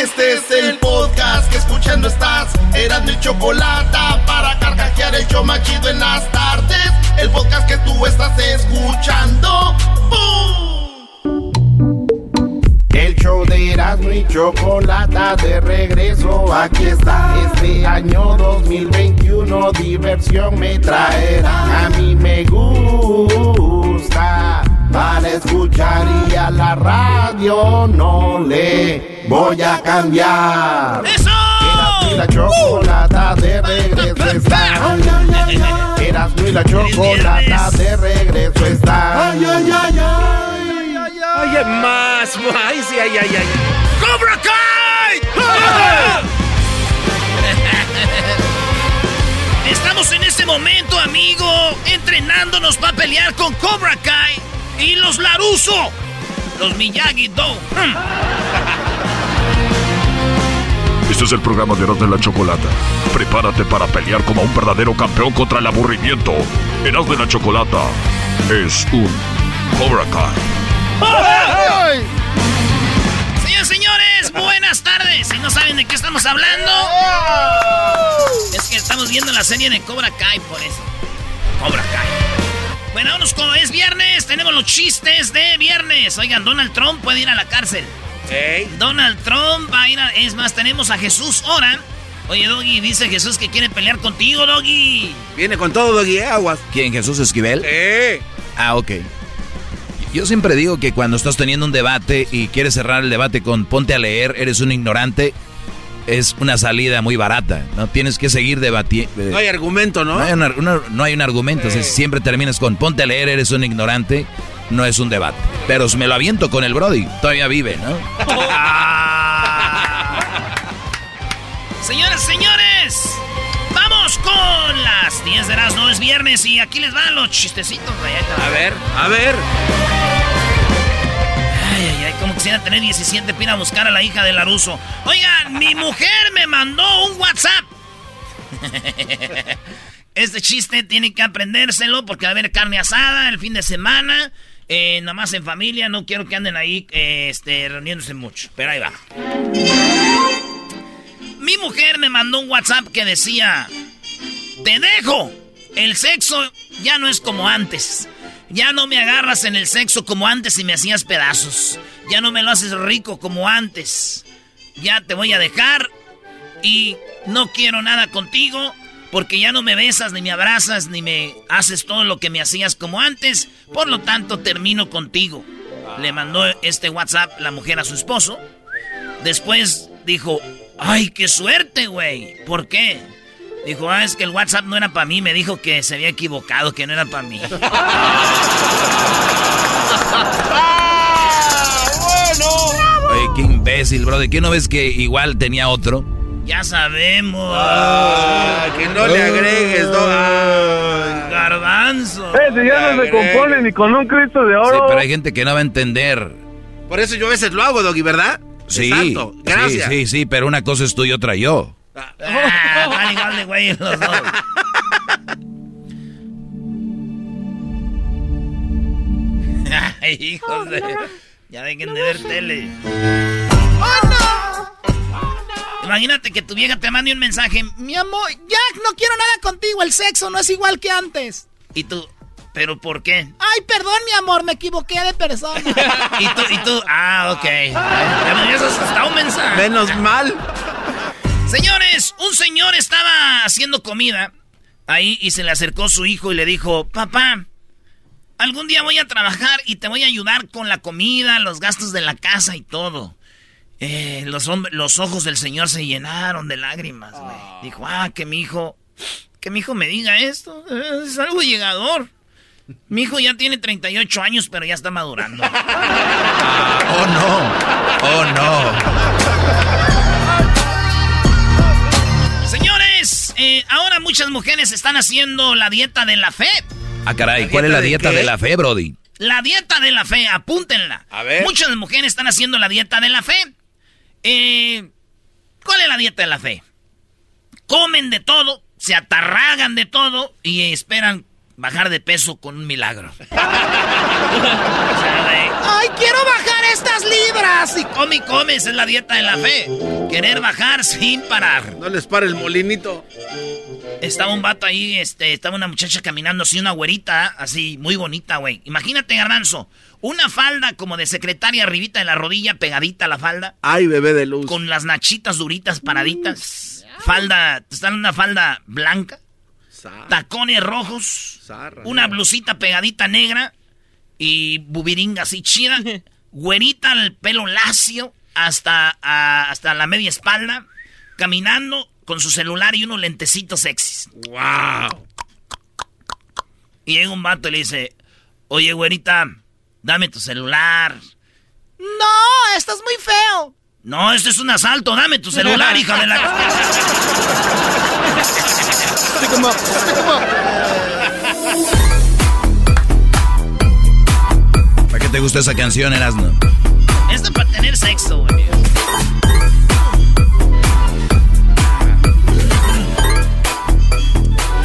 Este es el podcast que escuchando estás. Eran mi chocolate para carcajear el yo machido en las tardes. El podcast que tú estás escuchando. El show de Erasmo y Chocolata de regreso, aquí está. Este año 2021 diversión me traerá. A mí me gusta para escuchar y a la radio no le voy a cambiar. ¡Eso! Erasmo y la Chocolata de regreso está. Erasmo y la Chocolata de regreso está. Ay, ay, ay, ay. Oye, más, ay, sí, ay, ay, ay. ¡Cobra Kai! Estamos en este momento, amigo, entrenándonos para pelear con Cobra Kai y los Laruso, los Miyagi-Do. Hmm. Este es el programa de Eras de la Chocolata. Prepárate para pelear como un verdadero campeón contra el aburrimiento. Eras de la Chocolata es un Cobra Kai. Señores, señores, buenas tardes. Si no saben de qué estamos hablando, es que estamos viendo la serie de Cobra Kai, por eso. Cobra Kai. Bueno, vámonos como es viernes, tenemos los chistes de viernes. Oigan, Donald Trump puede ir a la cárcel. Donald Trump va a ir a... Es más, tenemos a Jesús ahora. Oye, Doggy, dice Jesús que quiere pelear contigo, Doggy. Viene con todo, Doggy, ¿eh? aguas. ¿Quién? ¿Jesús Esquivel? Eh. Ah, ok. Yo siempre digo que cuando estás teniendo un debate y quieres cerrar el debate con ponte a leer, eres un ignorante, es una salida muy barata. No tienes que seguir debatiendo. No hay argumento, ¿no? No hay, no un argumento. o sea, Sí. siempre terminas con ponte a leer, eres un ignorante. No es un debate. Pero me lo aviento con el Brody. Todavía vive, ¿no? Señoras, señores, vamos con las 10 de las no es viernes y aquí les van los chistecitos. A ver, a ver. Quisiera tener 17 para ir a buscar a la hija de Laruso. Oigan, mi mujer me mandó un WhatsApp. Este chiste tiene que aprendérselo porque va a haber carne asada el fin de semana. Eh, nada más en familia, no quiero que anden ahí eh, este, reuniéndose mucho. Pero ahí va. Mi mujer me mandó un WhatsApp que decía: Te dejo. El sexo ya no es como antes. Ya no me agarras en el sexo como antes y me hacías pedazos. Ya no me lo haces rico como antes. Ya te voy a dejar y no quiero nada contigo porque ya no me besas, ni me abrazas, ni me haces todo lo que me hacías como antes. Por lo tanto, termino contigo. Le mandó este WhatsApp la mujer a su esposo. Después dijo, ay, qué suerte, güey. ¿Por qué? Dijo, ah, es que el WhatsApp no era para mí. Me dijo que se había equivocado, que no era para mí. Oye, qué imbécil, Brody. ¿Qué no ves que igual tenía otro? ya sabemos. Ah, que no le agregues, no. Ah. Garbanzo. Ese ya no se compone ni con un Cristo de Sí, oro. pero hay gente que no va a entender. Por eso yo a veces lo hago, Doggy, ¿verdad? Sí, Exacto. Gracias. sí, sí, sí, pero una cosa es tú y otra yo. Ah, van igual de güey los dos. Ay, hijos de... Ya dejen de ver tele. Imagínate que tu vieja te mande un mensaje. Mi amor, ya no quiero nada contigo. El sexo no es igual que antes. Y tú, ¿pero por qué? Ay, perdón, mi amor, me equivoqué de persona. y tú, y tú, ah, ok. Ya me habías asustado un mensaje. Menos mal. Señores, un señor estaba haciendo comida ahí y se le acercó su hijo y le dijo, papá, algún día voy a trabajar y te voy a ayudar con la comida, los gastos de la casa y todo. Eh, los, los ojos del señor se llenaron de lágrimas, Dijo, ah, que mi hijo, que mi hijo me diga esto, es algo llegador. Mi hijo ya tiene 38 años, pero ya está madurando. Ah, oh no, oh no. Eh, ahora muchas mujeres están haciendo la dieta de la fe. Ah, caray, ¿cuál es la dieta de, la fe, Brody? La dieta de la fe, apúntenla. A ver. Muchas mujeres están haciendo la dieta de la fe. Eh, ¿Cuál es la dieta de la fe? Comen de todo, se atarragan de todo y esperan bajar de peso con un milagro. ¡Ay, quiero bajar estas libras! Y come y come, esa es la dieta de la fe. Querer bajar sin parar. No les para el molinito. Estaba un vato ahí, este, estaba una muchacha caminando así, una güerita, así, muy bonita, güey. Imagínate, Garbanzo, una falda como de secretaria arribita de la rodilla, pegadita a la falda. Ay, bebé de luz. Con las nachitas duritas paraditas. Falda, está en una falda blanca tacones rojos, una blusita pegadita negra y bubiringa así chida, güerita, el pelo lacio hasta, hasta la media espalda, caminando con su celular y unos lentecitos sexys. ¡Wow! Y llega un vato y le dice, oye, güerita, dame tu celular. No, estás muy feo. No, este es un asalto, dame tu celular, hija de la... ¿Para qué te gusta esa canción, Erasmo? Esto para tener sexo, güey.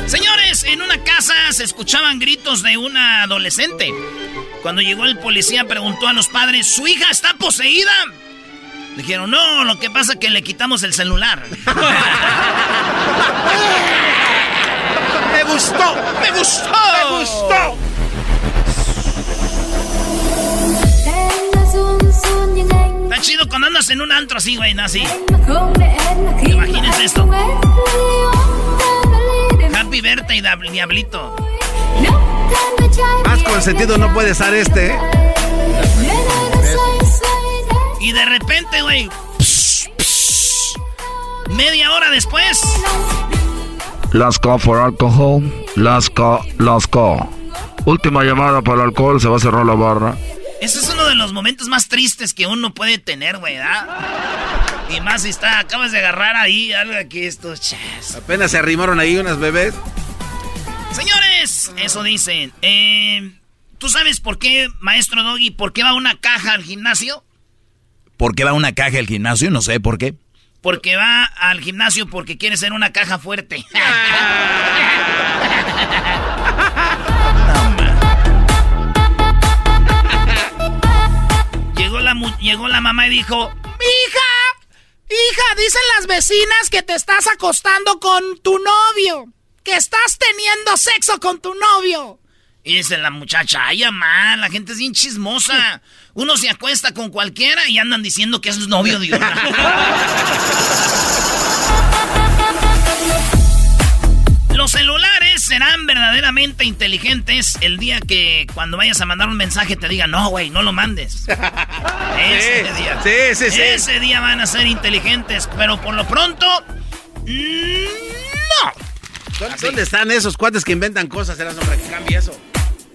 Señores, en una casa se escuchaban gritos de una adolescente. Cuando llegó el policía preguntó a los padres, ¿su hija está poseída? Dijeron, no, lo que pasa es que le quitamos el celular. ¡Me gustó! ¡Me gustó! ¡Me gustó! Chido cuando andas en un antro así, güey, ¿no? Así. Imagínense esto. Happy Berta y Diablito. Más consentido no puede ser este, ¿eh? Y de repente, güey. Media hora después. Las K for alcohol. Las K, las K. Última llamada para el alcohol, se va a cerrar la barra. Ese es uno de los momentos más tristes que uno puede tener, güey. Y más si está, acabas de agarrar ahí algo aquí, estos chas. Apenas se arrimaron ahí unas bebés. Señores, eso dicen. Eh, ¿Tú sabes por qué, maestro Doggy, por qué va una caja al gimnasio? ¿Por qué va una caja al gimnasio? No sé por qué. Porque va al gimnasio porque quiere ser una caja fuerte. llegó la mamá y dijo, hija, hija, dicen las vecinas que te estás acostando con tu novio, que estás teniendo sexo con tu novio. Y dice la muchacha, ay, mamá, la gente es bien chismosa. Uno se acuesta con cualquiera y andan diciendo que es novio de otra. Los celulares serán verdaderamente inteligentes el día que cuando vayas a mandar un mensaje te digan, no, güey, no lo mandes. Ese día. Sí, sí, sí. Ese día van a ser inteligentes, pero por lo pronto, no. ¿Dónde están esos cuates que inventan cosas? Era nombre que cambie eso.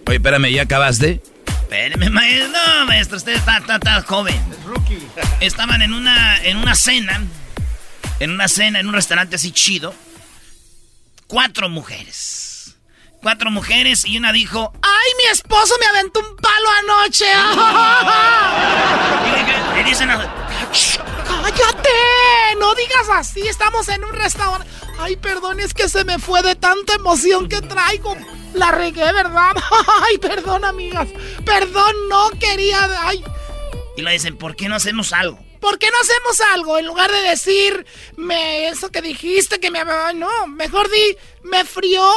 Oye, espérame, ¿ya acabaste? Espérame, maestro. No, maestro, usted está, está, joven. Es rookie. Estaban en una, en una cena. En una cena, en un restaurante así chido. Cuatro mujeres. Cuatro mujeres y una dijo, ¡ay, mi esposo me aventó un palo anoche! y le dicen, ¡cállate! No digas así, estamos en un restaurante. Ay, perdón, es que se me fue de tanta emoción que traigo. La regué, ¿verdad? Ay, perdón, amigas. Perdón, no quería. Ay. Y le dicen, ¿por qué no hacemos algo? ¿Por qué no hacemos algo? En lugar de decir, me, eso que dijiste que me... No, mejor di, me frió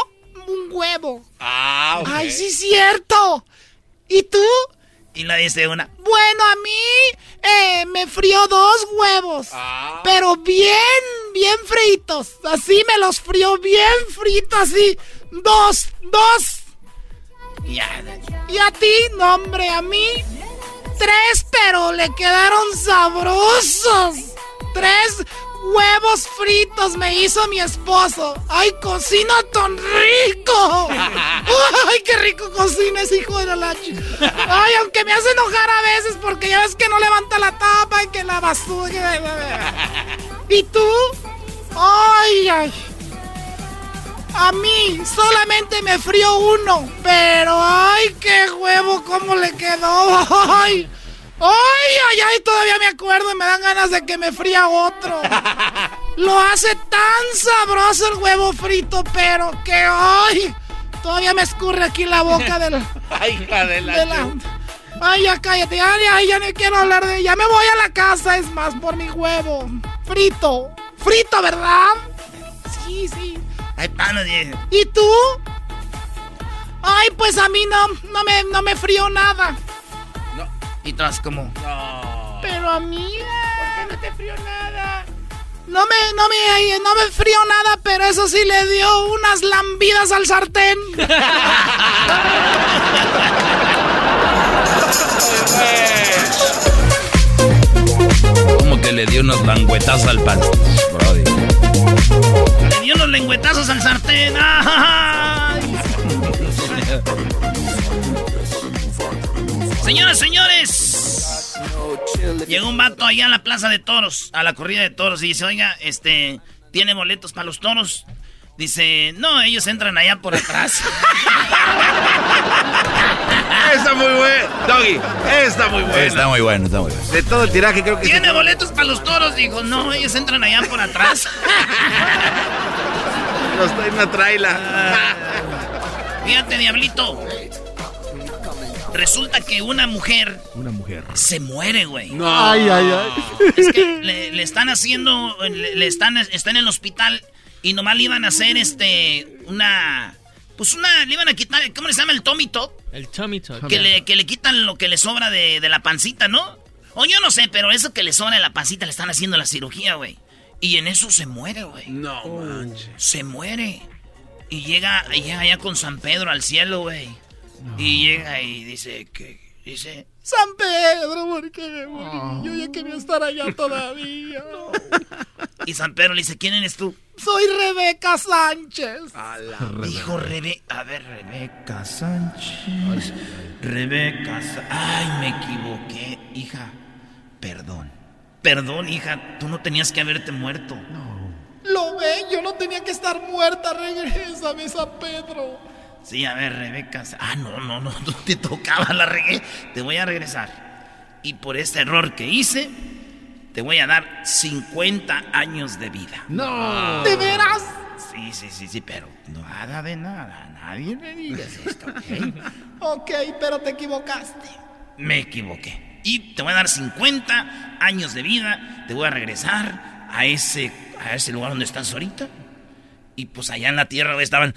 un huevo. Ah. Ay, sí, cierto. ¿Y tú? Y le dice una, bueno, a mí eh, me frió dos huevos. Ah. Pero bien bien fritos. Así me los frío bien fritos, así. Dos, dos. Y a ti, no, hombre, a mí. Tres, pero le quedaron sabrosos. Tres huevos fritos me hizo mi esposo. ¡Ay, cocina tan rico! ¡Ay, qué rico cocina ese hijo de la ¡Ay, aunque me hace enojar a veces porque ya ves que no levanta la tapa y que la basura... ¿Y tú? ¡Ay, ay! A mí solamente me frío uno, pero ¡ay, qué huevo! ¿Cómo le quedó? ¡Ay! ¡Ay, ay, ay! Todavía me acuerdo y me dan ganas de que me fría otro. Lo hace tan sabroso el huevo frito, pero que ¡ay! Todavía me escurre aquí la boca del. ¡Ay, hija de la! Ay, ya cállate, ay, ay, ya no quiero hablar de ella. Me voy a la casa, es más, por mi huevo. Frito. Frito, ¿verdad? Sí, sí. ¿Y tú? Ay, pues a mí no, no me, no me frío nada. Y tras como. No. Pero amiga. ¿Por qué no te frío nada? No me, no me, no me frío nada, pero eso sí le dio unas lambidas al sartén. Como que le dio unos languetazos al pan. Dio unos lengüetazos al sartén. Señoras, señores. Llegó un vato allá a la plaza de toros, a la corrida de toros, y dice, oiga, este, ¿tiene boletos para los toros? Dice, no, ellos entran allá por atrás. está muy bueno, Doggy. Está muy bueno. Está muy bueno, está muy bueno. De todo el tiraje creo que ¿Tiene boletos para los toros? Dijo, no, ellos entran allá por atrás. Los trae una traila. fíjate, diablito. Resulta que una mujer. Una mujer. Se muere, güey. No. Ay, ay, ay. Es que le, están haciendo. Le, están, está en el hospital y nomás le iban a hacer este. Una. Pues una. Le iban a quitar. ¿Cómo le llama? El tummy top. El tummy top. Que, le, que le quitan lo que le sobra de, de la pancita, ¿no? O yo no sé, pero eso que le sobra de la pancita le están haciendo la cirugía, güey. Y en eso se muere, güey. No manches. Se muere. Y llega, llega allá con San Pedro al cielo, güey. Y llega y dice que dice San Pedro, ¿por qué me morí? Yo ya quería estar allá todavía. Y San Pedro le dice, ¿quién eres tú? Soy Rebeca Sánchez. Dijo Rebeca, a ver, Rebeca Sánchez. Rebeca, ay, me equivoqué, hija. Perdón. Perdón, hija, tú no tenías que haberte muerto. No. Lo ven, yo no tenía que estar muerta. Regrésame, San Pedro. Sí, a ver, Rebeca. Ah, no, no, no, no te tocaba, la regué. Te voy a regresar. Y por este error que hice, te voy a dar 50 años de vida. No. ¿De veras? Sí, sí, sí, sí, pero nada de nada. Nadie me digas esto, ¿ok? ok, pero te equivocaste. Me equivoqué. Y te voy a dar 50 años de vida. Te voy a regresar a ese, a ese lugar donde estás ahorita. Y pues allá en la tierra estaban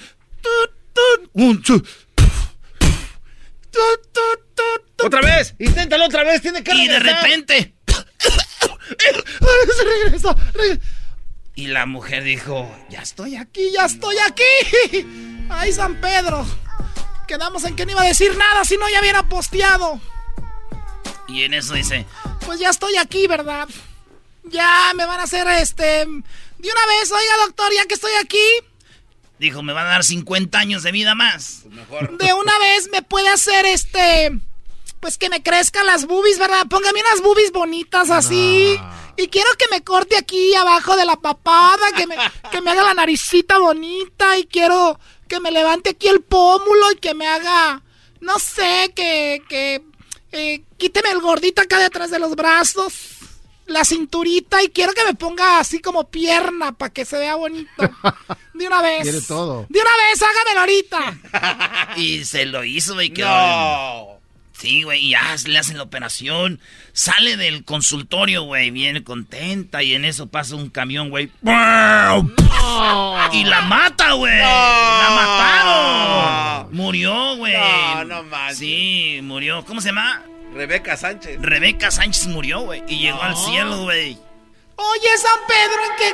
otra vez, inténtalo otra vez, tiene que Y de repente. Y la mujer dijo, ya estoy aquí, ya estoy aquí. Ay, San Pedro. Quedamos en que no iba a decir nada si no ya hubiera posteado. Y en eso dice, pues ya estoy aquí, ¿verdad? Ya me van a hacer este... De una vez, oiga doctor, ya que estoy aquí, Dijo, me van a dar 50 años de vida más. Pues de una vez me puede hacer este. Pues que me crezcan las boobies, ¿verdad? Póngame unas boobies bonitas así. Y quiero que me corte aquí abajo de la papada, que me, que me haga la naricita bonita. Y quiero que me levante aquí el pómulo y que me haga. No sé, que. que eh, quíteme el gordito acá detrás de los brazos la cinturita y quiero que me ponga así como pierna para que se vea bonito. De una vez. Quiere todo. De una vez, hágamelo ahorita. y se lo hizo, güey. No. Sí, güey, y ya le hacen la operación. Sale del consultorio, güey, viene contenta y en eso pasa un camión, güey. Y la mata, güey. La mataron. Murió, güey. No, no más. Sí, murió. ¿Cómo se llama? Rebeca Sánchez. Rebeca Sánchez murió, güey. Y llegó al cielo, güey. Oye, San Pedro, ¿en qué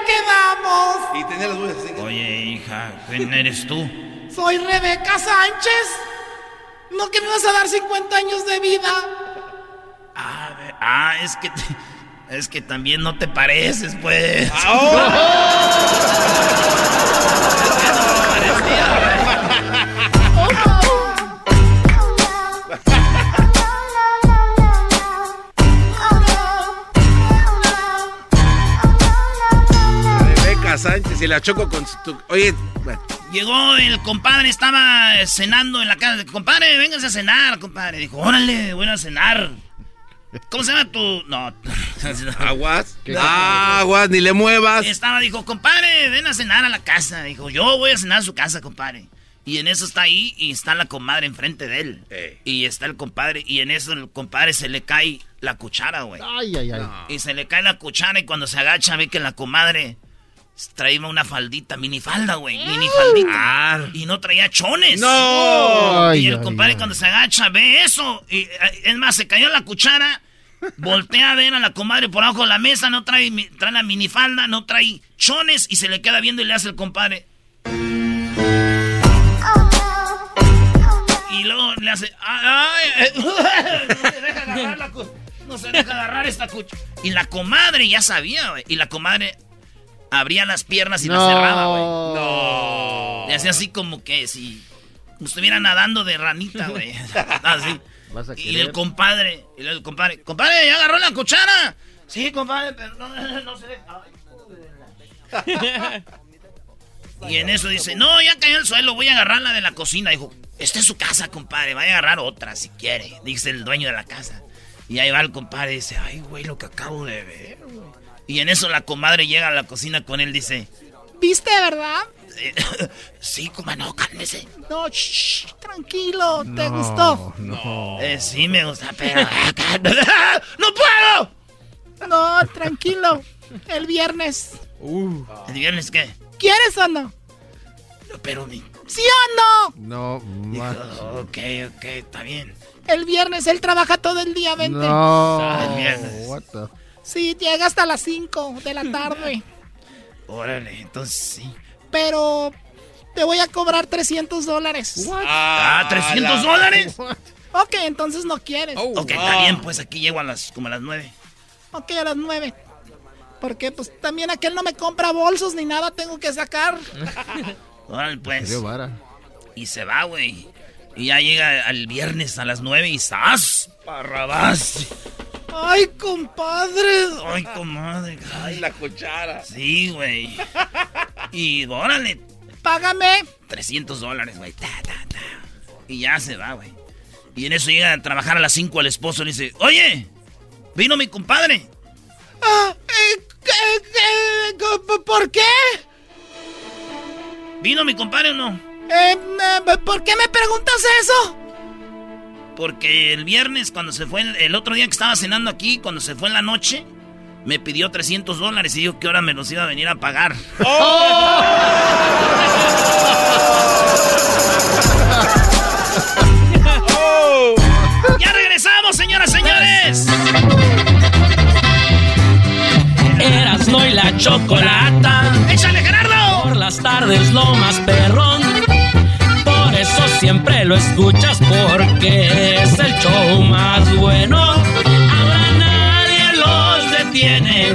tenía las uñas así. Oye, hija, ¿quién eres tú? Soy Rebeca Sánchez. ¿No que me vas a dar 50 años de vida? Ah, ah es que... es que también no te pareces, pues. Ah, oh. es que no me parecía, Sánchez y la choco con tu... Oye, Llegó el compadre, estaba cenando en la casa. Compadre, véngase a cenar, compadre. Dijo, órale, voy a cenar. ¿Cómo se llama tu...? No. ¿Aguas? Aguas, ni le muevas. Estaba, dijo, compadre, ven a cenar a la casa. Dijo, yo voy a cenar a su casa, compadre. Y en eso está ahí y está la comadre enfrente de él. Y está el compadre y en eso el compadre se le cae la cuchara, güey. Ay, ay, ay. Y se le cae la cuchara y cuando se agacha ve que la comadre traía una faldita, minifalda, güey. Minifaldita. Ah. Y no traía chones. ¡No! y el compadre cuando se agacha ve eso. Y eh, es más, se cayó la cuchara. Voltea a ver a la comadre por abajo de la mesa. No trae, trae la minifalda, no trae chones. Y se le queda viendo y le hace el compadre. Y luego le hace. ¡Ay! No se deja agarrar la No se deja agarrar esta cuchara. Y la comadre ya sabía, güey. Y la comadre abría las piernas y las cerraba, güey. No. Y hacía así como que si estuviera nadando de ranita, güey. así. y el compadre, y el compadre, compadre, ¿ya agarró la cuchara? Sí, compadre, pero no, no, se deja. y en eso dice, no, ya cayó el suelo, voy a agarrarla de la cocina. Dijo, esta es su casa, compadre, vaya a agarrar otra si quiere, dice el dueño de la casa. Y ahí va el compadre y dice, ay, güey, lo que acabo de ver, güey. Y en eso la comadre llega a la cocina con él dice... ¿Viste, verdad? sí, coma, no, cálmese. No, shh, tranquilo, ¿te gustó? No. Eh, sí me gusta, pero... ¡No puedo! No, tranquilo. El viernes. Uh. ¿El viernes qué? ¿Quieres o no? pero mi... ¿Sí o no? No, ok, ok, está bien. El viernes él trabaja todo el día, vente. No. el viernes. What the... Sí, llega hasta las 5 de la tarde. Órale, entonces sí. Pero te voy a cobrar 300 dólares. Ah, ¿300 dólares? Ok, entonces no quieres. Oh, ok, está bien, pues aquí llego a las, como a las 9. Ok, a las 9. Porque pues también aquel no me compra bolsos ni nada tengo que sacar. Órale, pues. Y se va, güey. Y ya llega al viernes a las 9 y ¡zas! Parrabás. ¡Ay, compadre! ¡Ay, comadre! ¡Ay, la cuchara! Sí, güey. Y órale. Págame. 300 dólares, güey. Y ya se va, güey. Y en eso llega a trabajar a las 5 el esposo y le dice, oye, vino mi compadre. Ah, eh, ¿Por qué? ¿Vino mi compadre o no? Eh, eh, ¿Por qué me preguntas eso? Porque el viernes, cuando se fue, el, otro día que estaba cenando aquí, cuando se fue en la noche, me pidió 300 dólares y dijo que ahora me los iba a venir a pagar. ¡Oh! ¡Oh! ¡Ya regresamos, señoras, señores! Eras no y la chocolata. ¡Échale, Gerardo! Por las tardes, lo más perrón siempre lo escuchas porque es el show más bueno. Ahora nadie los detiene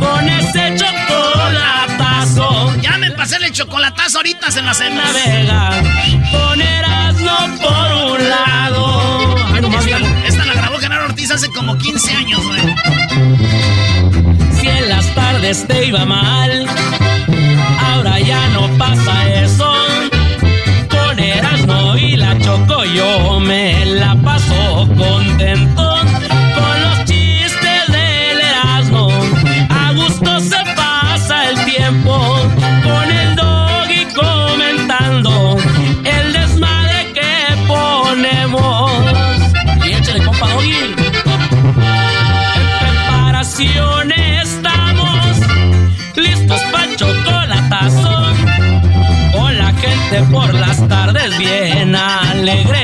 con ese chocolatazo. Ya me pasé el chocolatazo ahorita se la cena. Navega con Erasmo por un lado. esta, esta, la grabó Gerardo Ortiz hace como 15 años, güey. Si en las tardes te iba mal, ahora ya no pasa eso y la choco yo me la paso contento alegre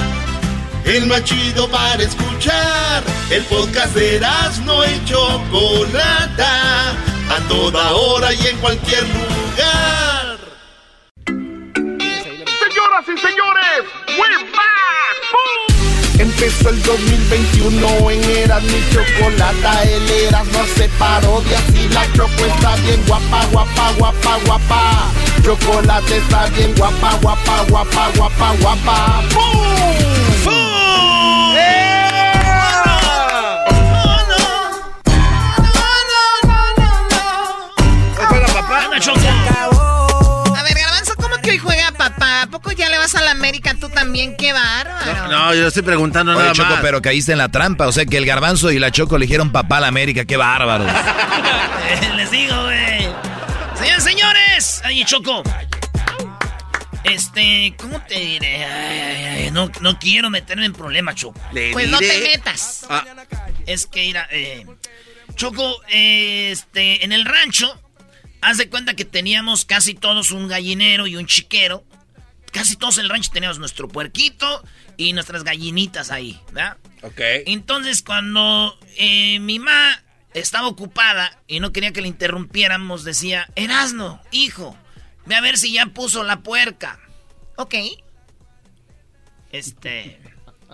el más chido para escuchar. El podcast de no y Chocolata, a toda hora y en cualquier lugar. Señoras y señores, we're back. Empezó el 2021 en Eras mi chocolata, el Eras no hace parodias y la choco está bien guapa, guapa, guapa, guapa. Chocolate está bien guapa, guapa, guapa, guapa, guapa. ¡Bum! ¿A poco ya le vas a la América tú también? ¡Qué bárbaro! No, yo estoy preguntando nada Choco, más. pero caíste en la trampa. O sea que el garbanzo y la Choco eligieron papá a la América. ¡Qué bárbaro! Les digo, güey. Señores, señores. Ay, Choco. Este, ¿cómo te diré? Ay, ay, ay, no, no quiero meterme en problemas, Choco. Pues no te metas. Ah. Es que, mira, eh, Choco, eh, este, en el rancho, haz de cuenta que teníamos casi todos un gallinero y un chiquero. Casi todos en el rancho teníamos nuestro puerquito y nuestras gallinitas ahí, ¿verdad? Ok. Entonces, cuando eh, mi mamá estaba ocupada y no quería que le interrumpiéramos, decía, Erasno, hijo, ve a ver si ya puso la puerca. Ok. Este...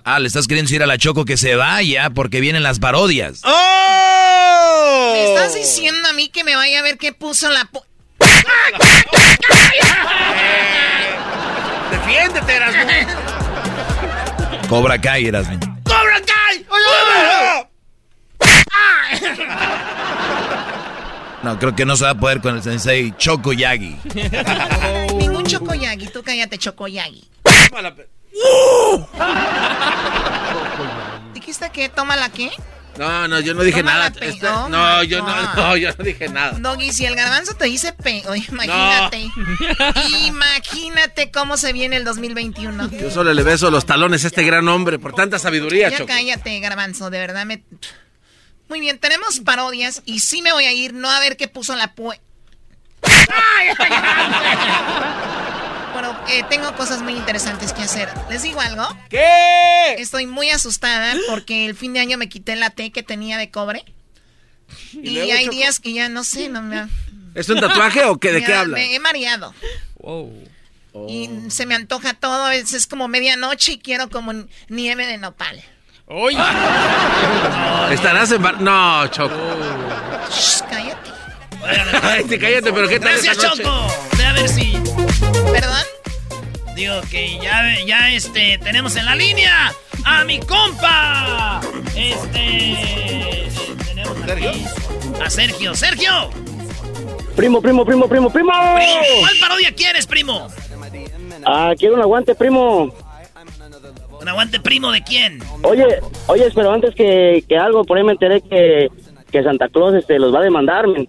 Ah, le estás queriendo decir a la Choco que se vaya porque vienen las parodias. ¡Oh! ¿Me estás diciendo a mí que me vaya a ver qué puso la... pu- Defiéndete, Erasmo. Cobra Kai, Erasmo. ¡Cobra Kai! No, creo que no se va a poder con el sensei Choco Yagi. Ningún chocoyagi. Tú cállate, chocoyagi. ¿Dijiste que toma la qué? No, no, yo no dije nada. la pe- Oh no, yo no, no, yo no dije nada. Doggy, si el garbanzo te dice pe... Oye, imagínate. Imagínate cómo se viene el 2021. Yo solo le beso los talones a este gran hombre por tanta sabiduría, Ya Choco. cállate, garbanzo, de verdad me... Muy bien, tenemos parodias y sí me voy a ir, no a ver qué puso la pue... Bueno, eh, tengo cosas muy interesantes que hacer. ¿Les digo algo? ¿Qué? Estoy muy asustada porque el fin de año me quité la T que tenía de cobre. Y, hay Choco? días que ya no sé, no me... ¿Es un tatuaje o qué? ¿De qué habla? Me he mareado. Y se me antoja todo, es, es como medianoche y quiero como nieve de nopal. ¿Estarás en bar... No, Choco. Shh, cállate. Ay, sí, cállate, pero ¿qué tal Gracias, esa noche? Choco. Ve a ver si... ¿Perdón? Digo que ya, ya este, tenemos en la línea a mi compa. Este... Tenemos aquí a Sergio. ¡Sergio! Primo, primo, primo, primo, primo. ¿Cuál parodia quieres, primo? Ah, quiero un aguante, primo. ¿Un aguante primo de quién? Oye, oye, pero antes que, que algo, por ahí me enteré que, que Santa Claus este, los va a demandar, men,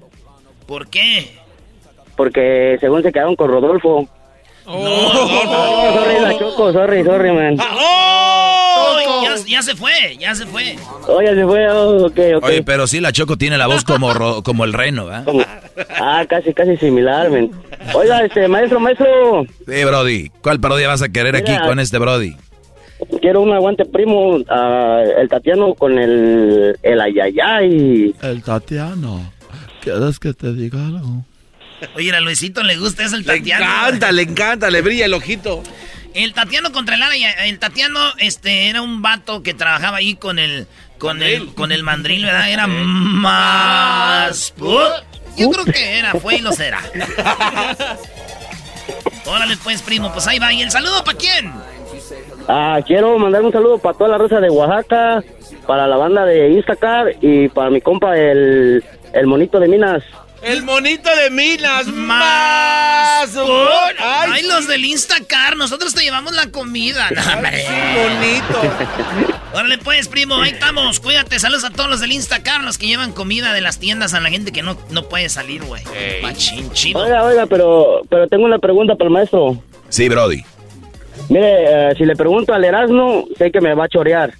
¿Por qué? porque según se quedaron con Rodolfo. Oh, sorry, la choco, sorry, sorry, man. Oh, ya, ya se fue, ya se fue. Oh, ya se fue, oh, ok, ok. Oye, pero sí, la Choco tiene la voz como, ro- como el reno, ¿verdad? Como- Ah, casi, casi similar, man. Oiga, este, maestro, maestro, Sí, Brody. ¿Cuál parodia vas a querer aquí con este Brody? quiero un aguante primo, ah, el Tatiano con el, el ayayay. El Tatiano. ¿Quieres que te diga algo? Oye, a Luisito le gusta eso el Le Tatiano. encanta, le encanta, le brilla el ojito. El Tatiano contra el Ara, y el Tatiano este era un vato que trabajaba ahí con el con el con el mandril, ¿verdad? Era más Yo creo que era, fue y lo será. Órale pues, primo, pues ahí va. ¿Y el saludo para quién? Ah, quiero mandar un saludo para toda la raza de Oaxaca, para la banda de Instacar y para mi compa el, el monito de Minas. El monito de Minas más. Ay, Ay, los del Instacar, nosotros te llevamos la comida. No, hombre. bonito. Órale pues, primo, ahí estamos. Cuídate, saludos a todos los del Instacar, los que llevan comida de las tiendas a la gente que no, no puede salir, güey. Machín, chido. Oiga, oiga, pero, pero tengo una pregunta para el maestro. Sí, Brody. Mire, eh, si le pregunto al Erasmo, sé que me va a chorear.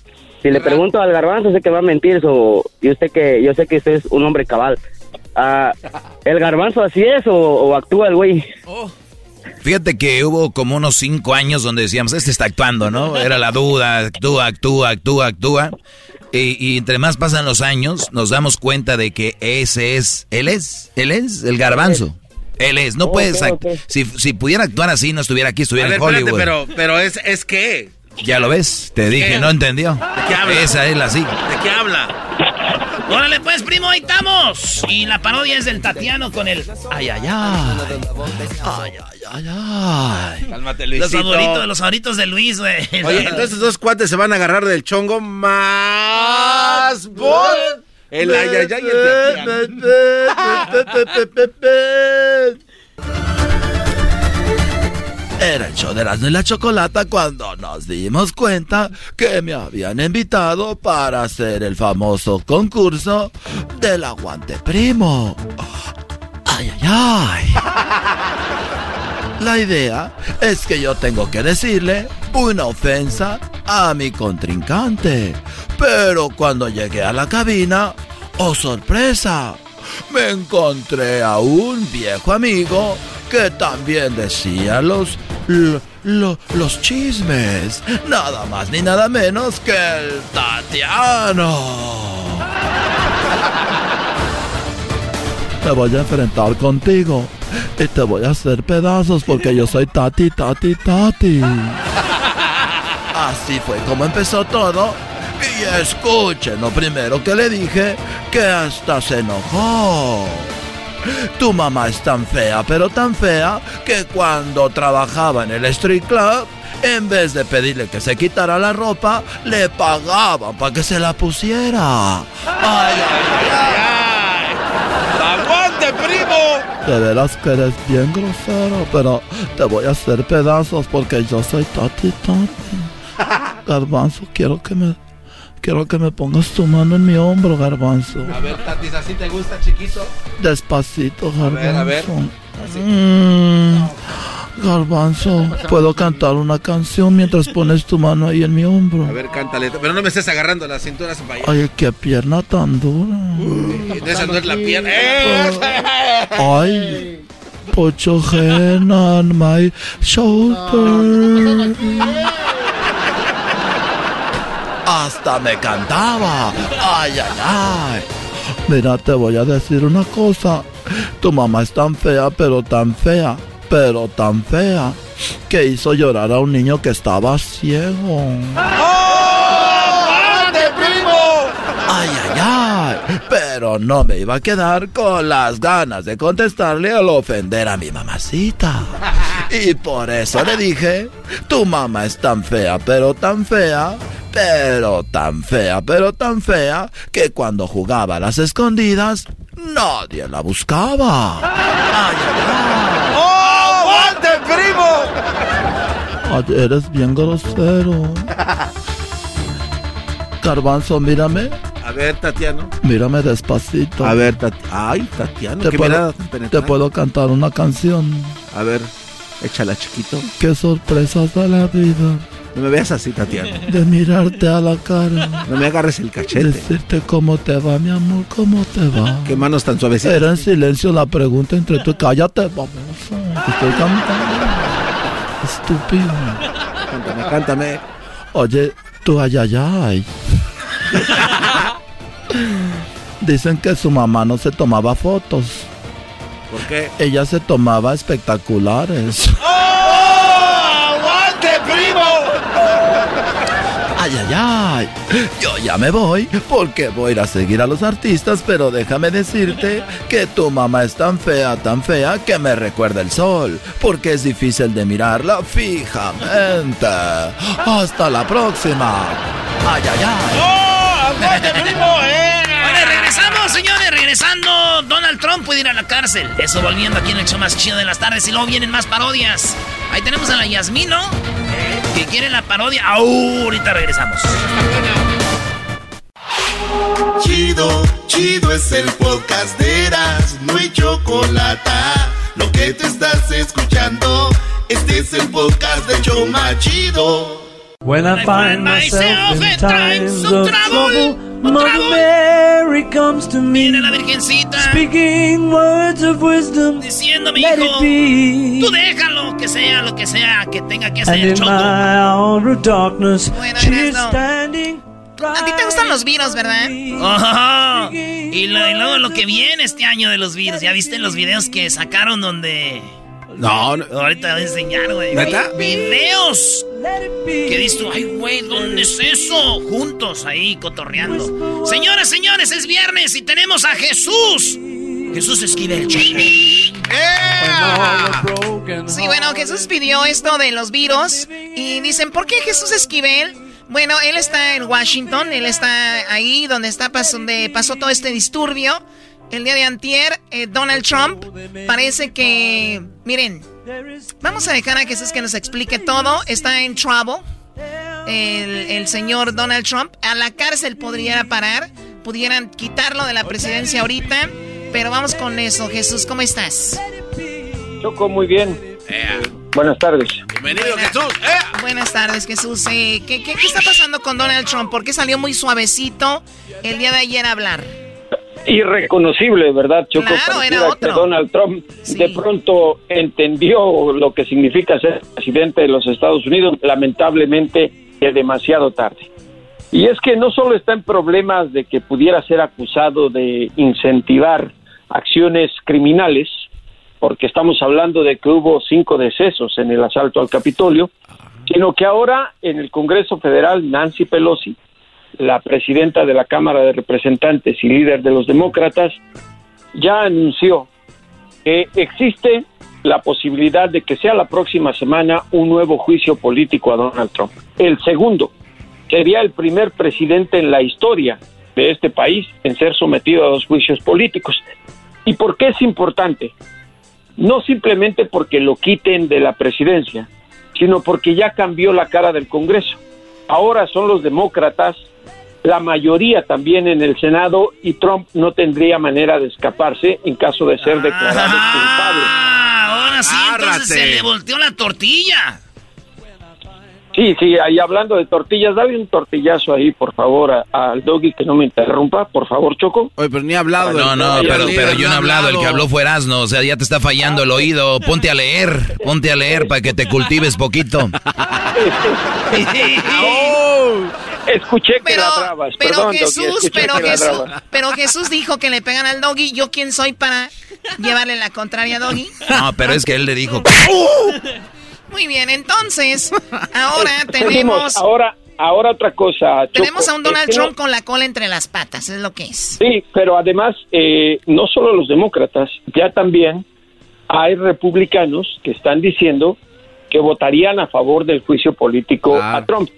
Si le pregunto al Garbanzo, sé que va a mentir. So, y usted que, yo sé que usted es un hombre cabal. Ah, ¿El Garbanzo así es o, o actúa el güey? Fíjate que hubo como unos cinco años donde decíamos, este está actuando, ¿no? Era la duda, actúa, actúa, actúa, actúa. Y, y entre más pasan los años, nos damos cuenta de que ese es, él es, él es el garbanzo. Él es, no Ok, puedes, act- ok. si, si pudiera actuar así, no estuviera aquí, A estuviera ver, en Hollywood. espérate, pero, pero es, es que. Ya lo ves, te dije, ¿Qué? no entendió. qué habla? Esa es la sí. ¿De qué habla? Órale pues, primo, ahí estamos. Y la parodia es del Tatiano con el... Ay, ay, ay. Ay, ay, ay, ay. Cálmate, Los Luisito. favoritos, los favoritos de Luis, güey. Oye, entonces estos dos cuates se van a agarrar del chongo más bot. El ayayay y el Era el show de Erasmo y la Chocolata cuando nos dimos cuenta que me habían invitado para hacer el famoso concurso del aguante primo. Ay, ay, ay. La idea es que yo tengo que decirle una ofensa a mi contrincante. Pero cuando llegué a la cabina, oh sorpresa, me encontré a un viejo amigo que también decía los, lo- lo- los chismes. Nada más ni nada menos que el Tatiano. Me voy a enfrentar contigo y te voy a hacer pedazos porque yo soy Tati, Tati, Tati. Así fue como empezó todo. Y escuchen lo primero que le dije, que hasta se enojó. Tu mamá es tan fea, pero tan fea, que cuando trabajaba en el street club, en vez de pedirle que se quitara la ropa, le pagaban para que se la pusiera. Ay, ay, ay. ¡Aguante, primo! De veras que eres bien grosero, pero te voy a hacer pedazos porque yo soy Tati Tati. Garbanzo, quiero que me quiero que me pongas tu mano en mi hombro, Garbanzo. A ver, Tatis, ¿así te gusta, chiquito? Despacito, A ver, a ver. Garbanzo. Mm, Garbanzo, puedo cantar una canción mientras pones tu mano ahí en mi hombro. A ver, cántale. Pero no me estés agarrando las cinturas para allá. Ay, qué pierna tan dura. Esa no es la pierna. ¡Eh! Ay, put your hand on my shoulder. Hasta me cantaba. Ay, ay, ay. Mira, te voy a decir una cosa. Tu mamá es tan fea, pero tan fea, pero tan fea, que hizo llorar a un niño que estaba ciego. ¡Aguante, primo! Ay, ay, ay. Pero no me iba a quedar con las ganas de contestarle al ofender a mi mamacita. Y por eso le dije, tu mamá es tan fea, pero tan fea, pero tan fea, pero tan fea, que cuando jugaba a las escondidas, nadie la buscaba. Ay, ay, ay. ¡Oh, aguante, primo! Ay, eres bien grosero. Garbanzo, mírame. A ver, Tatiano. Mírame despacito. A ver, Tatiano. Ay, Tatiano, Te qué puedo, te puedo cantar una canción. A ver. Échala, chiquito. Qué sorpresas de la vida. No me veas así, Tatiana. De mirarte a la cara. No me agarres el cachete. Decirte cómo te va, mi amor, cómo te va. Qué manos tan suavecitas. Era en silencio la pregunta entre tú. Cállate, vamos. Estoy cantando. Estúpido. Cántame, cántame. Oye, tú ay, ay, ay. Dicen que su mamá no se tomaba fotos. ¿Por qué? Ella se tomaba espectaculares. ¡Oh! ¡Aguante, primo! Ay, ay, ay. Yo ya me voy porque voy a ir a seguir a los artistas, pero déjame decirte que tu mamá es tan fea, tan fea que me recuerda el sol, porque es difícil de mirarla fijamente. Hasta la próxima. Ay, ay, ay. ¡Oh! ¡Aguante, primo! Eh! Regresando, Donald Trump puede ir a la cárcel. Eso volviendo aquí en el show más chido de las tardes. Y luego vienen más parodias. Ahí tenemos a la Yasmino, que quiere la parodia. Ahorita regresamos. Chido, chido es el podcast de Eras, no hay chocolate. Lo que te estás escuchando, este es el podcast de Choma Chido. When I find myself in times of trouble, Mother Mary comes to me. Viene la virgencita. Speaking words of wisdom. Diciéndome, let hijo, tú déjalo, que sea lo que sea que tenga que in Choco. my hour of darkness, Bueno, standing. A ti te gustan los virus, ¿verdad? Ajá. Y, lo- y luego lo que viene este año de los virus. ¿Ya viste los videos que sacaron donde... No, no. Ahorita voy a enseñar, güey. ¿Neta? Vi- Videos. Que dices ay, güey, ¿dónde es eso? Juntos ahí, cotorreando. Señoras, señores, es viernes y tenemos a Jesús. Jesús Esquivel, Choco. Sí, bueno, Jesús pidió esto de los virus y dicen, ¿por qué Jesús Esquivel? Bueno, él está en Washington, él está ahí donde está donde pasó todo este disturbio. El día de antier, eh, Donald Trump parece que, miren, vamos a dejar a Jesús que nos explique todo. Está en trouble. El, el señor Donald Trump a la cárcel podría parar, pudieran quitarlo de la presidencia ahorita, pero vamos con eso. Jesús, ¿cómo estás? Choco, muy bien. Buenas tardes. Bienvenido, Jesús. Buenas tardes, Jesús. Eh, ¿qué, qué, qué está pasando con Donald Trump? ¿Por qué salió muy suavecito el día de ayer a hablar? Irreconocible, ¿verdad, Choco? Claro, Pareciera era otro. que Donald Trump de pronto entendió lo que significa ser presidente de los Estados Unidos, lamentablemente de demasiado tarde. Y es que no solo está en problemas de que pudiera ser acusado de incentivar acciones criminales, porque estamos hablando de que hubo cinco decesos en el asalto al Capitolio, sino que ahora en el Congreso Federal Nancy Pelosi, la presidenta de la Cámara de Representantes y líder de los demócratas, ya anunció que existe la posibilidad de que sea la próxima semana un nuevo juicio político a Donald Trump. El segundo sería el primer presidente en la historia de este país en ser sometido a dos juicios políticos. ¿Y por qué es importante? No simplemente porque lo quiten de la presidencia, sino porque ya cambió la cara del Congreso. Ahora son los demócratas, la mayoría también en el Senado, y Trump no tendría manera de escaparse en caso de ser declarado culpable. Ah, ahora sí, entonces se le volteó la tortilla. Sí, sí, ahí hablando de tortillas, dale un tortillazo ahí, por favor, a- al doggy que no me interrumpa, por favor, Choco. Oye, pero ni ha hablado. No, no, pero, pero yo no he hablado, el que habló fue Erasno, o sea, ya te está fallando el oído. Ponte a leer, ponte a leer para que te cultives poquito. Escuché que Pero, ladrabas, pero perdón, Doggy, Jesús, pero que Jesús, pero Jesús dijo que le pegan al doggy. ¿Yo quién soy para llevarle la contraria a doggy? No, pero es que él le dijo. Muy bien, entonces, ahora Seguimos, tenemos, ahora, ahora otra cosa, Choco. tenemos a un Donald Es que no- Trump con la cola entre las patas, es lo que es. Sí, pero además, eh, no solo los demócratas, ya también hay republicanos que están diciendo que votarían a favor del juicio político a Trump.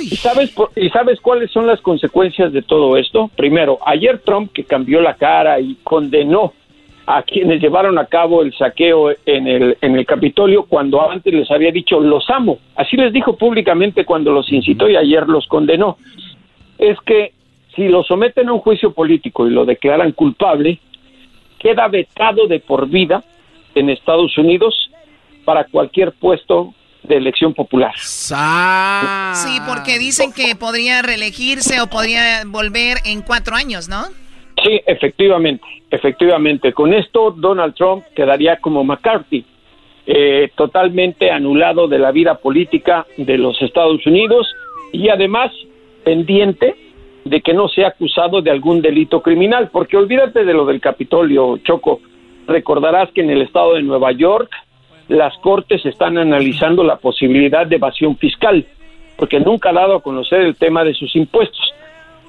¿Y sabes, por- ¿Y sabes cuáles son las consecuencias de todo esto? Primero, ayer Trump, que cambió la cara y condenó a quienes llevaron a cabo el saqueo en el, en el Capitolio cuando antes les había dicho los amo. Así les dijo públicamente cuando los incitó y ayer los condenó. Es que si lo someten a un juicio político y lo declaran culpable, queda vetado de por vida en Estados Unidos para cualquier puesto de elección popular. Sí, porque dicen que podría reelegirse o podría volver en cuatro años, ¿no? Sí, efectivamente, efectivamente. Con esto Donald Trump quedaría como McCarthy, eh, totalmente anulado de la vida política de los Estados Unidos y además pendiente de que no sea acusado de algún delito criminal, porque olvídate de lo del Capitolio, Choco. Recordarás que en el estado de Nueva York las cortes están analizando la posibilidad de evasión fiscal, porque nunca ha dado a conocer el tema de sus impuestos.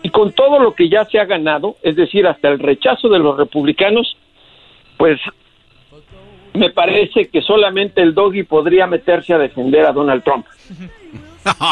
Y con todo lo que ya se ha ganado, es decir, hasta el rechazo de los republicanos, pues me parece que solamente el doggy podría meterse a defender a Donald Trump.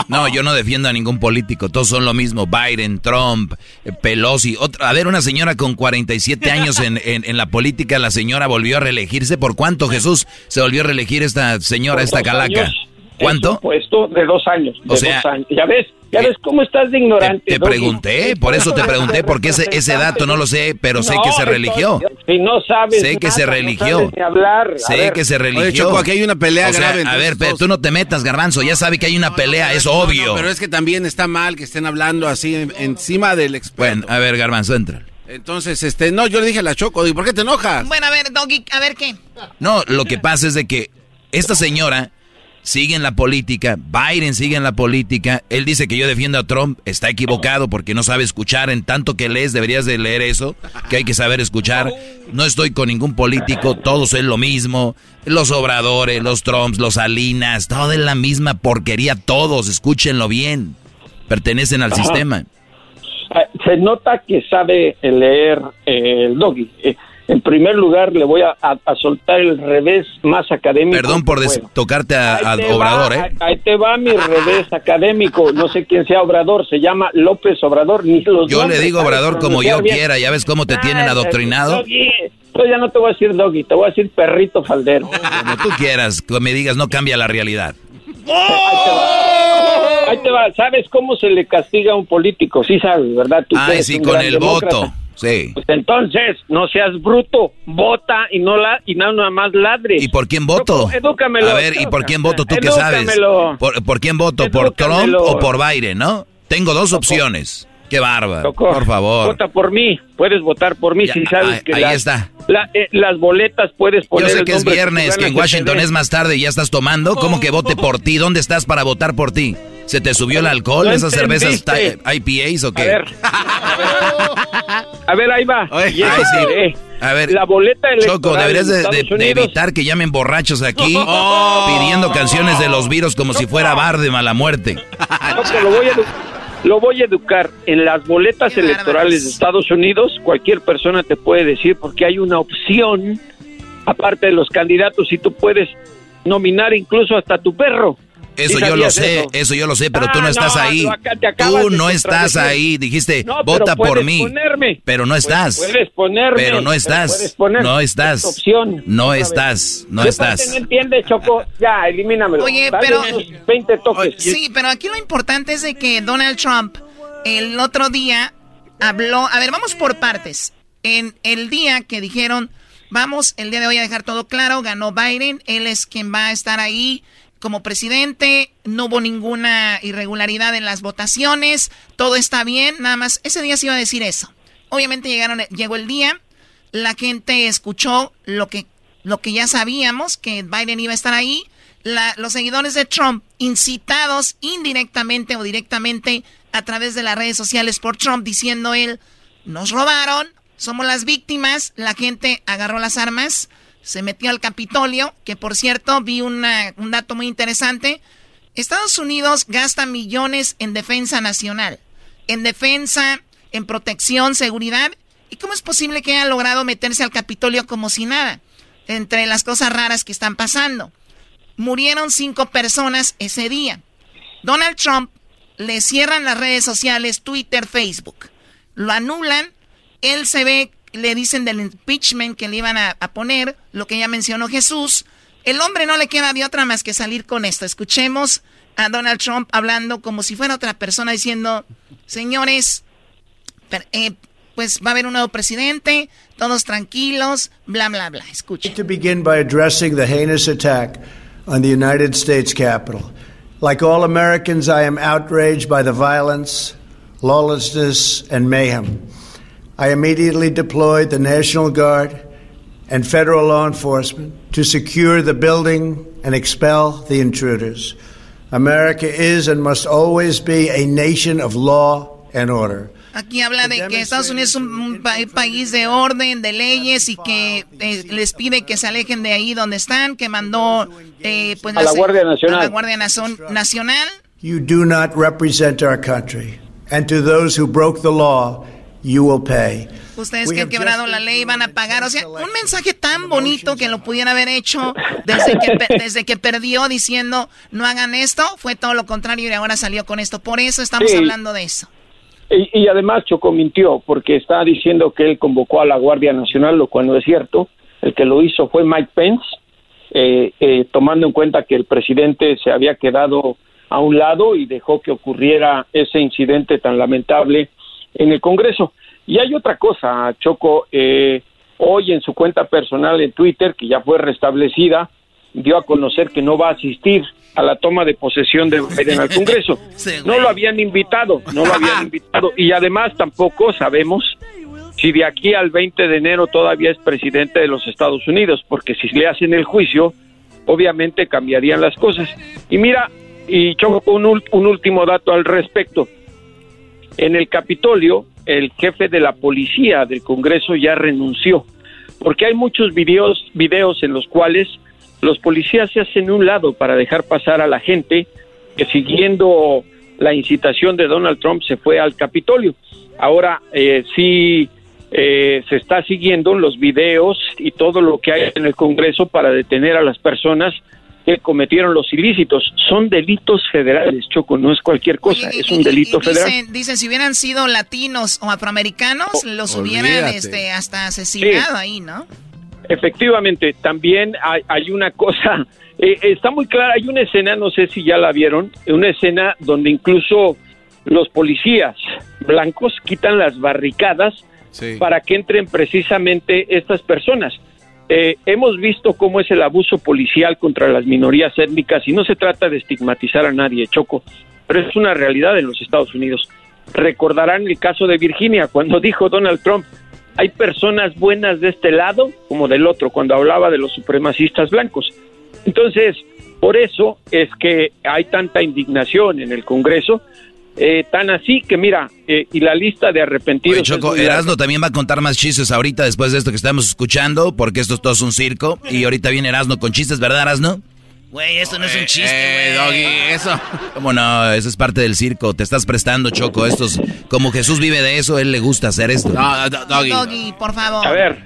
No, yo no defiendo a ningún político, todos son lo mismo, Biden, Trump, eh, Pelosi. Otra, a ver, una señora con 47 años en, en, la política, la señora volvió a reelegirse. ¿Por cuánto, Jesús, se volvió a reelegir esta señora, esta calaca? ¿Cuánto? puesto de dos años. o sea, Ya ves, ya ves cómo estás de ignorante. Te, pregunté, por eso te pregunté, porque ese, ese dato no lo sé, pero sé que se religió. Si no sabes. Sé que se religió. Sé que se religió. Choco, aquí hay una pelea grave. A ver, pero tú no te metas, Garbanzo. Ya sabe que hay una pelea, es obvio. pero es que también está mal que estén hablando así encima del experto. Bueno, a ver, Garbanzo, entra. Entonces, este, no, yo le dije a la Choco, ¿y por qué te enojas? Bueno, a ver, Doggy, a ver qué. No, lo que pasa es de que esta señora sigue en la política, Biden sigue en la política, él dice que yo defiendo a Trump, está equivocado porque no sabe escuchar, en tanto que lees deberías de leer eso, que hay que saber escuchar, no estoy con ningún político, todos es lo mismo, los obradores, los Trumps, los Salinas, todo es la misma porquería, todos, escúchenlo bien, pertenecen al sistema. Ah, se nota que sabe leer eh, el doggy. Eh, en primer lugar, le voy a, soltar el revés más académico. Perdón por tocarte al Obrador, ¿eh? Ahí te va mi revés académico. No sé quién sea Obrador, se llama López Obrador. Ni los yo le digo Obrador como yo quiera, ya ves cómo te tienen adoctrinado. yo ya no te voy a decir doggy, te voy a decir perrito faldero. Como tú quieras, que me digas, no cambia la realidad. Ahí te va. ¿Sabes cómo se le castiga a un político? Sí sabes, ¿verdad? Tú Ay, sí, con el voto. Sí. Pues entonces, no seas bruto, vota y no la y nada más ladre. ¿Y por quién voto? Edúcamelo. A ver, ¿y por quién voto tú qué sabes? ¿Por, quién voto? ¿Por Trump o por Biden, no? Tengo dos opciones. Qué bárbaro. por favor. Vota por mí. Puedes votar por mí si sabes que ahí está. Eh, las boletas puedes poner. Yo sé que es viernes, que en Washington es más tarde y ya estás tomando. ¿Cómo que vote por ti? ¿Dónde estás para votar por ti? ¿Se te subió el alcohol? ¿Esas cervezas IPAs o qué? A ver, a ver ahí va. A ver, la boleta Choco, deberías de, evitar que llamen borrachos aquí oh. pidiendo canciones de los virus como si fuera bar de mala muerte. lo voy a lo voy a educar. En las boletas electorales de Estados Unidos, cualquier persona te puede decir porque hay una opción, aparte de los candidatos, y tú puedes nominar incluso hasta tu perro. Eso yo lo sé, eso? yo lo sé, pero tú no ah, estás ahí. Tú no estás ahí. Dijiste, vota por mí. Pero no estás. Puedes ponerme. Pero no estás. No estás. Opción. No estás. No estás. No entiendes, Choco. Ya, elimínamelo. Oye, pero. 20 toques. Sí, pero aquí lo importante es de que Donald Trump el otro día habló. A ver, vamos por partes. En el día que dijeron, vamos, el día de hoy a dejar todo claro, ganó Biden. Él es quien va a estar ahí como presidente, no hubo ninguna irregularidad en las votaciones, todo está bien, nada más ese día se iba a decir eso. Obviamente llegaron, llegó el día, la gente escuchó lo que, lo que ya sabíamos, que Biden iba a estar ahí, los seguidores de Trump, incitados indirectamente o directamente a través de las redes sociales por Trump, diciendo él, nos robaron, somos las víctimas, la gente agarró las armas, se metió al Capitolio, que por cierto vi un dato muy interesante. Estados Unidos gasta millones en defensa nacional, en defensa, en protección, seguridad. ¿Y cómo es posible que haya logrado meterse al Capitolio como si nada? Entre las cosas raras que están pasando. Murieron cinco personas ese día. Donald Trump le cierran las redes sociales, Twitter, Facebook. Lo anulan. Él se ve le dicen del impeachment que le iban a, poner, lo que ya mencionó Jesús. El hombre no le queda de otra más que salir con esto. Escuchemos a Donald Trump hablando como si fuera otra persona diciendo, señores, eh, pues va a haber un nuevo presidente, todos tranquilos, bla, bla, bla. Escuchen. I immediately deployed the National Guard and federal law enforcement to secure the building and expel the intruders. America is and must always be a nation of law and order. Aquí habla de que Estados Unidos es un pa país de orden, de leyes y que eh, les pide que se alejen de ahí donde están, que mandó eh, pues, a la Guardia Nacional. A la Guardia Nacional. You do not represent our country, and to those who broke the law, you will pay. Ustedes que han quebrado la ley van a pagar. O sea, un mensaje tan bonito que lo pudiera haber hecho desde que, desde que perdió diciendo no hagan esto, fue todo lo contrario y ahora salió con esto. Por eso estamos Sí. hablando de eso. Y, y además Choco mintió porque está diciendo que él convocó a la Guardia Nacional, lo cual no es cierto. El que lo hizo fue Mike Pence, eh, eh, tomando en cuenta que el presidente se había quedado a un lado y dejó que ocurriera ese incidente tan lamentable en el Congreso. Y hay otra cosa, Choco, eh, hoy en su cuenta personal en Twitter, que ya fue restablecida, dio a conocer que no va a asistir a la toma de posesión de Biden al Congreso. No lo habían invitado, no lo habían invitado. Y además tampoco sabemos si de aquí al 20 de enero todavía es presidente de los Estados Unidos, porque si le hacen el juicio, obviamente cambiarían las cosas. Y mira, y Choco, un, un último dato al respecto. En el Capitolio, el jefe de la policía del Congreso ya renunció, porque hay muchos videos, videos en los cuales los policías se hacen un lado para dejar pasar a la gente que siguiendo la incitación de Donald Trump se fue al Capitolio. Ahora eh, sí eh, se está siguiendo los videos y todo lo que hay en el Congreso para detener a las personas que cometieron los ilícitos. Son delitos federales, Choco, no es cualquier cosa, es un delito federal. Dicen, dicen, si hubieran sido latinos o afroamericanos, los hubieran este, hasta asesinado Sí. ahí, ¿no? Efectivamente, también hay, hay una cosa, eh, está muy clara, hay una escena, no sé si ya la vieron, una escena donde incluso los policías blancos quitan las barricadas para que entren precisamente estas personas. Eh, hemos visto cómo es el abuso policial contra las minorías étnicas y no se trata de estigmatizar a nadie, Choco, pero es una realidad en los Estados Unidos. Recordarán el caso de Virginia cuando dijo Donald Trump, hay personas buenas de este lado como del otro, cuando hablaba de los supremacistas blancos. Entonces, por eso es que hay tanta indignación en el Congreso, eh, tan así que mira, eh, y la lista de arrepentidos... Oye, Choco. Erasmo también va a contar más chistes ahorita después de esto que estamos escuchando, porque esto todo es un circo. Y ahorita viene Erasmo con chistes, ¿verdad, Erasmo? Güey, esto no es un chiste, Eh, güey. Doggy, eso. ¿Cómo no? Eso es parte del circo. Te estás prestando, Choco. Estos, como Jesús vive de eso, él le gusta hacer esto. Doggy, por favor. A ver,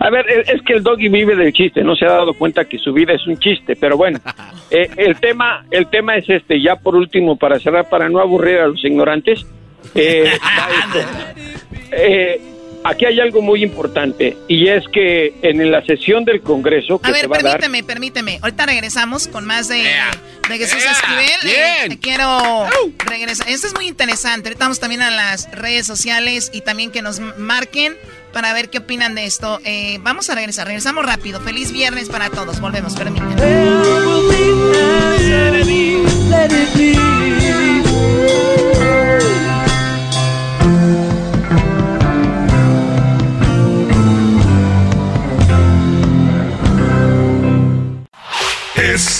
a ver, es que el doggy vive del chiste, no se ha dado cuenta que su vida es un chiste, pero bueno, eh, el tema, el tema es este, ya por último, para cerrar, para no aburrir a los ignorantes, eh. Eh, aquí hay algo muy importante, y es que en la sesión del Congreso que A se ver, va a dar, permíteme, permíteme. Ahorita regresamos con más de, de Jesús Ea, Esquivel. bien. Eh, te quiero regresar. Esto es muy interesante. Ahorita vamos también a las redes sociales y también que nos marquen para ver qué opinan de esto. Eh, vamos a regresar. Regresamos rápido. Feliz viernes para todos. Volvemos, permíteme.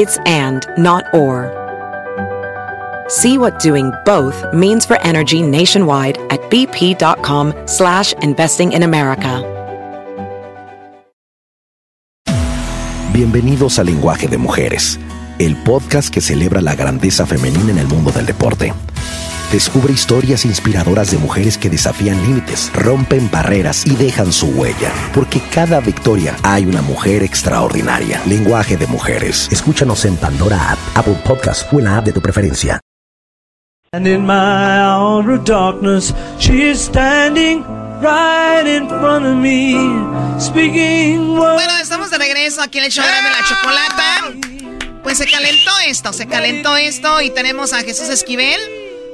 It's and, not or. See what doing both means for energy nationwide at bp.com slash investing in America. Bienvenidos a Lenguaje de Mujeres, el podcast que celebra la grandeza femenina en el mundo del deporte. Descubre historias inspiradoras de mujeres que desafían límites, rompen barreras y dejan su huella. Porque cada victoria hay una mujer extraordinaria. Lenguaje de mujeres. Escúchanos en Pandora App, Apple Podcast o en la app de tu preferencia. And in my hour of darkness, she is standing right in front of me, speaking Bueno, estamos de regreso aquí en el show de la chocolata. Pues se calentó esto, se calentó esto y tenemos a Jesús Esquivel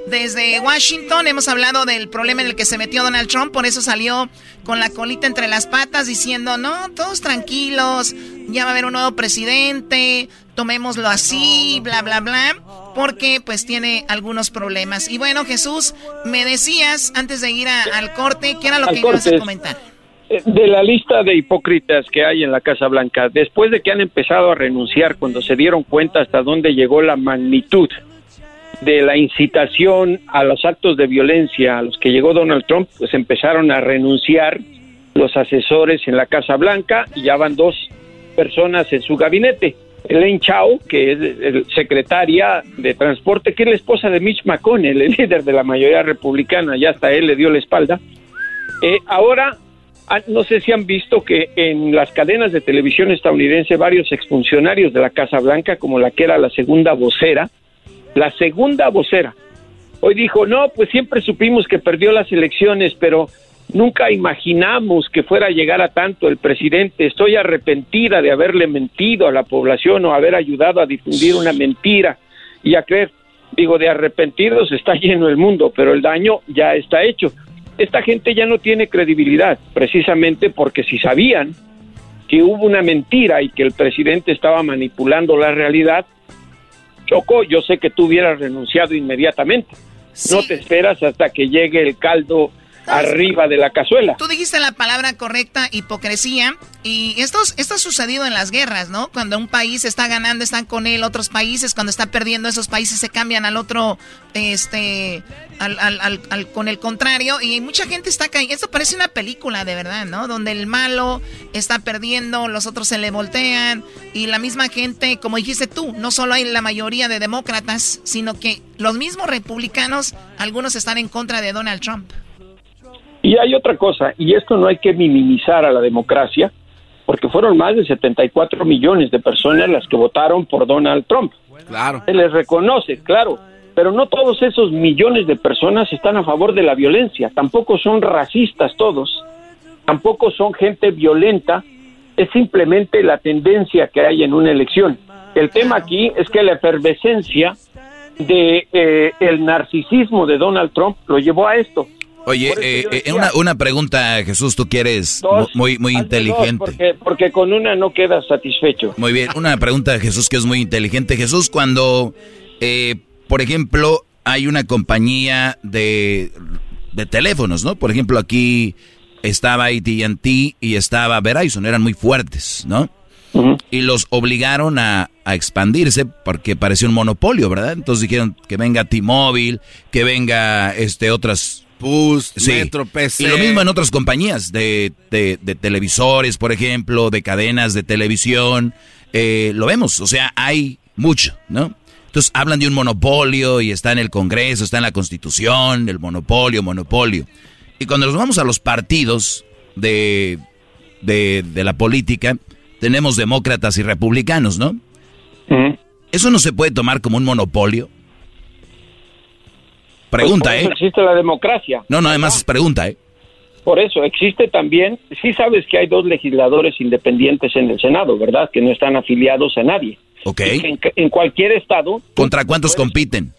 desde Washington. Hemos hablado del problema en el que se metió Donald Trump, por eso salió con la colita entre las patas diciendo, no, todos tranquilos, ya va a haber un nuevo presidente, tomémoslo así, bla, bla, bla, porque pues tiene algunos problemas. Y bueno, Jesús, me decías antes de ir al corte, ¿qué era lo que ibas a comentar? Eh, de la lista de hipócritas que hay en la Casa Blanca, después de que han empezado a renunciar cuando se dieron cuenta hasta dónde llegó la magnitud de la incitación a los actos de violencia a los que llegó Donald Trump, pues empezaron a renunciar los asesores en la Casa Blanca y ya van dos personas en su gabinete. Elaine Chao, que es el secretaria de Transporte, que es la esposa de Mitch McConnell, el líder de la mayoría republicana, ya hasta él le dio la espalda. Eh, ahora Ah, no sé si han visto que en las cadenas de televisión estadounidense varios exfuncionarios de la Casa Blanca, como la que era la segunda vocera, la segunda vocera, hoy dijo, no, pues siempre supimos que perdió las elecciones, pero nunca imaginamos que fuera a llegar a tanto el presidente. Estoy arrepentida de haberle mentido a la población o haber ayudado a difundir una mentira y a creer. Digo, de arrepentidos está lleno el mundo, pero el daño ya está hecho esta gente ya no tiene credibilidad, precisamente porque si sabían que hubo una mentira y que el presidente estaba manipulando la realidad, Choco, yo sé que tú hubieras renunciado inmediatamente. No te esperas hasta que llegue el caldo arriba de la cazuela. Tú dijiste la palabra correcta, hipocresía, y esto, esto ha sucedido en las guerras, ¿no? Cuando un país está ganando, están con él otros países, cuando está perdiendo, esos países se cambian al otro, este, al, al, al, con el contrario, y mucha gente está cayendo. Esto parece una película, de verdad, ¿no? Donde el malo está perdiendo, los otros se le voltean, y la misma gente, como dijiste tú, no solo hay la mayoría de demócratas, sino que los mismos republicanos, algunos están en contra de Donald Trump. Y hay otra cosa, y esto no hay que minimizar a la democracia, porque fueron más de 74 millones de personas las que votaron por Donald Trump. Claro. Se les reconoce, claro, pero no todos esos millones de personas están a favor de la violencia, tampoco son racistas todos, tampoco son gente violenta, es simplemente la tendencia que hay en una elección. El tema aquí es que la efervescencia de eh, el narcisismo de Donald Trump lo llevó a esto. Oye, eh, eh, una, una pregunta, Jesús, tú quieres muy, muy inteligente. porque, porque con una no quedas satisfecho. Muy bien, una pregunta, Jesús, que es muy inteligente. Jesús, cuando, eh, por ejemplo, hay una compañía de, de teléfonos, ¿no? Por ejemplo, aquí estaba AT&T y estaba Verizon, eran muy fuertes, ¿no? Y los obligaron a, a, expandirse porque parecía un monopolio, ¿verdad? Entonces dijeron que venga T-Mobile, que venga este otras Boost, Metro, PC. Y lo mismo en otras compañías de, de, televisores, por ejemplo, de cadenas de televisión. Eh, lo vemos, o sea, hay mucho, ¿no? Entonces hablan de un monopolio y está en el Congreso, está en la Constitución, el monopolio, monopolio. Y cuando nos vamos a los partidos de, de, de la política, tenemos demócratas y republicanos, ¿no? Eso no se puede tomar como un monopolio. Pregunta, pues ¿eh? Existe la democracia. No, no, además es pregunta, ¿eh? Por eso, existe también, sí sabes que hay dos legisladores independientes en el Senado, ¿verdad? Que no están afiliados a nadie. Ok. En, en, cualquier estado. ¿Contra cuántos compiten?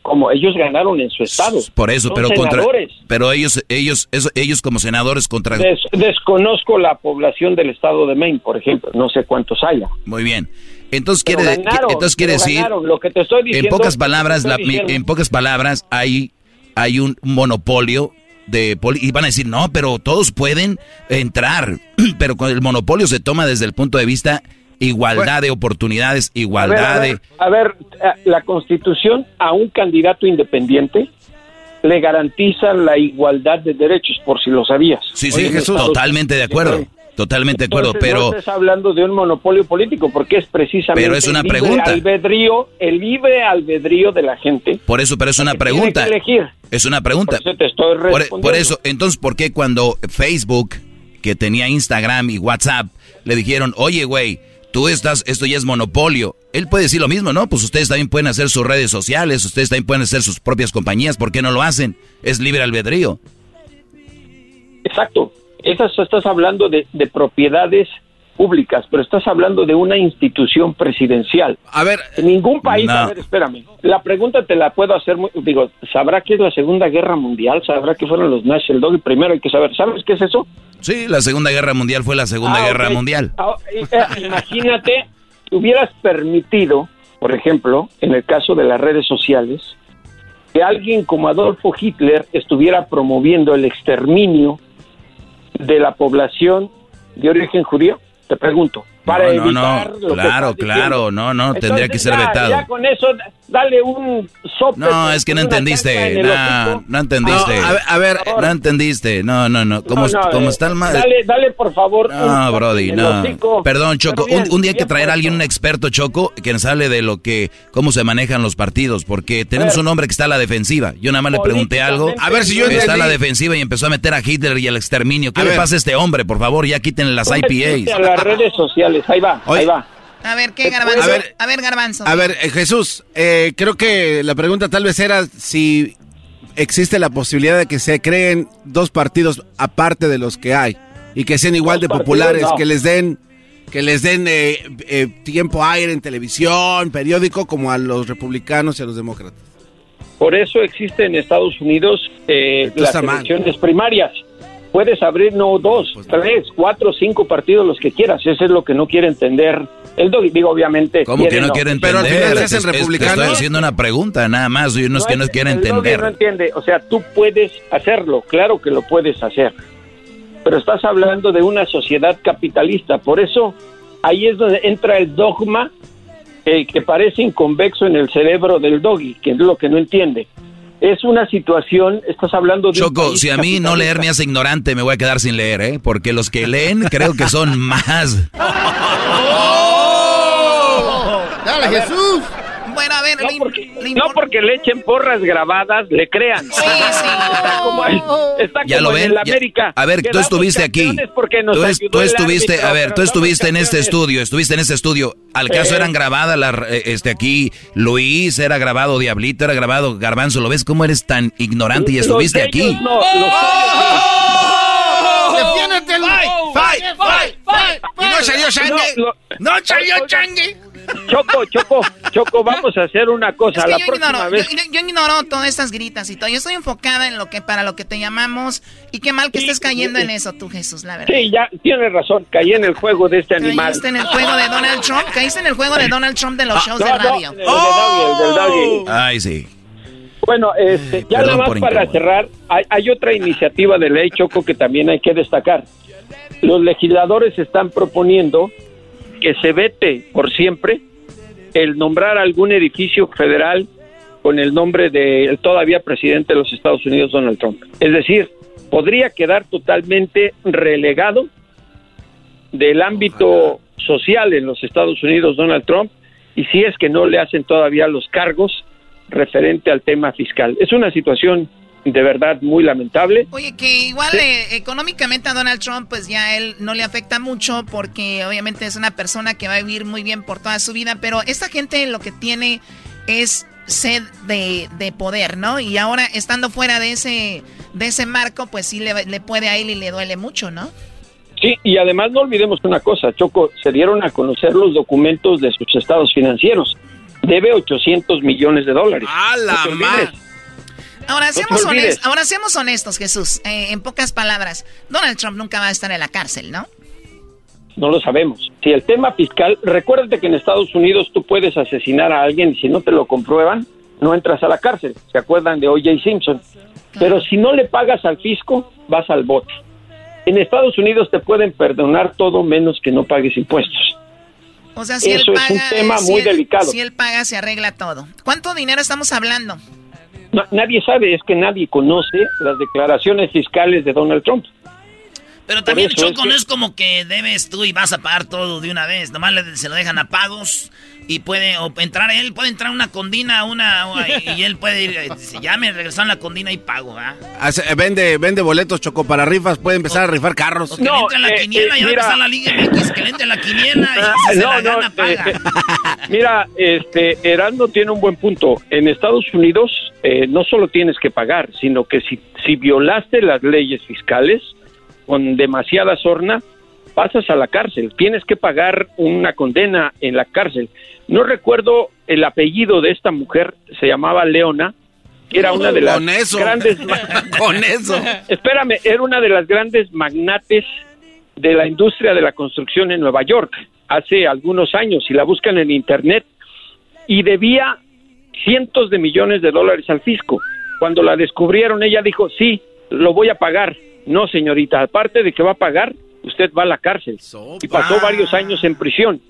Como ellos ganaron en su estado. Por eso, Son pero senadores. contra. Pero ellos, ellos, eso, ellos como senadores contra. Des, desconozco la población del estado de Maine, por ejemplo. No sé cuántos haya. Muy bien. Entonces Pero quiere, ganaron, entonces quiere decir, ganaron. Lo que te estoy diciendo- en pocas palabras, la- en pocas palabras hay, hay un monopolio de poli- y van a decir no, pero todos pueden entrar, pero con el monopolio se toma desde el punto de vista igualdad de oportunidades, A ver, igualdad a de ver, a ver, eh, la Constitución a un candidato independiente le garantiza la igualdad de derechos, por si lo sabías. Sí, sí, totalmente de acuerdo. Totalmente de acuerdo, pero... No estás hablando de un monopolio político, porque es precisamente Pero es una el libre albedrío, el libre albedrío de la gente. Por eso, pero es una pregunta. Tiene que elegir. Es una pregunta. Por eso te estoy Por, por eso, entonces, ¿por qué cuando Facebook, que tenía Instagram y WhatsApp, le dijeron, oye, güey, tú estás, esto ya es monopolio? Él puede decir lo mismo, ¿no? Pues ustedes también pueden hacer sus redes sociales, ustedes también pueden hacer sus propias compañías, ¿por qué no lo hacen? Es libre albedrío. Exacto. Esas estás hablando de, de propiedades públicas, pero estás hablando de una institución presidencial. A ver, en ningún país, no. a ver, espérame. La pregunta te la puedo hacer, muy, digo, ¿sabrá qué es la Segunda Guerra Mundial? ¿Sabrá qué fueron los National Dog? Primero hay que saber, ¿sabes qué es eso? Sí, la Segunda Guerra Mundial fue la Segunda Ah, Guerra. Mundial. Ah, eh, imagínate, hubieras permitido, por ejemplo, en el caso de las redes sociales, que alguien como Adolfo Hitler estuviera promoviendo el exterminio de la población de origen judío. Te pregunto, para no, no, evitar no, lo claro, claro, diciendo. no, no, tendría que ser ya- vetado. Ya con eso, dale un sope. No, es que no entendiste, en no, no entendiste. No, a ver, a ver, no entendiste, no, no, no, como, No, como eh, está el mal. Dale, dale, por favor. No, Brody, no. Perdón, Choco. Bien, un, un día hay que bien traer a alguien, un experto, Choco, que nos hable de lo que, cómo se manejan los partidos, porque tenemos ver. un hombre que está a la defensiva. Yo nada más le pregunté algo. A ver si yo Está a la defensiva y empezó a meter a Hitler y al exterminio. ¿Qué A le ver. pasa a este hombre? Por favor, ya quítenle las Métete A IPAs. las redes sociales, ahí va, Oye. ahí va. A ver, ¿qué Te garbanzo? puedo- A ver, garbanzo. A ver, eh, Jesús, eh, creo que la pregunta tal vez era si existe la posibilidad de que se creen dos partidos aparte de los que hay y que sean igual Dos de partidos, populares, no. que les den que les den eh, eh, tiempo aire en televisión, periódico, como a los republicanos y a los demócratas. Por eso existe en Estados Unidos eh, las elecciones primarias. Puedes abrir no dos, Pues tres, cuatro, cinco partidos, los que quieras. Eso es lo que no quiere entender el doggy. Digo, obviamente. ¿Cómo que no quiere Pero al entender? final Es- es- te republicanos. estoy haciendo una pregunta, nada más. Yo no es que no quiera el entender. no entiende. O sea, tú puedes hacerlo. Claro que lo puedes hacer. Pero estás hablando de una sociedad capitalista. Por eso, ahí es donde entra el dogma eh, que parece inconvexo en el cerebro del doggy, que es lo que no entiende. Es una situación, estás hablando de... Choco, si a mí no leer me hace ignorante, me voy a quedar sin leer, ¿eh? Porque los que leen creo que son más. Dale, Jesús. Bueno, a ver, No le- porque, le no porque le echen porras grabadas, le crean. Sí, sí. Está como, el- está Ya como lo en ven. el ya- América. A ver, tú estuviste aquí. campeones porque nos Tú, es- tú estuviste, árbitro, a ver, tú estuviste en este estudio, estuviste en este estudio. ¿Al caso Eh. eran grabadas las, eh, este aquí, Luis, era grabado Diablito, era grabado Garbanzo? ¿Lo ves cómo eres tan ignorante y estuviste aquí? no, Defiéndete, Luis. Fight, fight, fight. Y no salió sangre. No salió sangre. Choco, Choco, Choco, vamos a hacer una cosa. Es que la yo próxima ignoro, vez. yo, yo- yo ignoro todas estas gritas y todo. Yo estoy enfocada en lo que para lo que te llamamos y qué mal que estés cayendo en eso tú, Jesús, la verdad. Sí, ya tienes razón. Caí en el juego de este animal. Caíste en el juego de Donald Trump, caíste en el juego de Donald Trump de los shows No, de no, radio. el del doggy, el del doggy. Ay, sí. Bueno, este, ya Perdón nada más para cerrar, hay, hay otra iniciativa de ley, Choco, que también hay que destacar. Los legisladores están proponiendo que se vete por siempre el nombrar algún edificio federal con el nombre del todavía presidente de los Estados Unidos, Donald Trump. Es decir, podría quedar totalmente relegado del ámbito social en los Estados Unidos, Donald Trump, y si es que no le hacen todavía los cargos referente al tema fiscal. Es una situación de verdad muy lamentable. Oye, que igual eh, económicamente a Donald Trump, pues ya él no le afecta mucho porque obviamente es una persona que va a vivir muy bien por toda su vida, pero esta gente lo que tiene es sed de, de poder, ¿no? Y ahora estando fuera de ese, de ese marco, pues sí le, le puede a él y le duele mucho, ¿no? Sí, y además no olvidemos una cosa, Choco, se dieron a conocer los documentos de sus estados financieros. Debe 800 millones de dólares. ¡A la No Ahora seamos, ahora seamos honestos, Jesús. Eh, en pocas palabras, Donald Trump nunca va a estar en la cárcel, ¿no? No lo sabemos. Si el tema fiscal, recuérdate que en Estados Unidos tú puedes asesinar a alguien y si no te lo comprueban, no entras a la cárcel. ¿Se acuerdan de O.J. Simpson? Pero si no le pagas al fisco, vas al bote. En Estados Unidos te pueden perdonar todo menos que no pagues impuestos. O sea, si Eso él es paga, un tema si muy él- delicado. Si él paga, se arregla todo. ¿Cuánto dinero estamos hablando? No, nadie sabe, es que nadie conoce las declaraciones fiscales de Donald Trump. Pero también, Choco, no es como que debes tú y vas a pagar todo de una vez. Nomás se lo dejan a pagos y puede entrar él, puede entrar una condina, una y él puede ir, eh, si ya me regresaron la condina y pago, ¿ah? Vende, vende boletos choco para rifas, puede empezar a rifar carros. que no, entre la eh, quiniela, y eh, va a la Liga MX, que le entre en la quiniela y si se la gana, paga. mira, este, Herando tiene un buen punto. En Estados Unidos no solo tienes que pagar, sino que si, si violaste las leyes fiscales con demasiada sorna, pasas a la cárcel, tienes que pagar una condena en la cárcel. No recuerdo el apellido de esta mujer, se llamaba Leona, era una de las grandes con eso. Espérame, era una de las grandes magnates de la industria de la construcción en Nueva York hace algunos años y la buscan en internet y debía cientos de millones de dólares al fisco. Cuando la descubrieron ella dijo, "Sí, lo voy a pagar." No, señorita, aparte de que va a pagar, usted va a la cárcel. Y pasó varios años en prisión.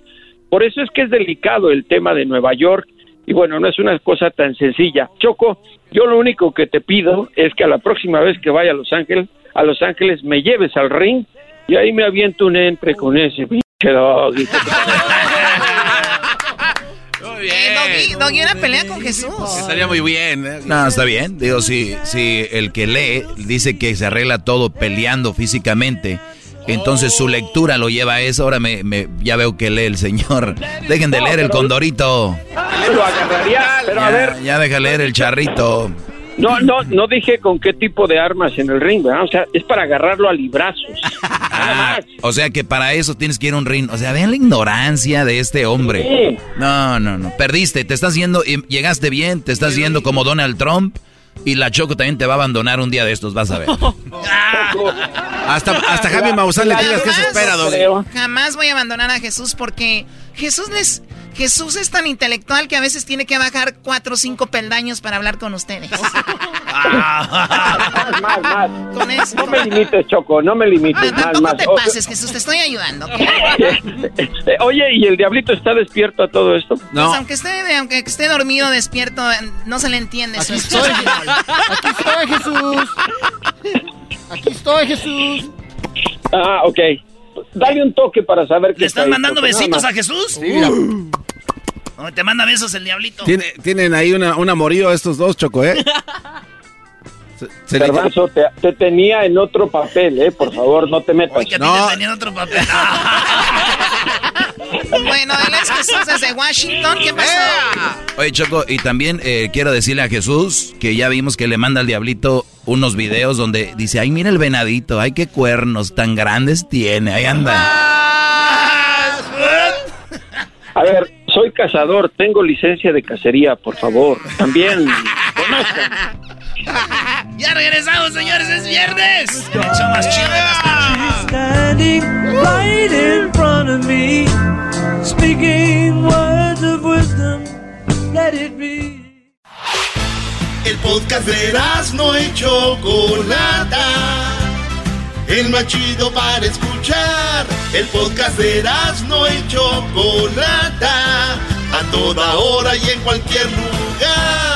Por eso es que es delicado el tema de Nueva York. Y bueno, no es una cosa tan sencilla. Choco, yo lo único que te pido es que a la próxima vez que vaya a Los Ángeles, a Los Ángeles me lleves al ring y ahí me aviento un entre con ese pinche doggy. Muy bien. Doggy, una pelea con Jesús. Estaría muy bien. ¿eh? No, está bien. Digo, si, si el que lee dice que se arregla todo peleando físicamente entonces su lectura lo lleva a eso. Ahora me, me, ya veo que lee el señor. Dejen de leer el condorito. Lo agarraría, pero ya, a ver. Ya deja leer el charrito. No, no, no dije con qué tipo de armas en el ring, ¿verdad? O sea, es para agarrarlo a librazos. Ah, o sea que para eso tienes que ir a un ring. O sea, vean la ignorancia de este hombre. No, no, no. Perdiste, te estás yendo, llegaste bien, te estás yendo como Donald Trump. Y la Choco también te va a abandonar un día de estos, vas a ver. hasta, hasta Javi Maussan le digas que se espera, Jamás voy a abandonar a Jesús porque Jesús les Jesús es tan intelectual que a veces tiene que bajar cuatro o cinco peldaños para hablar con ustedes. más, más, más. No me limites, Choco, no me limites. Ah, más, más. te pases, Jesús, te estoy ayudando. Oye, ¿y el diablito está despierto a todo esto? No. Pues aunque esté, aunque esté dormido, despierto, no se le entiende. Aquí estoy, Aquí estoy, Jesús. Aquí estoy, Jesús. Ah, ok. Dale un toque para saber que. ¿Le están mandando besitos a Jesús? Sí, mira. te manda besos el diablito. tienen ahí una, un amorío estos dos, Choco, ¿eh? Se, te, tenía en otro papel, ¿eh? Por favor, no te metas. que no. te tenía en otro papel. bueno, él es Jesús desde Washington. ¿Qué pasó? Oye, Choco, y también eh, quiero decirle a Jesús que ya vimos que le manda al diablito unos videos donde dice, ay, mira el venadito, ay, qué cuernos tan grandes tiene, ahí anda. A ver, soy cazador, tengo licencia de cacería, por favor. También conozcan. ya regresamos, señores, es viernes. Mucho más chido de El podcast de no y Chocolata. El más para escuchar. El podcast de no y Chocolata. A toda hora y en cualquier lugar.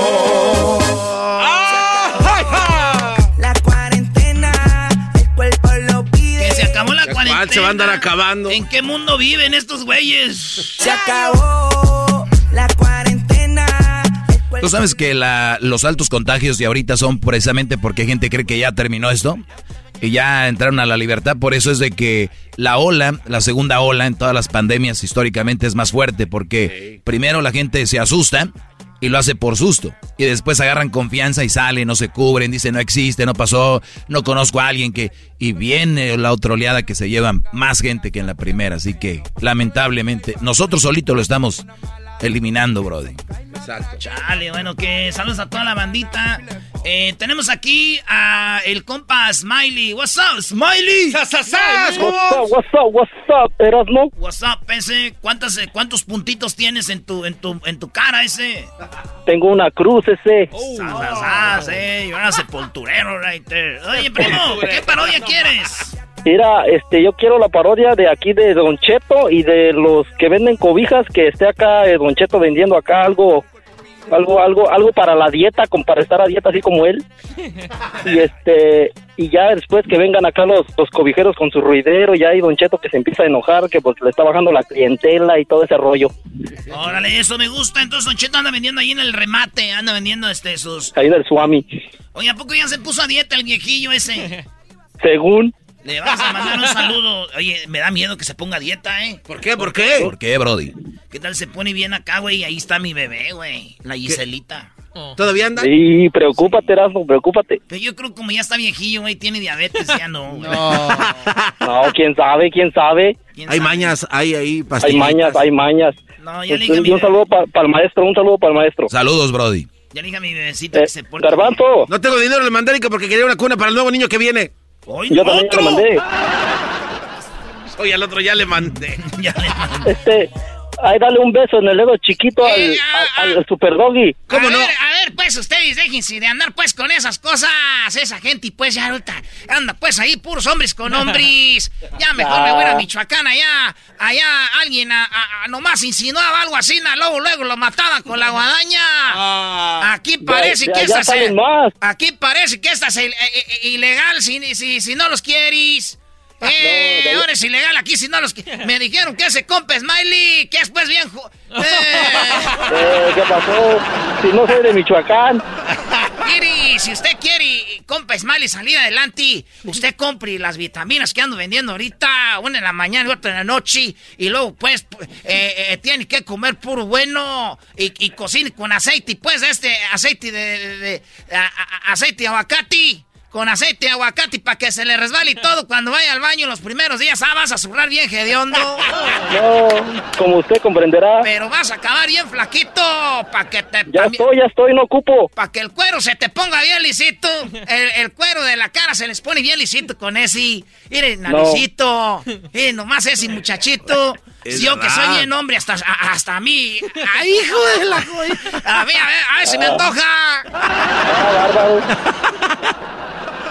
Se va a andar acabando. ¿En qué mundo viven estos güeyes? Se acabó la cuarentena. ¿Tú sabes que los altos contagios de ahorita son precisamente porque gente cree que ya terminó esto? Y ya entraron a la libertad. Por eso es de que la ola, la segunda ola en todas las pandemias históricamente es más fuerte. Porque primero la gente se asusta y lo hace por susto. Y después agarran confianza y salen, no se cubren, dicen no existe, no pasó, no conozco a alguien que... Y viene la otra oleada que se llevan más gente que en la primera. Así que lamentablemente nosotros solitos lo estamos eliminando, Brody. Exacto. Chale, bueno, que saludos a toda la bandita. Eh, tenemos aquí a el compa Smiley. What's up, Smiley? What's up, what's up, what's up, Erasmo? What's up, ese? ¿Cuántas, eh, ¿Cuántos puntitos tienes en tu, en tu, en tu cara, ese? Tengo una cruz, ese. Oh, sas, eh, yo era sepulturero right there. Oye, primo, ¿qué parodia quieres? Mira, este, yo quiero la parodia de aquí de Don Cheto y de los que venden cobijas, que esté acá eh, Don Cheto vendiendo acá algo, algo, algo, algo para la dieta, como para estar a dieta así como él. Y este, y ya después que vengan acá los, los cobijeros con su ruidero, ya hay Don Cheto que se empieza a enojar, que porque le está bajando la clientela y todo ese rollo. Órale, eso me gusta. Entonces Don Cheto anda vendiendo ahí en el remate, anda vendiendo este sus. Ahí del Swami. Oye, ¿a poco ya se puso a dieta el viejillo ese? Según. Le vas a mandar un saludo. Oye, me da miedo que se ponga dieta, ¿eh? ¿Por qué? ¿Por qué? ¿Por qué, Brody? ¿Qué tal se pone bien acá, güey? Ahí está mi bebé, güey. La Giselita. ¿Todavía anda? Sí, preocúpate, Erasmo, preocúpate. Pero yo creo que como ya está viejillo, güey, tiene diabetes, ya no. güey. No, quién sabe, quién sabe. Hay mañas, hay ahí Hay mañas, hay mañas. No, ya le dije un saludo para el maestro, un saludo para el maestro. Saludos, Brody. Ya le dije a mi bebecito Eh, que se porte. Garbanzo. No tengo dinero, le mandé Erika, porque quería una cuna para el nuevo niño que viene. ¡Ay, Yo también otro! lo mandé. Oye, al otro ya le mandé. Ya le mandé. Este, ahí dale un beso en el dedo chiquito al, ah, al- al super doggy. a ver, a ver, pues ustedes déjense de andar pues con esas cosas, esa gente y pues ya ahorita anda pues ahí puros hombres con hombres. Ya mejor me voy a Michoacán allá, allá alguien a, a- a nomás insinuaba algo así, na, luego luego lo mataba con la guadaña. Aquí parece ya- que esta se, aquí parece que esta es il- eh, eh, ilegal si, si, si no los quieres. Eh, No, no. ahora es ilegal aquí si no los Me dijeron que ese compa Smiley, que es pues bien... Eh. Eh, ¿Qué pasó? Si no soy de Michoacán. Mire, si usted quiere, compa Smiley, salir adelante, usted compre las vitaminas que ando vendiendo ahorita, una en la mañana y otra en la noche, y luego, pues, eh, eh, tiene que comer puro bueno, y, y cocine con aceite, pues, este aceite de, de- de- a- a- aceite de aguacate. Con aceite de aguacate para que se le resbale y todo cuando vaya al baño los primeros días. Ah, vas a zurrar bien hediondo. No, como usted comprenderá. Pero vas a acabar bien flaquito para que te... Ya estoy, ya estoy, no ocupo. Para que el cuero se te ponga bien lisito. El, el cuero de la cara se les pone bien lisito con ese. Miren, No. naricito. Miren, nomás ese muchachito. Es Si yo que soy bien hombre, hasta, a- hasta a mí. ¡Ay, hijo de la joya! A ver, a ver, a ver si me antoja.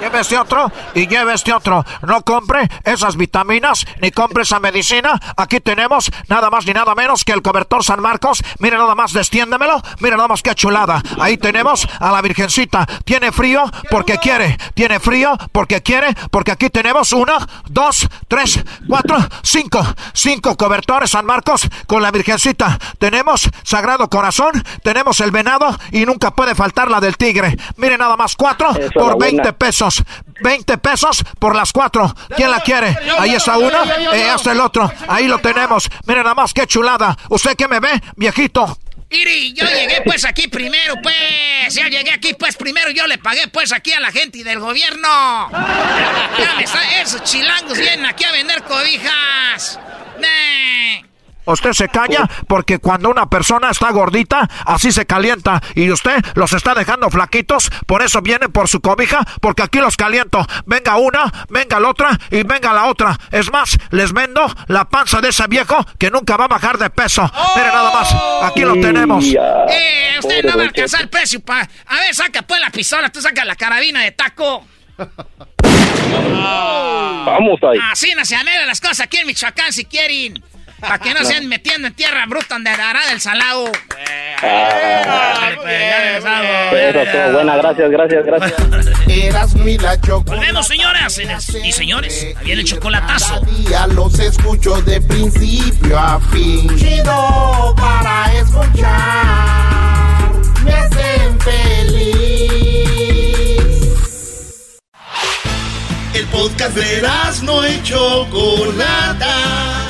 Lleve este otro y lleve este otro. No compre esas vitaminas ni compre esa medicina. Aquí tenemos nada más ni nada menos que el cobertor San Marcos. Mire nada más, destiéndemelo. Mire nada más qué chulada. Ahí tenemos a la Virgencita. Tiene frío porque quiere. Tiene frío porque quiere. Porque aquí tenemos uno, dos, tres, cuatro, cinco. Cinco cobertores San Marcos con la Virgencita. Tenemos Sagrado Corazón. Tenemos el venado y nunca puede faltar la del tigre. Mire nada más, cuatro Eso, por la buena. 20 pesos. 20 pesos por las cuatro. ¿Quién la quiere? Ahí está uno, eh, hasta el otro. Ahí lo tenemos. Miren nada más, qué chulada. ¿Usted qué me ve, viejito? Iri, yo llegué pues aquí primero, pues. Ya llegué aquí pues primero. Yo le pagué pues aquí a la gente del gobierno. Ya me está, esos chilangos vienen aquí a vender cobijas. Usted se calla porque cuando una persona está gordita, así se calienta. Y usted los está dejando flaquitos, por eso viene por su cobija, porque aquí los caliento. Venga una, venga la otra y venga la otra. Es más, les vendo la panza de ese viejo que nunca va a bajar de peso. Mire nada más, aquí lo tenemos. Eh, usted no va a alcanzar el precio pa. A ver, saca pues la pistola, tú saca la carabina de taco. Vamos ahí. Así no se anhelan las cosas aquí en Michoacán si quieren. Para que no se anden metiendo en tierra bruta donde hará del salado. Ah, eso estuvo buena, gracias, gracias, gracias. Eras mi la chocolate. Volvemos, señoras y señores. Ahí el chocolatazo. Día los escucho de principio a fin. Chido para escuchar. Me hacen feliz. El podcast de Erasmo y Chocolata.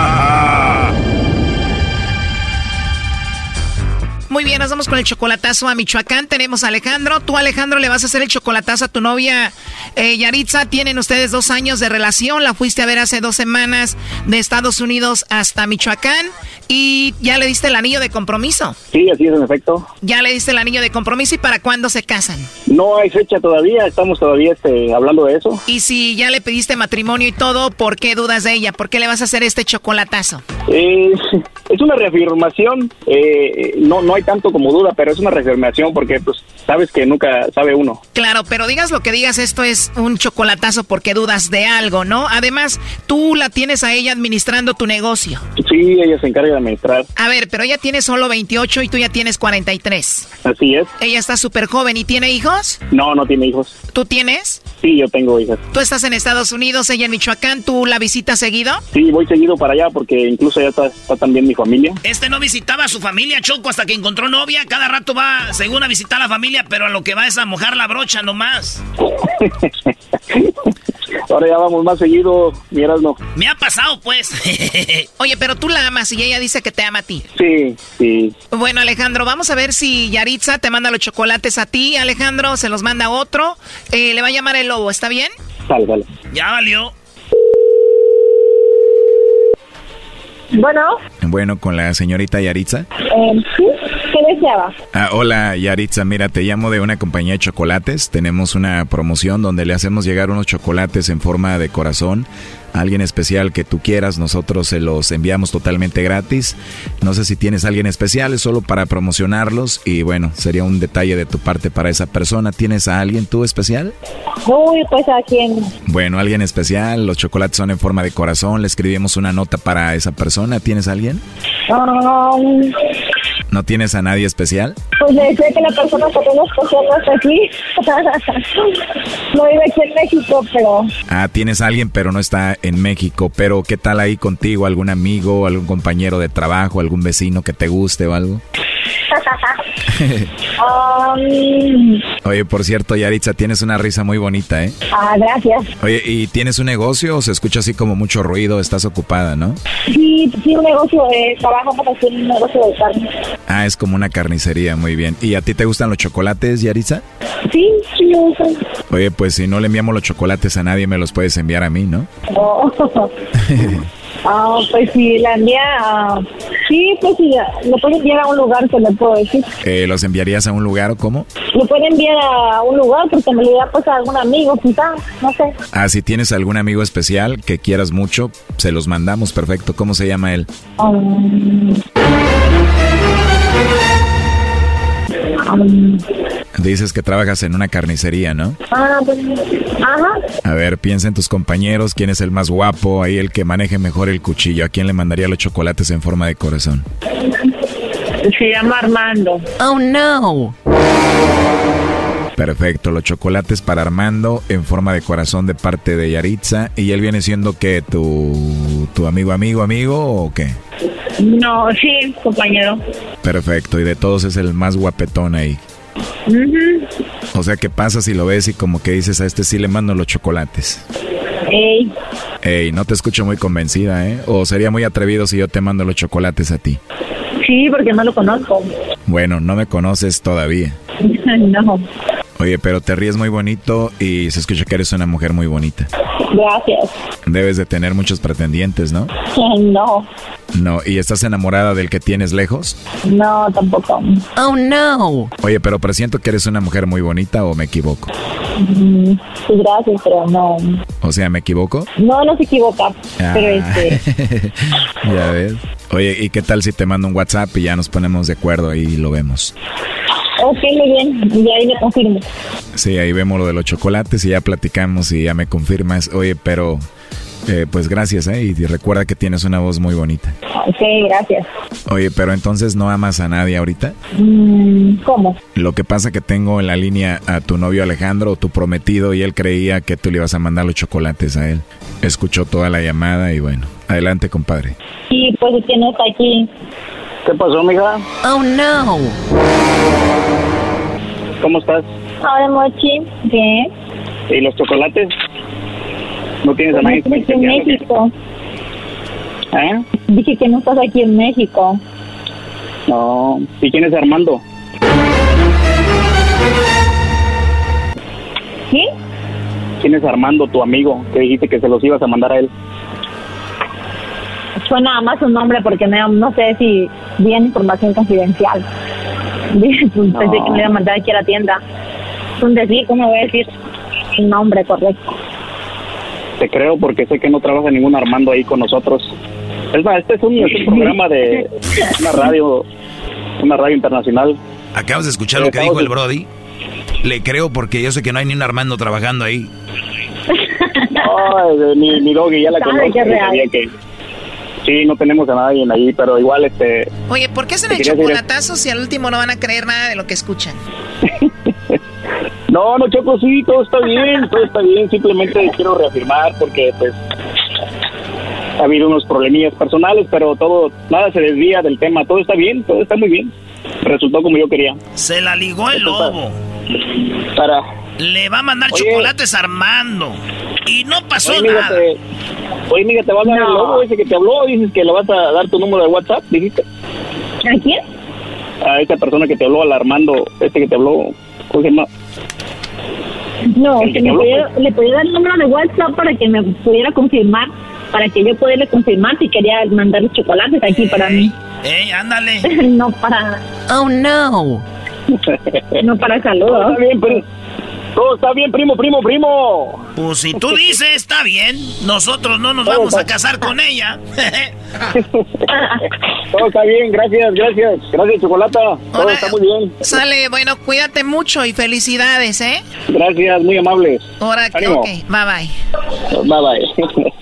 Muy bien, nos vamos con el chocolatazo a Michoacán. Tenemos a Alejandro. Tú, Alejandro, le vas a hacer el chocolatazo a tu novia eh, Yaritza. Tienen ustedes dos años de relación. La fuiste a ver hace dos semanas de Estados Unidos hasta Michoacán. Y ya le diste el anillo de compromiso. Sí, así es, en efecto. Ya le diste el anillo de compromiso. ¿Y para cuándo se casan? No hay fecha todavía. Estamos todavía este, hablando de eso. Y si ya le pediste matrimonio y todo, ¿por qué dudas de ella? ¿Por qué le vas a hacer este chocolatazo? Eh, es una reafirmación. Eh, no, no hay tanto como duda, pero es una reafirmación porque pues sabes que nunca sabe uno. Claro, pero digas lo que digas, esto es un chocolatazo porque dudas de algo, ¿no? Además, tú la tienes a ella administrando tu negocio. Sí, ella se encarga de administrar. A ver, pero ella tiene solo 28 y tú ya tienes 43. Así es. Ella está súper joven y tiene hijos. No, no tiene hijos. ¿Tú tienes? Sí, yo tengo hijas. ¿Tú estás en Estados Unidos, ella en Michoacán? ¿Tú la visitas seguido? Sí, voy seguido para allá porque incluso ya está, está también mi familia. Este no visitaba a su familia, Choco, hasta que encontró novia. Cada rato va, según a visitar a la familia, pero a lo que va es a mojar la brocha nomás. Ahora ya vamos más seguido, miras no. Me ha pasado, pues. Oye, pero tú la amas y ella dice que te ama a ti. Sí, sí. Bueno, Alejandro, vamos a ver si Yaritza te manda los chocolates a ti, Alejandro, se los manda otro. Eh, le va a llamar el lobo, ¿está bien? Vale, vale. Ya valió. Bueno. Bueno, con la señorita Yaritza. Eh, sí, ¿qué? Ah, hola Yaritza, mira, te llamo de una compañía de chocolates. Tenemos una promoción donde le hacemos llegar unos chocolates en forma de corazón a alguien especial que tú quieras. Nosotros se los enviamos totalmente gratis. No sé si tienes a alguien especial, es solo para promocionarlos y bueno, sería un detalle de tu parte para esa persona. ¿Tienes a alguien tú especial? Uy, pues a quién. Bueno, alguien especial. Los chocolates son en forma de corazón. Le escribimos una nota para esa persona. ¿Tienes a alguien? Um, ¿No tienes a nadie especial? pues le decía que la persona que tengo especial no está aquí. no vive aquí en México, pero... Ah, tienes a alguien, pero no está en México. Pero, ¿qué tal ahí contigo? ¿Algún amigo, algún compañero de trabajo, algún vecino que te guste o algo? Um, Oye, por cierto, Yaritza, tienes una risa muy bonita, ¿eh? ah, gracias. Oye, ¿y tienes un negocio o se escucha así como mucho ruido? Estás ocupada, ¿no? Sí, sí, un negocio de trabajamos aquí en un negocio de carne. Ah, es como una carnicería, muy bien. ¿Y a ti te gustan los chocolates, Yaritza? Sí, sí, me. Oye, pues si no le enviamos los chocolates a nadie, me los puedes enviar a mí, ¿no? Oh. Ah, pues si la envía, ah, sí, pues si la- lo puede enviar a un lugar que le puedo decir. Eh, ¿Los enviarías a un lugar o cómo? Lo puede enviar a un lugar porque me lo diga pues a algún amigo, quizá, no sé. Ah, si tienes algún amigo especial que quieras mucho, se los mandamos, perfecto. ¿Cómo se llama él? Um, Dices que trabajas en una carnicería, ¿no? ah, pues, ajá. A ver, piensa en tus compañeros, quién es el más guapo, ahí el que maneje mejor el cuchillo, a quién le mandaría los chocolates en forma de corazón. Se llama Armando. Oh, no. Perfecto, los chocolates para Armando en forma de corazón de parte de Yaritza. ¿Y él viene siendo que tu, tu amigo, amigo, amigo o qué? No, sí, compañero. Perfecto, y de todos es el más guapetón ahí. O sea, ¿qué pasa si lo ves y como que dices a este sí le mando los chocolates? Ey, Ey, no te escucho muy convencida, ¿eh? O sería muy atrevido si yo te mando los chocolates a ti. sí, porque no lo conozco. Bueno, no me conoces todavía. no, Oye, pero te ríes muy bonito y se escucha que eres una mujer muy bonita. gracias. Debes de tener muchos pretendientes, ¿no? No, No, ¿y estás enamorada del que tienes lejos? no, tampoco. Oh, no. Oye, pero presiento que eres una mujer muy bonita o me equivoco. Mm, Sí, gracias, pero no. O sea, ¿me equivoco? No, no se equivoca. Ah. Pero este, ya ves. Oye, ¿y qué tal si te mando un WhatsApp y ya nos ponemos de acuerdo y lo vemos? Ok, muy bien. Y ahí le confirmo. Sí, ahí vemos lo de los chocolates y ya platicamos y ya me confirmas. Oye, pero eh, pues gracias, ¿eh? Y recuerda que tienes una voz muy bonita. Ok, gracias. Oye, pero entonces no amas a nadie ahorita. Mm, ¿Cómo? Lo que pasa que tengo en la línea a tu novio Alejandro, tu prometido, y él creía que tú le ibas a mandar los chocolates a él. Escuchó toda la llamada y bueno, adelante, compadre. Sí, pues es que no está aquí. ¿Qué pasó, mija? Oh, no. ¿Cómo estás? Hola, Mochi. Bien. ¿Y los chocolates? ¿No tienes a nadie? Aquí en México. ¿Eh? Dije que no estás aquí en México. No. ¿Y quién es Armando? ¿Sí? ¿Quién es Armando, tu amigo? Que dijiste que se los ibas a mandar a él. Fue nada más un nombre porque no, no sé si bien información confidencial. Dije, pues, Pensé que me iba a mandar aquí a la tienda. Un decir, ¿cómo voy a decir el nombre correcto? Te creo porque sé que no trabaja ningún Armando ahí con nosotros. Es más, este es un, es un programa de una radio, una radio internacional. Acabas de escuchar lo que dijo el Brody. Le creo porque yo sé que no hay ni un Armando trabajando ahí. Ay, de- mi, mi doggy ya la conozco. que Sí, no tenemos a nadie ahí, pero igual este... Oye, ¿por qué hacen el chocolatazo si al último no van a creer nada de lo que escuchan? No, no, Choco, sí, todo está bien, todo está bien. Simplemente quiero reafirmar porque, pues, ha habido unos problemillas personales, pero todo, nada se desvía del tema. Todo está bien, todo está muy bien. Resultó como yo quería. Se la ligó el lobo. Para... Le va a mandar Oye. chocolates a Armando. Y no pasó Oye, nada. te, oye, mira, te va a dar el logo ese que te habló. Dices que le vas a dar tu número de WhatsApp, dijiste. ¿A quién? A esa persona que te habló, al Armando, este que te habló. ¿Cómo se llama? No, que que te me habló, pudiera- le podía dar el número de WhatsApp para que me pudiera confirmar, para que yo pudiera confirmar si quería mandar los chocolates aquí para mí. ¡Ey, ándale! no para... Oh, no. No para saludos. está bien, pero... Todo está bien, primo, primo, primo. Pues si tú dices, está bien. Nosotros no nos vamos a casar con ella. Todo está bien, gracias, gracias. Gracias, Chocolata. Todo está muy bien. Sale, bueno, cuídate mucho y felicidades, ¿eh? Gracias, muy amables. Ahora, ok, bye bye. Bye, bye.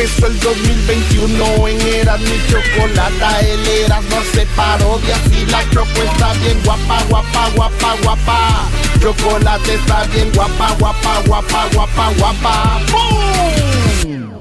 Empezó el 2021 en Eras mi chocolata, el Eras no se parodias y la choco está bien guapa, guapa, guapa, guapa. Chocolate está bien guapa, guapa, guapa, guapa, guapa. ¡Bum! Señores,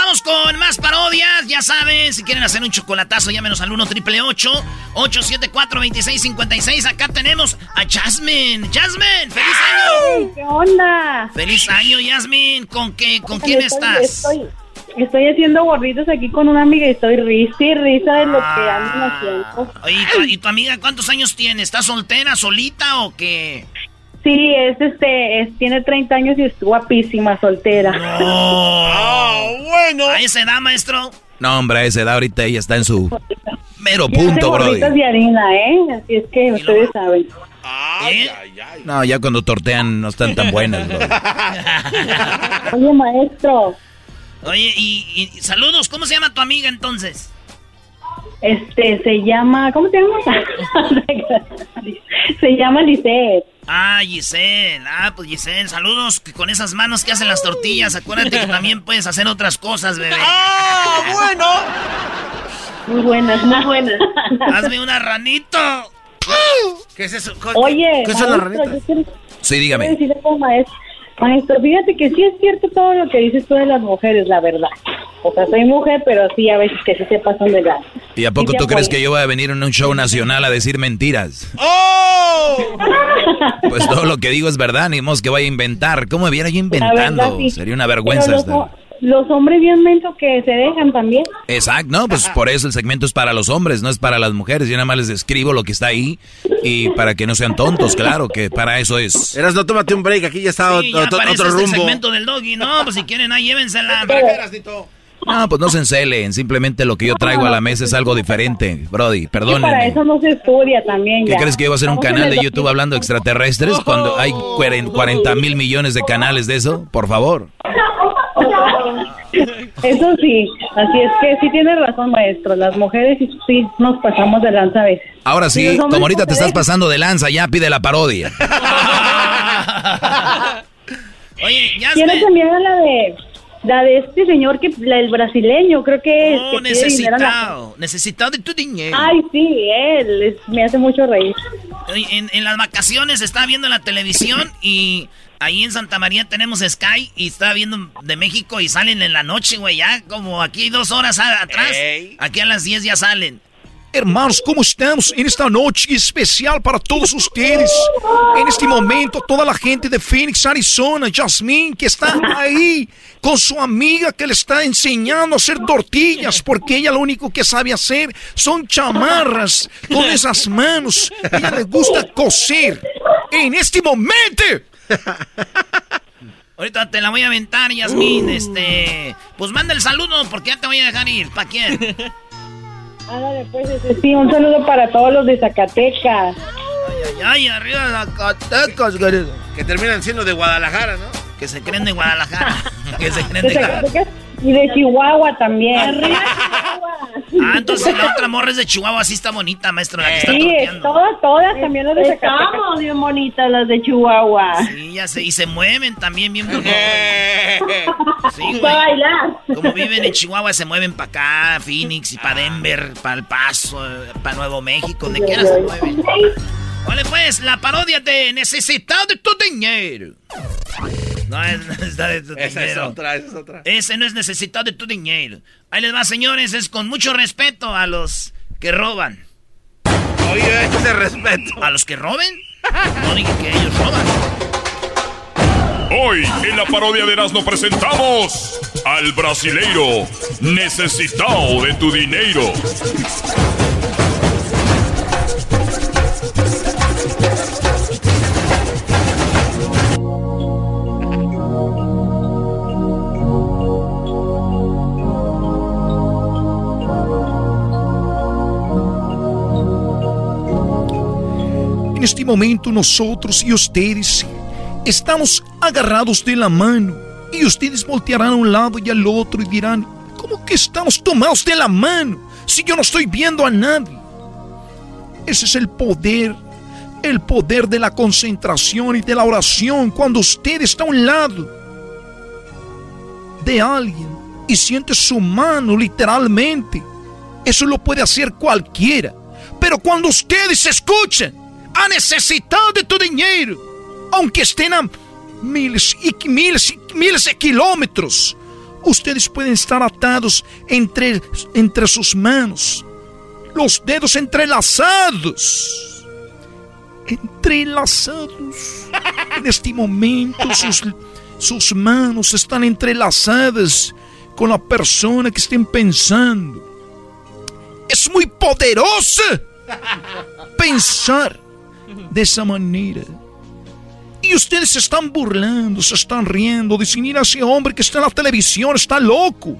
vamos con más parodias. Ya saben, si quieren hacer un chocolatazo, llámenos al 1 triple 874 2656 Acá tenemos a Jasmine. Jasmine, feliz año. ¿Qué onda? Feliz año, Jasmine. ¿Con qué? ¿Con quién Estoy- estás? Estoy, estoy haciendo gorritos aquí con una amiga y estoy risa y risa de lo que andan haciendo. Oye, ¿y tu, y tu amiga cuántos años tiene? ¿Está soltera, solita o qué? Sí, es este, es, tiene 30 años y es guapísima, soltera. Oh, bueno. Ahí se da, maestro. No, hombre, a esa edad ahorita ella está en su mero punto, bro. de harina, ¿eh? Así es que ustedes saben. ¿Eh? No, ya cuando tortean no están tan buenas, bro. Oye, maestro. Oye, y, y, saludos, ¿cómo se llama tu amiga entonces? Este, se llama, ¿cómo se llama? se llama Giselle. Ah, Giselle. Ah, pues Giselle, saludos con esas manos que hacen las tortillas. Acuérdate que también puedes hacer otras cosas, bebé. ¡Ah, bueno! Muy buenas, muy buenas. Hazme una ranito. ¿Qué es eso? Oye, ¿qué son las ranitas? Sí, dígame. Maestro, maestro, fíjate que sí es cierto todo lo que dices tú de las mujeres, la verdad. O sea, soy mujer, pero sí a veces que sí se pasan de gas. ¿Y a poco tú crees que yo voy a venir en un show nacional a decir mentiras? ¡Oh! Pues todo lo que digo es verdad, ni mos que vaya a inventar. ¿Cómo me viera yo inventando? Sería una vergüenza. Los, los, hombres bien mentos que se dejan también. Exacto, no, pues por eso el segmento es para los hombres, no es para las mujeres. Yo nada más les escribo lo que está ahí y para que no sean tontos, claro, que para eso es. Eras, no tómate un break, aquí ya está sí, otro, ya otro rumbo. el segmento del doggy, no, pues si quieren ahí llévensela. No, pues no se encelen, simplemente lo que yo traigo a la mesa es algo diferente, Brody, perdónenme. para eso no se estudia también ¿Qué crees que iba a hacer un canal de YouTube hablando de extraterrestres cuando hay 40 mil millones de canales de eso? Por favor. Eso sí, así es que sí tiene razón, maestro. Las mujeres sí nos pasamos de lanza a veces. Ahora sí, como ahorita te estás pasando de lanza, ya pide la parodia. Oye, ya ¿Quién también la de la de este señor que el brasileño, creo que es. Oh, necesitado. Necesitado de tu dinero. Ay, sí, él me hace mucho reír. En, en las vacaciones estaba viendo la televisión y ahí en Santa María tenemos Sky y estaba viendo de México y salen en la noche, güey, ya como aquí dos horas atrás. Aquí a las 10 ya salen. Hermanos, ¿cómo estamos en esta noche especial para todos ustedes? En este momento, toda la gente de Phoenix, Arizona, Jasmine, que está ahí con su amiga que le está enseñando a hacer tortillas, porque ella lo único que sabe hacer son chamarras con esas manos. Ella le gusta coser. En este momento. Ahorita te la voy a aventar, Yasmin. Este, pues manda el saludo porque ya te voy a dejar ir. ¿Para quién? Ándale, pues, este, sí, un saludo para todos los de Zacatecas. Ay, ay, ay, arriba de Zacatecas, Que terminan siendo de Guadalajara, ¿no? Que se creen de Guadalajara. que se creen de, Zacatecas y de Chihuahua también. Arriba Ah, entonces la otra morra es de Chihuahua, así está bonita, maestro, la que está Sí, todas, todas también las de Zacatecas. Estamos bien bonitas las de Chihuahua. Sí, ya sé, y se mueven también bien bonitas. Sí, güey. Para bailar. Como viven en Chihuahua, se mueven para acá, Phoenix y para Denver, para El Paso, para Nuevo México, donde quiera se mueven. Vale, pues, la parodia de Necesitado de tu dinero. No es necesitado de tu esa dinero. es otra, esa es otra. Ese no es necesitado de tu dinero. Ahí les va, señores, es con mucho respeto a los que roban. Oye, ese respeto. ¿A los que roben? No dije que ellos roban. Hoy en la parodia de Erasmo presentamos al brasileiro necesitado de tu dinero. En este momento nosotros y ustedes estamos agarrados de la mano y ustedes voltearán a un lado y al otro y dirán, ¿cómo que estamos tomados de la mano si yo no estoy viendo a nadie? Ese es el poder, el poder de la concentración y de la oración cuando usted está a un lado de alguien y siente su mano literalmente. Eso lo puede hacer cualquiera. Pero cuando ustedes escuchan a necessidade de tu dinheiro, aunque estén a miles y miles y miles de kilómetros, ustedes pueden estar atados entre, entre sus manos, los dedos entrelazados, entrelazados. En este momento sus, sus manos están entrelazadas con la persona que estén pensando. Es muy poderosa pensar de esa manera. Y ustedes se están burlando, se están riendo, dicen, mira ese hombre que está en la televisión, está loco.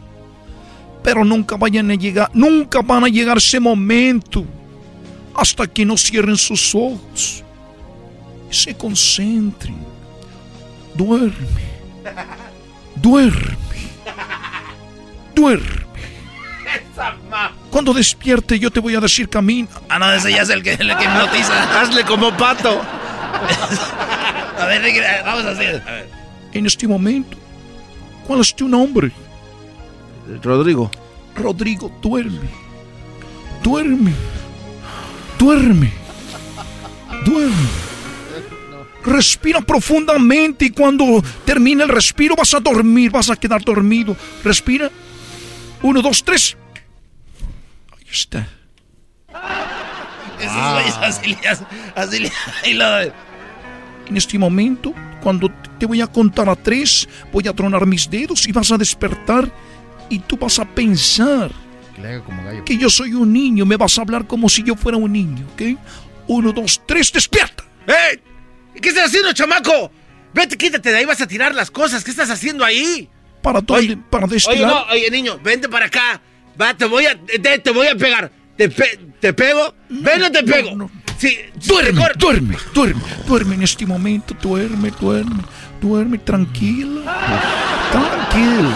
Pero nunca vayan a llegar, nunca van a llegar ese momento hasta que no cierren sus ojos se concentren. Duerme, duerme, duerme. Cuando despierte yo te voy a decir camino. Ah, no, ese ya es el que, el que hipnotiza. Hazle como pato. a ver, vamos a hacer. A ver. En este momento, ¿cuál es tu nombre? Rodrigo. Rodrigo, duerme. Duerme. Duerme. Duerme. Respira profundamente y cuando termine el respiro vas a dormir, vas a quedar dormido. Respira. Uno, dos, tres. Está. Esos güeyes así, así, así lo... En este momento, cuando te voy a contar a tres, voy a tronar mis dedos y vas a despertar y tú vas a pensar Que le haga como gallo. que yo soy un niño, me vas a hablar como si yo fuera un niño, ¿ok? Uno, dos, tres, despierta. ¡Eh! ¿Qué estás haciendo, chamaco? Vete, quítate de ahí, vas a tirar las cosas. ¿Qué estás haciendo ahí? Para, dónde, para Oye, destilar. no, oye, niño, vente para acá. Va, te voy a, te, te voy a pegar. ¿Te, pe- te pego? Ven o te pego. Sí, Duerme, duerme, duerme, duerme en este momento, duerme, duerme, duerme, tranquilo. Gallo.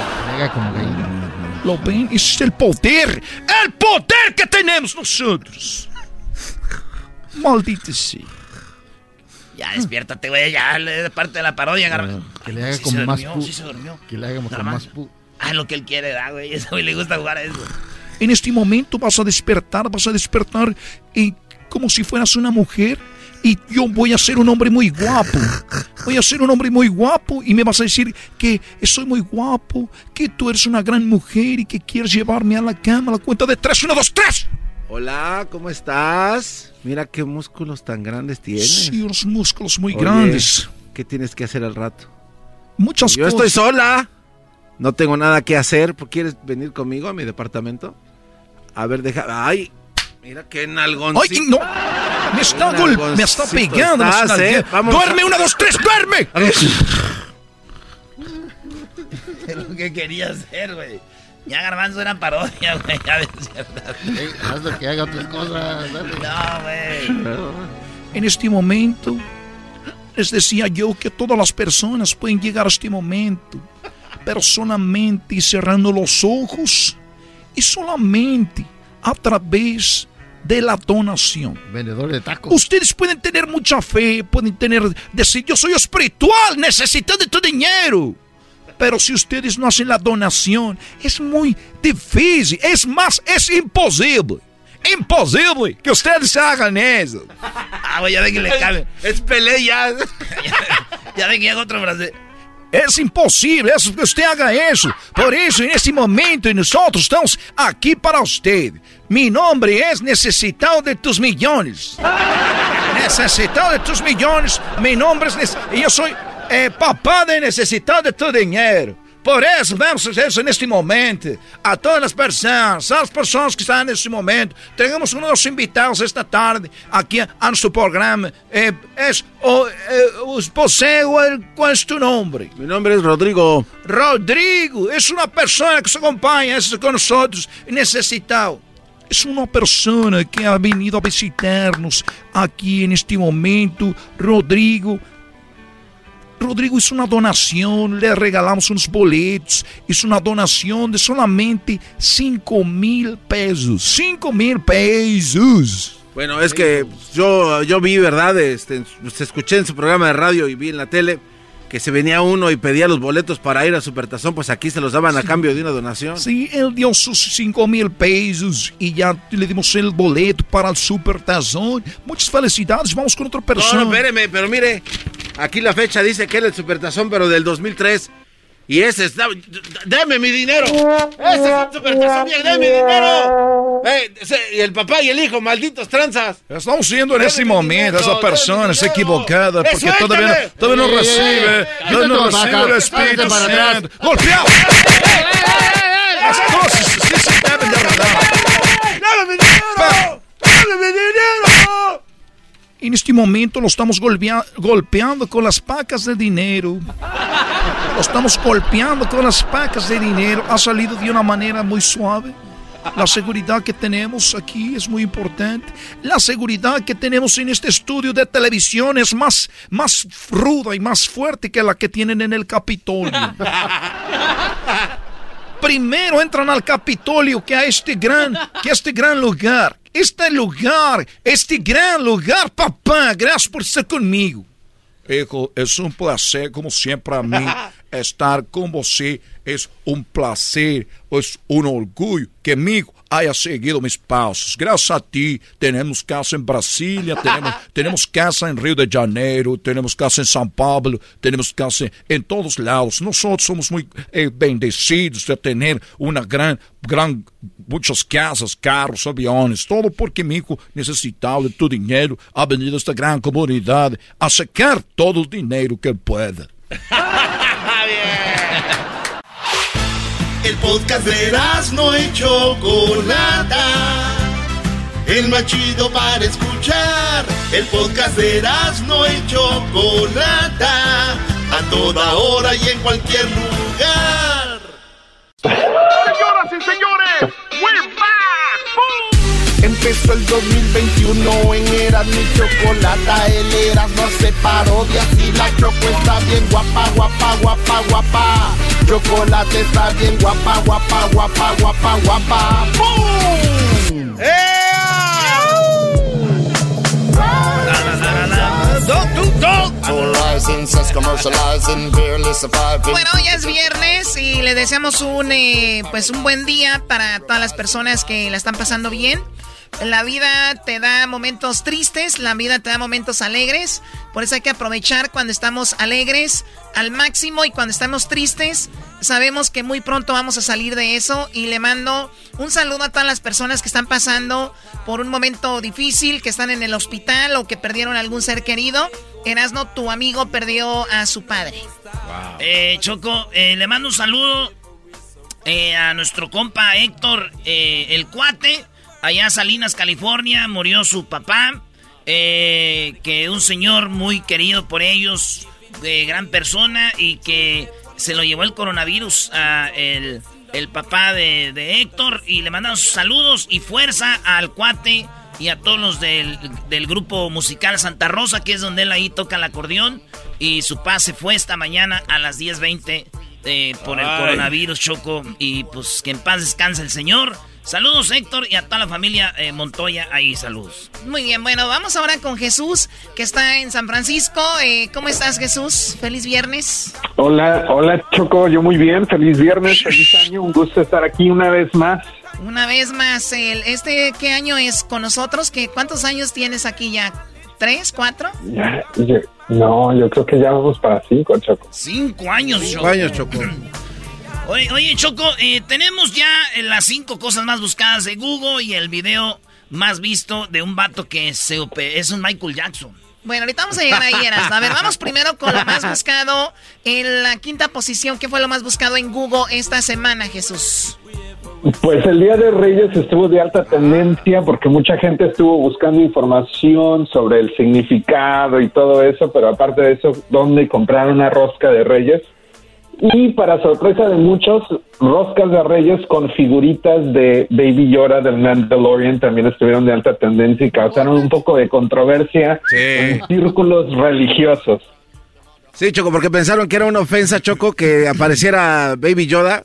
¿Lo ven? Ese es el poder, el poder que tenemos nosotros. Maldito sea. Ya, despiértate, güey, ya, es parte de la parodia, Garbanzo. Que le haga Sí como más durmió, pu- sí se durmió. Que le haga como más pu- Ah, lo que él quiere, da, güey. Ese güey le gusta jugar a eso. En este momento vas a despertar, vas a despertar y como si fueras una mujer y yo voy a ser un hombre muy guapo. Voy a ser un hombre muy guapo y me vas a decir que soy muy guapo, que tú eres una gran mujer y que quieres llevarme a la cama a la cuenta de tres. Uno, dos, tres. Hola, ¿cómo estás? Mira qué músculos tan grandes tienes. Sí, unos músculos muy Oye, grandes. ¿Qué tienes que hacer al rato? Muchas Yo cosas. estoy sola. No tengo nada que hacer. ¿Quieres venir conmigo a mi departamento? A ver, deja. ¡Ay! Mira qué nalgoncito. ¡Ay, no! Me está, gol- me está pegando. me estás, está- ¿eh? Vamos. ¡Duerme! ¡Una, dos, tres! ¡Duerme! Es lo que quería hacer, güey. Ya Garbanzo era parodia, güey. Ya lo que haga otras cosas. No, güey. En este momento, les decía yo que todas las personas pueden llegar a este momento, pero solamente cerrando los ojos y solamente a través de la donación. Vendedor de tacos. Ustedes pueden tener mucha fe, pueden tener, decir, yo soy espiritual, necesito de tu dinero. Pero si ustedes no hacen la donación, es muy difícil, es más, es imposible. Imposible que ustedes hagan eso. Ah, ya ve que le cabe. Es pelea ya. Ya ve que haga otro frase. Es imposible eso, que usted haga eso. Por eso, en este momento, nosotros estamos aquí para usted. Mi nombre es Necesitado de tus millones. Necesitado de tus millones. Mi nombre es... Nece- y yo soy eh, papá de Necesitado de tu dinero. Por eso vamos a hacer eso en este momento. A todas las personas, a las personas que están en este momento. Tenemos uno de los invitados esta tarde aquí a nuestro programa. Eh, es o, eh, os poseo el, ¿Cuál es tu nombre? Mi nombre es Rodrigo. Rodrigo es una persona que se acompaña es con nosotros necesitado. Es una persona que ha venido a visitarnos aquí en este momento. Rodrigo. Rodrigo hizo una donación, le regalamos unos boletos. Hizo una donación de solamente 5 mil pesos. 5 mil pesos. Bueno, es que yo, yo vi, ¿verdad? Este, escuché en su programa de radio y vi en la tele que se venía uno y pedía los boletos para ir a Supertazón, pues aquí se los daban a cambio de una donación. Sí, él dio sus 5 mil pesos y ya le dimos el boleto para el Super Tazón. Muchas felicidades, vamos con otra No, persona. no, espéreme, pero mire, aquí la fecha dice que era el Supertazón, pero del 2003. Y ese está... ¡Deme mi dinero! ¡Ese es Supertazón, viejo! ¡Deme mi dinero! Eh, ese- y el papá y el hijo, malditos tranzas. Estamos viendo en ese momento esa persona está equivocada ¡Eh, porque todavía, todavía no recibe, eh, todavía no recibe el Espíritu. Santo. ¡Golpeado! Las cosas sí se deben de arreglar. ¡Dame mi dinero! ¡Dame mi dinero! En este momento lo estamos golpea- golpeando con las pacas de dinero. Lo estamos golpeando con las pacas de dinero. Ha salido de una manera muy suave. La seguridad que tenemos aquí es muy importante. La seguridad que tenemos en este estudio de televisión es más, más ruda y más fuerte que la que tienen en el Capitolio. Primero entran al Capitolio que a este gran, que a este gran lugar. Este lugar, este gran lugar, papá. Gracias por estar conmigo. Hijo, es un placer, como siempre a mí, estar con você. Es un placer, es un orgullo que amigo haya seguido mis pasos. Gracias a ti, tenemos casa en Brasilia, tenemos, tenemos casa en Río de Janeiro, tenemos casa en São Paulo, tenemos casa en todos lados. Nosotros somos muy eh, bendecidos de tener una gran, gran, muchas casas, carros, aviones, todo porque mi hijo necesitaba de tu dinero, ha venido a esta gran comunidad a sacar todo el dinero que él El podcast de no y Chocolata. El más chido para escuchar. El podcast de no y Chocolata. A toda hora y en cualquier lugar. Señoras y señores, we're back. Empezó el 2021 en Eras mi chocolata, el Eras no se parodia y la choco está bien guapa, guapa, guapa, guapa. Chocolate está bien guapa, guapa, guapa, guapa, guapa. ¡Boom! Bueno, hoy es viernes y le deseamos un eh, pues un buen día para todas las personas que la están pasando bien. La vida te da momentos tristes, la vida te da momentos alegres, por eso hay que aprovechar cuando estamos alegres al máximo y cuando estamos tristes, sabemos que muy pronto vamos a salir de eso y le mando un saludo a todas las personas que están pasando por un momento difícil, que están en el hospital o que perdieron algún ser querido. Erasno, tu amigo perdió a su padre. Eh, Choco, eh, le mando un saludo eh, a nuestro compa Héctor, eh, el cuate, allá en Salinas, California, murió su papá, eh, que un señor muy querido por ellos, de gran persona y que se lo llevó el coronavirus a el, el papá de, de Héctor y le mandamos saludos y fuerza al cuate y a todos los del, del grupo musical Santa Rosa, que es donde él ahí toca el acordeón. Y su pase fue esta mañana a las 10.20 eh, por el coronavirus, Choco. Y pues que en paz descanse el señor. Saludos, Héctor, y a toda la familia eh, Montoya ahí, saludos. Muy bien, bueno, vamos ahora con Jesús, que está en San Francisco. Eh, ¿Cómo estás, Jesús? Feliz viernes. Hola, hola Choco, yo muy bien, feliz viernes, feliz año, un gusto estar aquí una vez más. Una vez más, el, este, ¿qué año es con nosotros? ¿Qué, ¿Cuántos años tienes aquí ya? ¿Tres, cuatro? Ya, yo- no, yo creo que ya vamos para cinco, Choco. Cinco años, Cinco Choco. años, Choco. Oye, oye, Choco, eh, tenemos ya eh, las cinco cosas más buscadas de Google y el video más visto de un vato que se es un Michael Jackson. Bueno, ahorita vamos a llegar ahí, Eras. A ver, vamos primero con lo más buscado en la quinta posición. ¿Qué fue lo más buscado en Google esta semana, Jesús? Pues el Día de Reyes estuvo de alta tendencia porque mucha gente estuvo buscando información sobre el significado y todo eso, pero aparte de eso, ¿dónde comprar una rosca de Reyes? Y para sorpresa de muchos, roscas de Reyes con figuritas de Baby Yoda del Mandalorian también estuvieron de alta tendencia y causaron un poco de controversia en círculos religiosos. Sí, Choco, porque pensaron que era una ofensa, Choco, que apareciera Baby Yoda,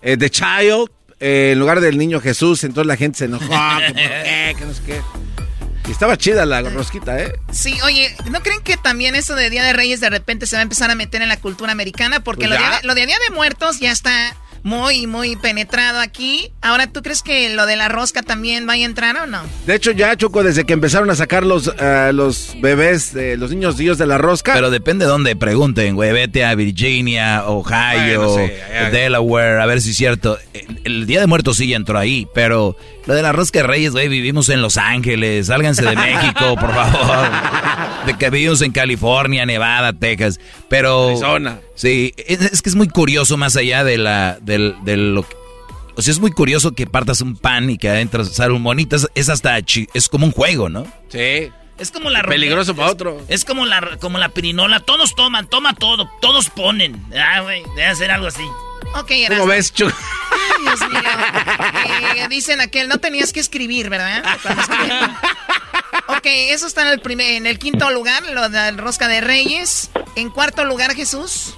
eh, The Child, eh, en lugar del niño Jesús. Entonces la gente se enojó, que por qué, que no sé qué. Estaba chida la rosquita, ¿eh? Sí, oye, ¿no creen que también eso de Día de Reyes de repente se va a empezar a meter en la cultura americana? Porque Pues lo, de, lo de Día de Muertos ya está muy, muy penetrado aquí. Ahora, ¿tú crees que lo de la rosca también vaya a entrar o no? De hecho, ya, Choco, desde que empezaron a sacar los, eh, los bebés, de los niños dios de la rosca. Pero depende de dónde pregunten, güey. Vete a Virginia, Ohio, Bueno, sí, allá. Delaware, a ver si es cierto. El, el Día de Muertos sí ya entró ahí, pero lo de la rosca de Reyes, güey, vivimos en Los Ángeles. Sálganse de México, por favor. De que vivimos en California, Nevada, Texas. Pero. Arizona. Sí, es, es que es muy curioso más allá de la. Del, del lo que- o sea, es muy curioso que partas un pan y que adentro sale un monito. Es, es hasta. chi- Es como un juego, ¿no? Sí. Es como la Peligroso para otro. Es como la, como la pirinola. Todos toman, toma todo. Todos ponen. Ah, güey. Debe hacer algo así. Ok. ¿Cómo ves? Ay, Dios mío. Eh, dicen aquel, no tenías que escribir, ¿verdad? Ok, eso está en el primer, en el quinto lugar, lo del Rosca de Reyes. En cuarto lugar, Jesús.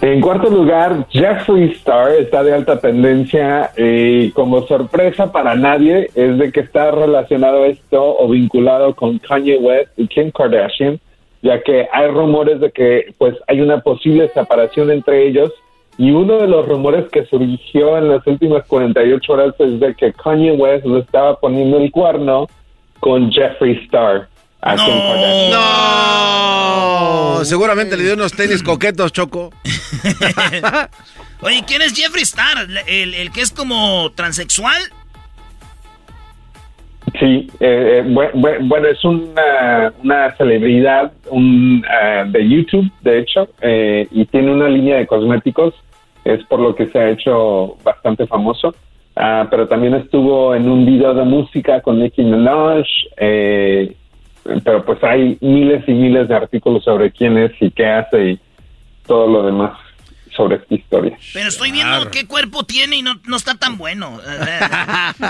En cuarto lugar, Jeffree Star está de alta tendencia y como sorpresa para nadie es de que está relacionado esto o vinculado con Kanye West y Kim Kardashian, ya que hay rumores de que pues hay una posible separación entre ellos y uno de los rumores que surgió en las últimas 48 horas es de que Kanye West le estaba poniendo el cuerno con Jeffree Star. a Kim Kardashian. No, seguramente le dio unos tenis coquetos, Choco. Oye, ¿quién es Jeffree Star? ¿El, el que es como transexual? Sí, eh, eh, bue- bue- bueno, es una, una celebridad un, ah, de YouTube, de hecho, eh, y tiene una línea de cosméticos, es por lo que se ha hecho bastante famoso. Ah, pero también estuvo en un video de música con Nicki Minaj, eh, pero pues hay miles y miles de artículos sobre quién es y qué hace y todo lo demás sobre esta historia. Pero estoy viendo qué cuerpo tiene y no, no está tan bueno.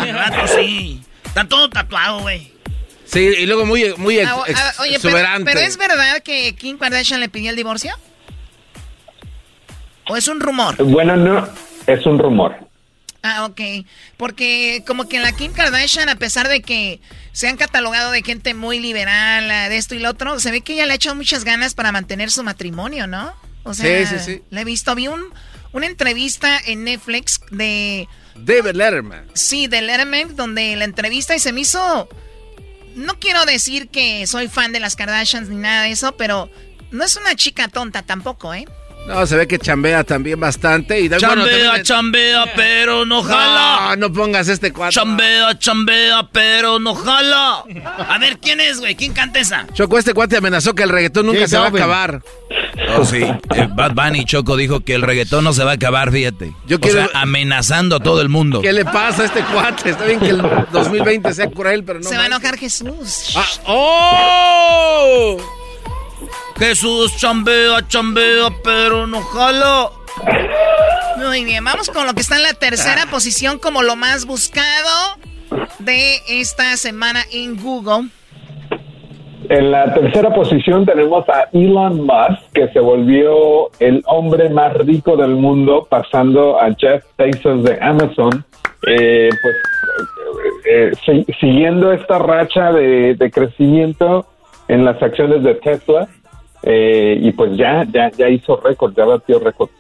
El vato sí. Está todo tatuado, güey. Sí, y luego muy, muy ex- Ah, ah, oye, pero, exuberante. pero ¿es verdad que Kim Kardashian le pidió el divorcio? ¿O es un rumor? Bueno, no, es un rumor. Ah, ok. Porque como que la Kim Kardashian, a pesar de que se han catalogado de gente muy liberal, ah, de esto y lo otro, se ve que ella le ha echado muchas ganas para mantener su matrimonio, ¿no? O sea, Sí, sí, sí. la he visto. Vi un, una entrevista en Netflix de... David Letterman. Sí, de Letterman, donde la entrevista y se me hizo... No quiero decir que soy fan de las Kardashians ni nada de eso, pero no es una chica tonta tampoco, ¿eh? No, se ve que chambea también bastante. Y da- bueno, Chambea, también- chambea, pero no jala. No, no pongas este cuadro. Chambea, chambea, pero no jala. A ver, ¿quién es, güey? ¿Quién canta esa? Choco, este cuate amenazó que el reggaetón nunca se va a acabar. Oh, sí. Eh, Bad Bunny Choco dijo que el reggaetón no se va a acabar, fíjate. Yo O quiero- sea, amenazando a todo el mundo. ¿Qué le pasa a este cuate? Está bien que el 2020 sea cruel, pero no. se va a enojar Jesús. Ah, ¡Oh! Jesús chambea, chambea, pero no jala. Muy bien, vamos con lo que está en la Ah. tercera posición como lo más buscado de esta semana en Google. En la tercera posición tenemos a Elon Musk, que se volvió el hombre más rico del mundo, pasando a Jeff Bezos de Amazon. Eh, pues eh, si- siguiendo esta racha de, de crecimiento en las acciones de Tesla, eh, y pues ya, ya, ya hizo récord, ya batió récord.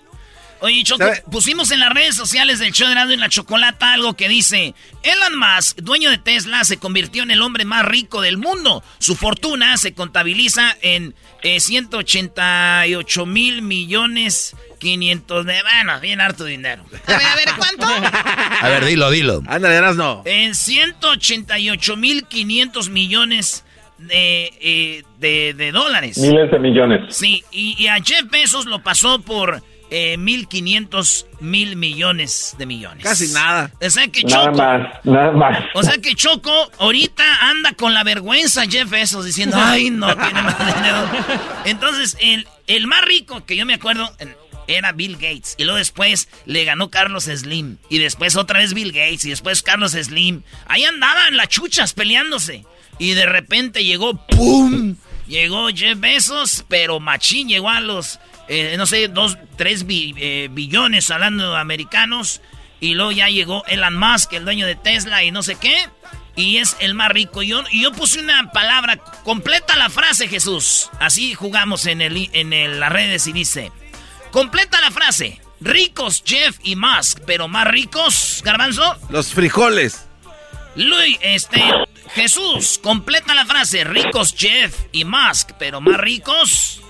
Oye, Choco, pusimos en las redes sociales del show de Erasmo y la Chocolata algo que dice: Elon Musk, dueño de Tesla, se convirtió en el hombre más rico del mundo. Su fortuna se contabiliza en eh, 188 mil millones 500 de. Bueno, bien harto dinero. A ver, a ver, ¿cuánto? A ver, dilo, dilo. Ándale, no. En 188 mil 500 millones de, eh, de, de dólares. Miles de millones. Sí, y, y a Jeff Bezos lo pasó por eh, 1.500 mil millones de millones. Casi nada. O sea que Nada Choco... más, nada más. O sea que Choco ahorita anda con la vergüenza Jeff Bezos diciendo, ay, no tiene más dinero. Entonces, el, el más rico que yo me acuerdo era Bill Gates. Y luego después le ganó Carlos Slim. Y después otra vez Bill Gates. Y después Carlos Slim. Ahí andaban las chuchas peleándose. Y de repente llegó, ¡pum! Llegó Jeff Bezos, pero machín llegó a los, eh, no sé, dos, tres bi- eh, billones hablando de americanos. Y luego ya llegó Elon Musk, el dueño de Tesla y no sé qué. Y es el más rico. Y yo, y yo puse una palabra, completa la frase, Jesús. Así jugamos en, el, en el- las redes y dice, completa la frase. Ricos Jeff y Musk, pero más ricos, Garbanzo. Los frijoles. Luis, este, Jesús, completa la frase. Ricos Jeff y Musk, pero más ricos.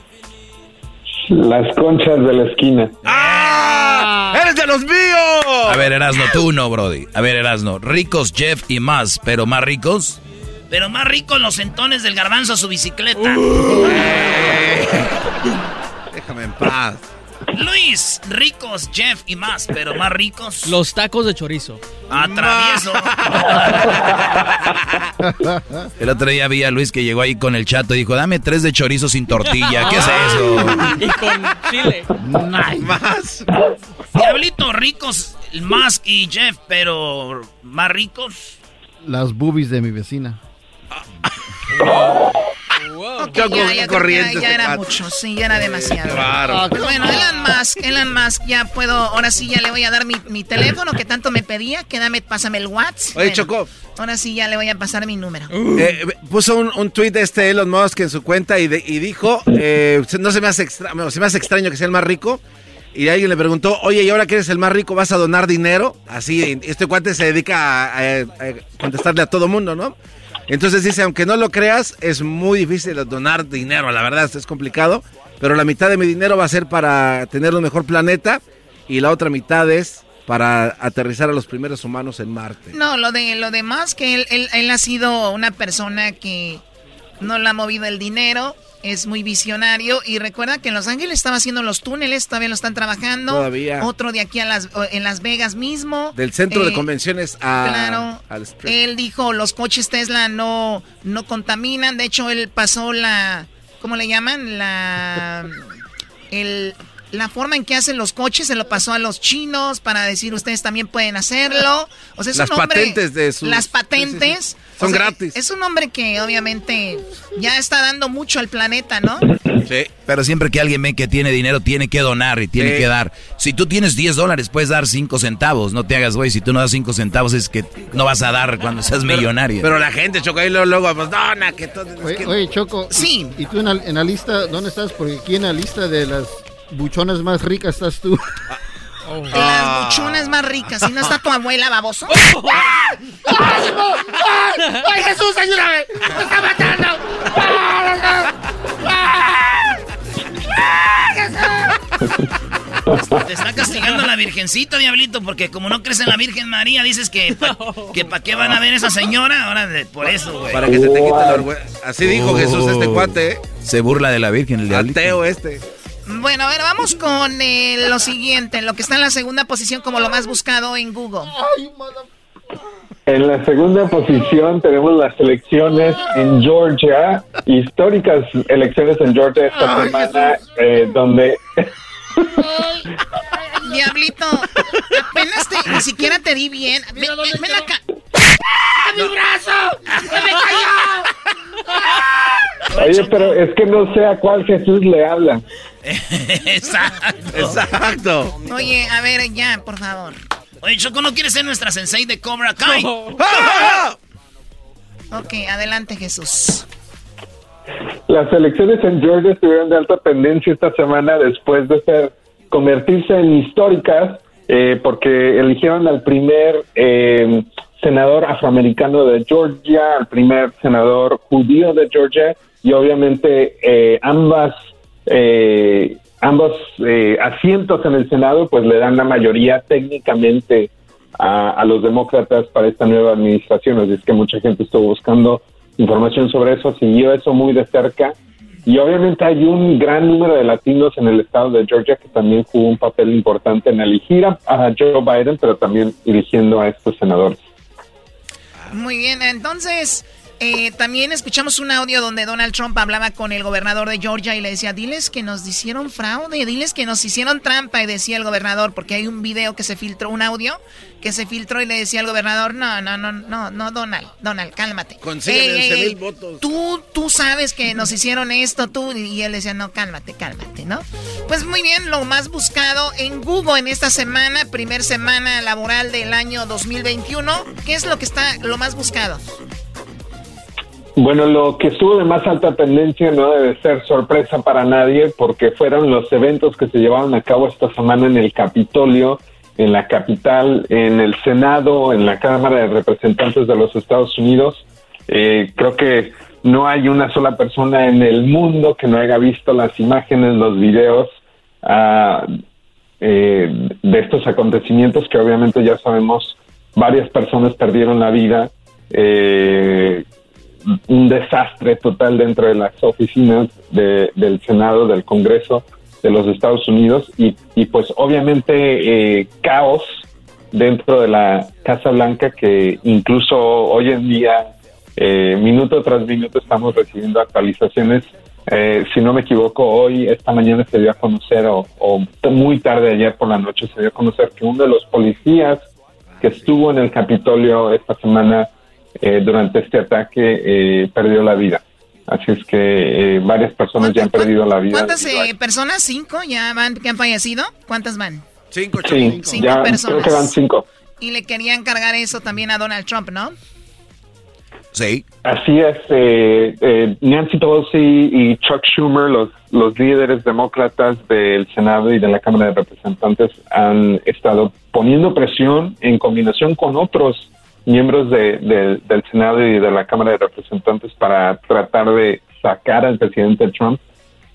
Las conchas de la esquina. ¡Ah! ¡Eres de los míos! A ver, Erasno, tú no, Brody. A ver, Erasno. Ricos Jeff y más, pero más ricos. Pero más ricos los centones del garbanzo a su bicicleta. Déjame en paz. Luis, ricos, Jeff y más, pero más ricos. Los tacos de chorizo. Atravieso. El otro día vi a Luis que llegó ahí con el chato y dijo, dame tres de chorizo sin tortilla. ¿Qué es eso? Y con chile. Más. Diablito, ricos, Musk y Jeff, pero más ricos. Las boobies de mi vecina. Ya, ya, corriente ya, era mucho, sí, ya era demasiado. Claro. Pues bueno, Elon Musk, Elon Musk, ya puedo, ahora sí ya le voy a dar mi, mi teléfono que tanto me pedía, que dame, pásame el WhatsApp. Oye, Bueno, Choco. Ahora sí ya le voy a pasar mi número. Eh, puso un, un tweet de este Elon Musk en su cuenta y, de- y dijo, eh, no se me, hace extra- no, se me hace extraño que sea el más rico. Y alguien le preguntó, oye, ¿y ahora que eres el más rico vas a donar dinero? Así, este cuate se dedica a, a- a contestarle a todo mundo, ¿no? Entonces dice, aunque no lo creas, es muy difícil donar dinero, la verdad, es complicado. Pero la mitad de mi dinero va a ser para tener un mejor planeta y la otra mitad es para aterrizar a los primeros humanos en Marte. No, lo de lo demás que él, él, él ha sido una persona que no le ha movido el dinero, es muy visionario y recuerda que en Los Ángeles estaba haciendo los túneles, todavía lo están trabajando. Todavía. Otro de aquí a las en Las Vegas mismo. Del centro de Eh, convenciones a, Claro. al Strip. Él dijo los coches Tesla no no contaminan, de hecho él pasó la ¿cómo le llaman? La el la forma en que hacen los coches se lo pasó a los chinos para decir ustedes también pueden hacerlo. O sea, es Las un hombre patentes de sus- Las patentes Sí, sí, sí. Son o sea, gratis. Es un hombre que obviamente ya está dando mucho al planeta, ¿no? Sí. Pero siempre que alguien ve que tiene dinero, tiene que donar y tiene Sí. que dar. Si tú tienes 10 dólares, puedes dar 5 centavos. No te hagas, güey. Si tú no das 5 centavos, es que no vas a dar cuando seas millonario. Pero la gente, Choco, ahí luego, luego pues, dona, que todo... Oye, que- oye, Choco. ¿y- Sí. ¿Y, tú en la, en la lista, dónde estás? Porque aquí en la lista de las buchonas más ricas estás tú. De las buchonas más ricas. Si no está tu abuela, baboso. ¡Ay, Jesús, ayúdame! ¡Me está matando! Te está castigando la virgencita, diablito, porque como no crees en la Virgen María, dices que pa, que pa' qué van a ver esa señora. Ahora, por eso, güey. Para que se te quite la vergüenza. Así dijo Jesús este cuate, ¿eh? Se burla de la Virgen, el diablito. Ateo este. Bueno, a ver, vamos con eh, lo siguiente, lo que está en la segunda posición como lo más buscado en Google. En la segunda posición tenemos las elecciones en Georgia, históricas elecciones en Georgia esta Ay, semana, eh, donde Diablito, apenas te, ni siquiera te di bien. Ven, ven- ven acá. ¡A mi brazo! ¡Se me cayó! Oye, pero es que no sé a cuál Jesús le habla. Exacto. Exacto. Oye, a ver, ya, por favor. Oye, Choco, ¿no quieres ser nuestra sensei de Cobra Kai? Ok, adelante, Jesús. Las elecciones en Georgia estuvieron de alta tendencia esta semana después de ser convertirse en históricas eh, porque eligieron al primer eh, senador afroamericano de Georgia, al primer senador judío de Georgia y obviamente eh, ambas eh, ambos eh, asientos en el Senado pues le dan la mayoría técnicamente a, los demócratas para esta nueva administración, así es que mucha gente estuvo buscando información sobre eso, siguió eso muy de cerca y obviamente hay un gran número de latinos en el estado de Georgia que también jugó un papel importante en elegir a, a Joe Biden, pero también eligiendo a estos senadores. Muy bien, entonces eh, también escuchamos un audio donde Donald Trump hablaba con el gobernador de Georgia y le decía, diles que nos hicieron fraude, diles que nos hicieron trampa y decía el gobernador, porque hay un video que se filtró, un audio que se filtró y le decía al gobernador, no, no, no, no, no, Donald, Donald, cálmate. 11 ey, mil votos. Tú, tú sabes que nos hicieron esto, tú, y él decía, no, cálmate, cálmate, ¿no? Pues muy bien, lo más buscado en Google en esta semana, primer semana laboral del año 2021, ¿qué es lo que está lo más buscado? Bueno, lo que estuvo de más alta tendencia no debe ser sorpresa para nadie porque fueron los eventos que se llevaron a cabo esta semana en el Capitolio, en la capital, en el Senado, en la Cámara de Representantes de los Estados Unidos. Eh, creo que no hay una sola persona en el mundo que no haya visto las imágenes, los videos ah, eh, de estos acontecimientos que obviamente ya sabemos varias personas perdieron la vida. Eh, un desastre total dentro de las oficinas de- del Senado, del Congreso. de los Estados Unidos y, y pues obviamente eh, caos dentro de la Casa Blanca que incluso hoy en día, eh, minuto tras minuto, estamos recibiendo actualizaciones. Eh, si no me equivoco, hoy, esta mañana se dio a conocer, o, o muy tarde ayer por la noche, se dio a conocer que uno de los policías que estuvo en el Capitolio esta semana eh, durante este ataque eh, perdió la vida. Así es que eh, varias personas ya han perdido la vida. ¿Cuántas eh, personas? ¿Cinco ya van, que han fallecido? ¿Cuántas van? Cinco, Sí, Cinco ya personas. creo que van cinco. Y le querían cargar eso también a Donald Trump, ¿no? Sí. Así es, eh, eh, Nancy Pelosi y Chuck Schumer, los, los líderes demócratas del Senado y de la Cámara de Representantes, han estado poniendo presión en combinación con otros miembros de- de- del Senado y de la Cámara de Representantes para tratar de sacar al presidente Trump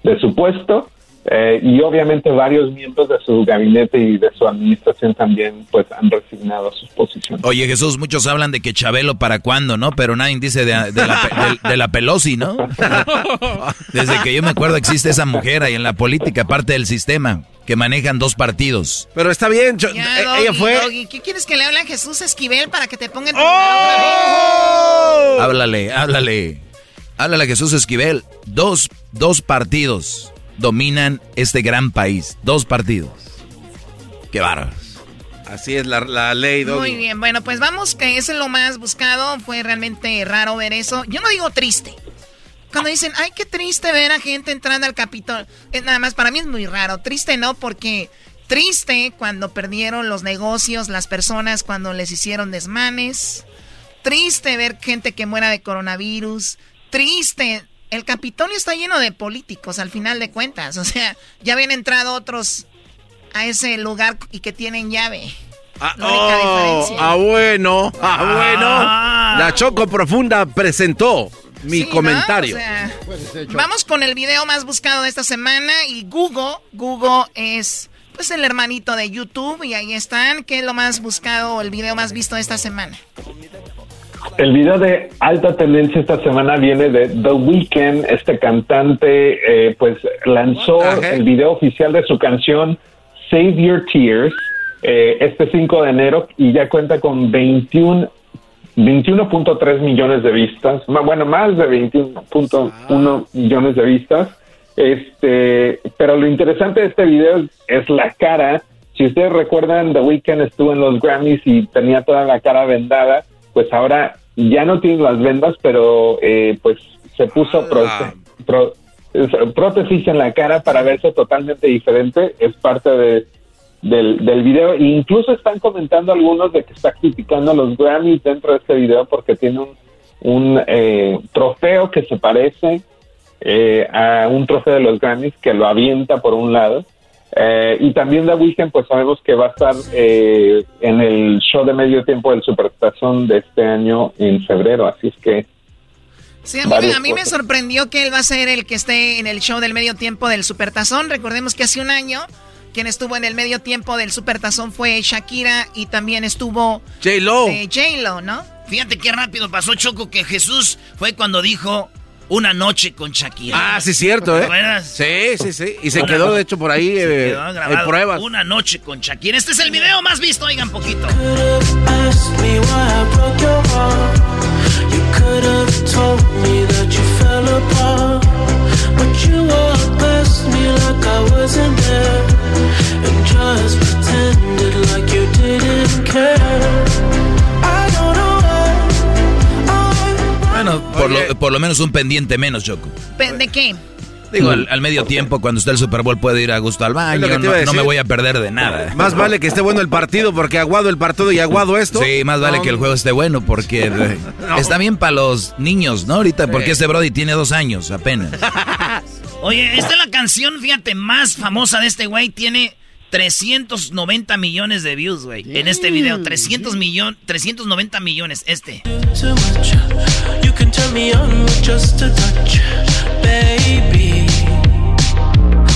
de su puesto. Eh, y obviamente varios miembros de su gabinete y de su administración también pues han resignado sus posiciones. Oye Jesús, muchos hablan de que Chabelo para cuándo, ¿no? Pero nadie dice de, de la, de- de la Pelosi, ¿no? Desde que yo me acuerdo existe esa mujer ahí en la política, parte del sistema, que manejan dos partidos. Pero está bien, yo- Ya, eh, Doggy, ella fue... Doggy, ¿Qué quieres que le hable a Jesús Esquivel para que te ponga en tu ¡Oh! Háblale, háblale. Háblale a Jesús Esquivel. Dos, dos partidos dominan este gran país. Dos partidos. Qué bárbaros. Así es la, la ley, Doggy. Muy bien, bueno, pues vamos, que ese es lo más buscado. Fue realmente raro ver eso. Yo no digo triste. Cuando dicen, ay, qué triste ver a gente entrando al Capitolio. Eh, nada más, para mí es muy raro. Triste no, porque triste cuando perdieron los negocios, las personas cuando les hicieron desmanes. Triste ver gente que muera de coronavirus. Triste. El Capitolio está lleno de políticos, al final de cuentas. O sea, ya habían entrado otros a ese lugar y que tienen llave. Ah, oh, ah, bueno, ah, bueno. La Choco Profunda presentó mi Sí, ¿no? comentario. O sea, vamos con el video más buscado de esta semana y Google, Google es pues el hermanito de YouTube y ahí están, ¿qué es lo más buscado, el video más visto de esta semana? El video de alta tendencia esta semana viene de The Weeknd. Este cantante, eh, pues, lanzó el video oficial de su canción Save Your Tears eh, este 5 de enero y ya cuenta con 21 21.3 millones de vistas, bueno, más de 21.1 millones de vistas. Este, pero lo interesante de este video es la cara. Si ustedes recuerdan, The Weeknd estuvo en los Grammys y tenía toda la cara vendada, pues ahora ya no tiene las vendas, pero eh, pues se puso pro- es- prótesis en la cara para verse totalmente diferente. Es parte de, del, del video. E incluso están comentando algunos de que está criticando a los Grammys dentro de este video porque tiene un, un eh, trofeo que se parece eh, a un trofeo de los Grammys que lo avienta por un lado. Eh, y también The Weeknd, pues sabemos que va a estar eh, en el show de medio tiempo del Supertazón de este año en febrero, así es que Sí, a mí, a mí me sorprendió que él va a ser el que esté en el show del medio tiempo del Supertazón. Recordemos que hace un año quien estuvo en el medio tiempo del Supertazón fue Shakira y también estuvo J-Lo. eh, J-Lo, ¿no? Fíjate qué rápido pasó Choco que Jesús fue cuando dijo una noche con Shakira. Ah, sí, cierto, ¿eh? Sí, sí, sí. Y se Una- quedó, de hecho, por ahí Se eh, quedó hay grabado. pruebas. Una noche con Shakira. Este es el video más visto, oigan poquito. Bueno, por lo, por lo menos un pendiente menos, Choco. ¿De qué? Digo, al, al medio tiempo, cuando está el Super Bowl, puede ir a gusto al baño. No, me voy a perder de nada. Más vale que esté bueno el partido porque aguado el partido y aguado esto. Sí, más vale No, que el juego esté bueno porque está bien para los niños, ¿no? Ahorita, porque este Brody tiene dos años apenas. Oye, esta es la canción, fíjate, más famosa de este güey. Tiene 390 millones de views, güey. En este video. 300 millón, 390 millones, este. Too much. You can turn me on with just a touch, baby.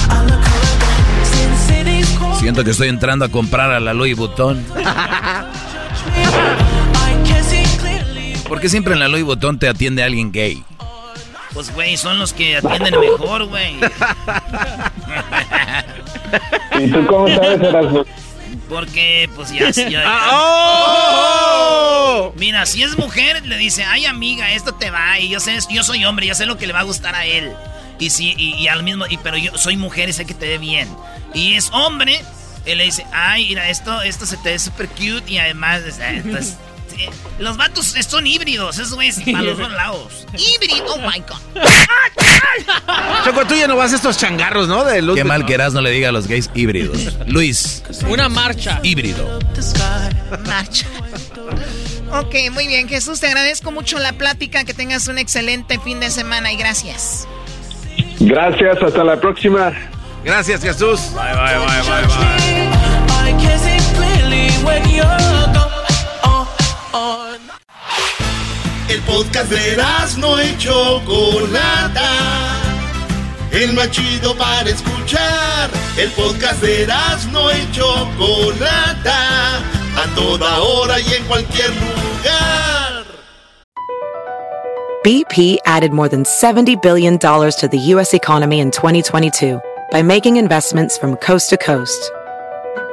I look around, Sin City's cold. Siento que estoy entrando a comprar a la Louis Vuitton. ¿Por qué siempre en la Louis Vuitton te atiende alguien gay? Pues, güey, son los que atienden mejor, güey. ¿Y tú cómo sabes, Erasmo? Porque, pues ya. ya- Ah, ¡Oh! Mira, si es mujer, le dice, ay amiga, esto te va. Y yo sé, yo soy hombre, yo sé lo que le va a gustar a él. Y si, y, y al mismo, y, pero yo soy mujer y sé que te ve bien. Y es hombre, él le dice, ay, mira, esto, esto se te ve súper cute y además, esto es- sí. los vatos son híbridos, esos güeyes para los dos lados. Híbrido, oh my god. Choco, tú ya no vas a estos changarros, ¿no? De luz Qué mal que no le diga a los gays híbridos. Luis. Una marcha. Híbrido. Marcha. Ok, muy bien, Jesús, te agradezco mucho la plática, que tengas un excelente fin de semana y gracias. Gracias, hasta la próxima. Gracias, Jesús. Bye, bye, bye, bye, bye. I can see clearly when you're gone. El podcast de no y Chocolata. El más chido para escuchar. El podcast de no y Chocolata. A toda hora y en cualquier lugar. BP added more than $70 billion to the U.S. economy in 2022 by making investments from coast to coast.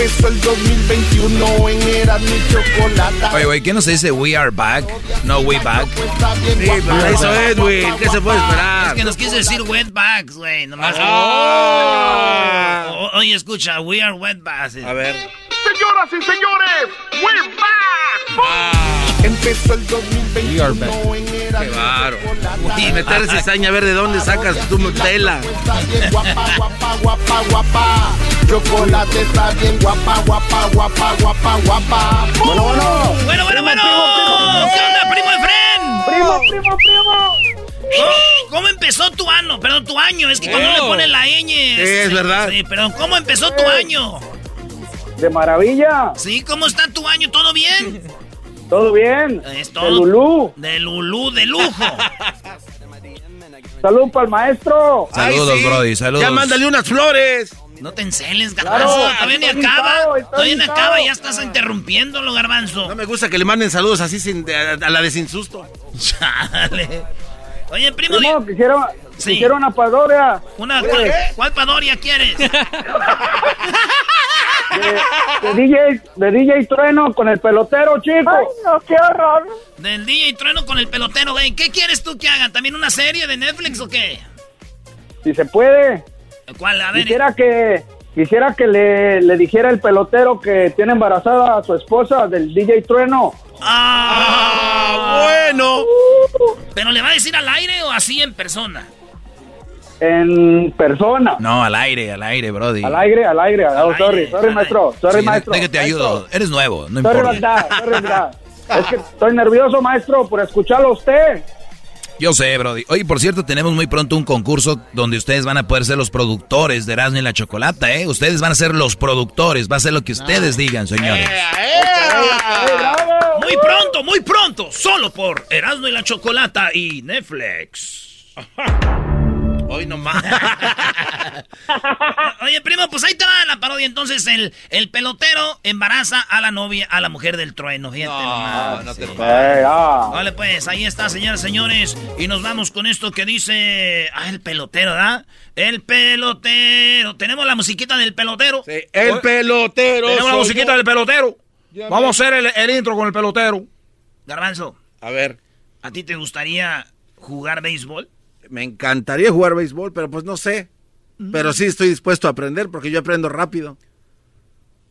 Empezó el 2021 en Eras mi chocolata. Oye, güey, ¿qué no se dice we are back? No, we back. Sí, eso es, güey. ¿Qué se puede esperar? Es que nos quiso decir wetbacks, güey. Nomás. Ah. O- oye, escucha, we are wetbacks. A ver. Señoras y señores, we're back. Empezó el 2021 en Eras Qué chocolata. Y meter cizaña a ver de dónde sacas tu bien guapa, guapa, guapa, guapa. Chocolate está bien guapa, guapa, guapa, guapa, guapa. Bueno, bueno. Bueno, bueno, bueno. ¿Qué onda, primo Efren? Primo, primo, primo. ¿Cómo, cómo empezó tu año? Perdón, tu año. Es que cuando Oh. le ponen la ñ. Sí, es verdad. Sí, perdón. ¿Cómo empezó tu año? De maravilla, Sí, ¿cómo está tu año? ¿Todo bien? Todo bien. Es todo. De Lulú. De Lulú, de lujo. Salud para el maestro. Saludos, sí. Brody, saludos. Ya mándale unas flores. No te enceles, Claro, garbanzo. todavía ni acaba. Todavía ni acaba y ya estás interrumpiéndolo, garbanzo. No me gusta que le manden saludos así sin, a, a la de sin susto. Chale. Oye, primo, Primo, di- quisiera, Sí. quisiera una padoria. una, ¿cuál, cuál padoria quieres? de DJ, de DJ Trueno con el pelotero, chico. Ay, no, qué horror. Del DJ Trueno con el pelotero, güey. ¿Qué quieres tú que hagan? ¿También una serie de Netflix o qué? Si se puede. ¿Cuál? A ver. Quisiera que quisiera que le, le dijera el pelotero que tiene embarazada a su esposa del DJ Trueno. Ah, bueno. ¿Pero le va a decir al aire o así en persona? En persona. No, al aire, al aire, Brody. Al aire, al aire. Oh, Al sorry, aire, sorry, maestro. Sorry, Sí, maestro. déjate ayudo. Maestro. Eres nuevo, no Sorry, importa. verdad, sorry, verdad. Es que estoy nervioso, maestro, por escucharlo a usted. Yo sé, Brody. Oye, por cierto, tenemos muy pronto un concurso donde ustedes van a poder ser los productores de Erasmo y la Chocolata, ¿eh? Ustedes van a ser los productores. Va a ser lo que ustedes digan, señores. Muy pronto, muy pronto. Solo por Erasmo y la Chocolata y Netflix. Hoy nomás. Oye, primo, pues ahí te va la parodia. Entonces, el, el pelotero embaraza a la novia, a la mujer del trueno. Fíjate nomás. no te Sí. Vale, pues, ahí está, señoras y señores. Y nos vamos con esto que dice. Ah, el pelotero, ¿verdad? El pelotero. Tenemos la musiquita del pelotero. El pelotero. Tenemos la musiquita yo. del pelotero. Vamos a hacer el, el intro con el pelotero. Garbanzo, A ver, ¿a ti te gustaría jugar béisbol? Me encantaría jugar béisbol, pero pues no sé. Pero sí estoy dispuesto a aprender porque yo aprendo rápido.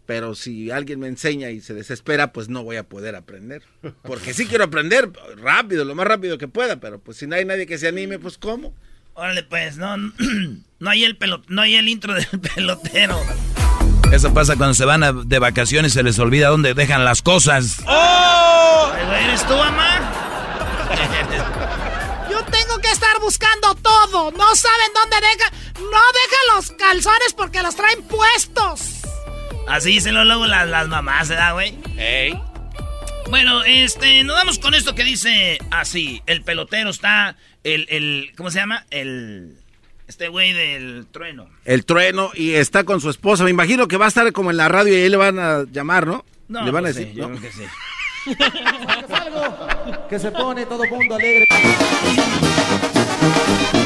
Pero si alguien me enseña y se desespera, pues no voy a poder aprender. Porque sí quiero aprender rápido, lo más rápido que pueda, pero pues si no hay nadie que se anime, pues ¿cómo? Órale, pues, no, no hay el pelo, no hay el intro del pelotero. Eso pasa cuando se van a- de vacaciones y se les olvida dónde dejan las cosas. Ay, güey, ¿Eres tú, mamá? Buscando todo. No saben dónde deja. deja los calzones porque los traen puestos. Así dicen luego las, las mamás, ¿verdad, güey? Ey. Bueno, este, nos vamos con esto que dice así. El pelotero está, el, el, ¿cómo se llama? El, este güey del trueno. El trueno y está con su esposa. Me imagino que va a estar como en la radio y ahí le van a llamar, ¿no? No, le van a decir, sí, yo ¿no? creo que sí. que se pone todo mundo alegre.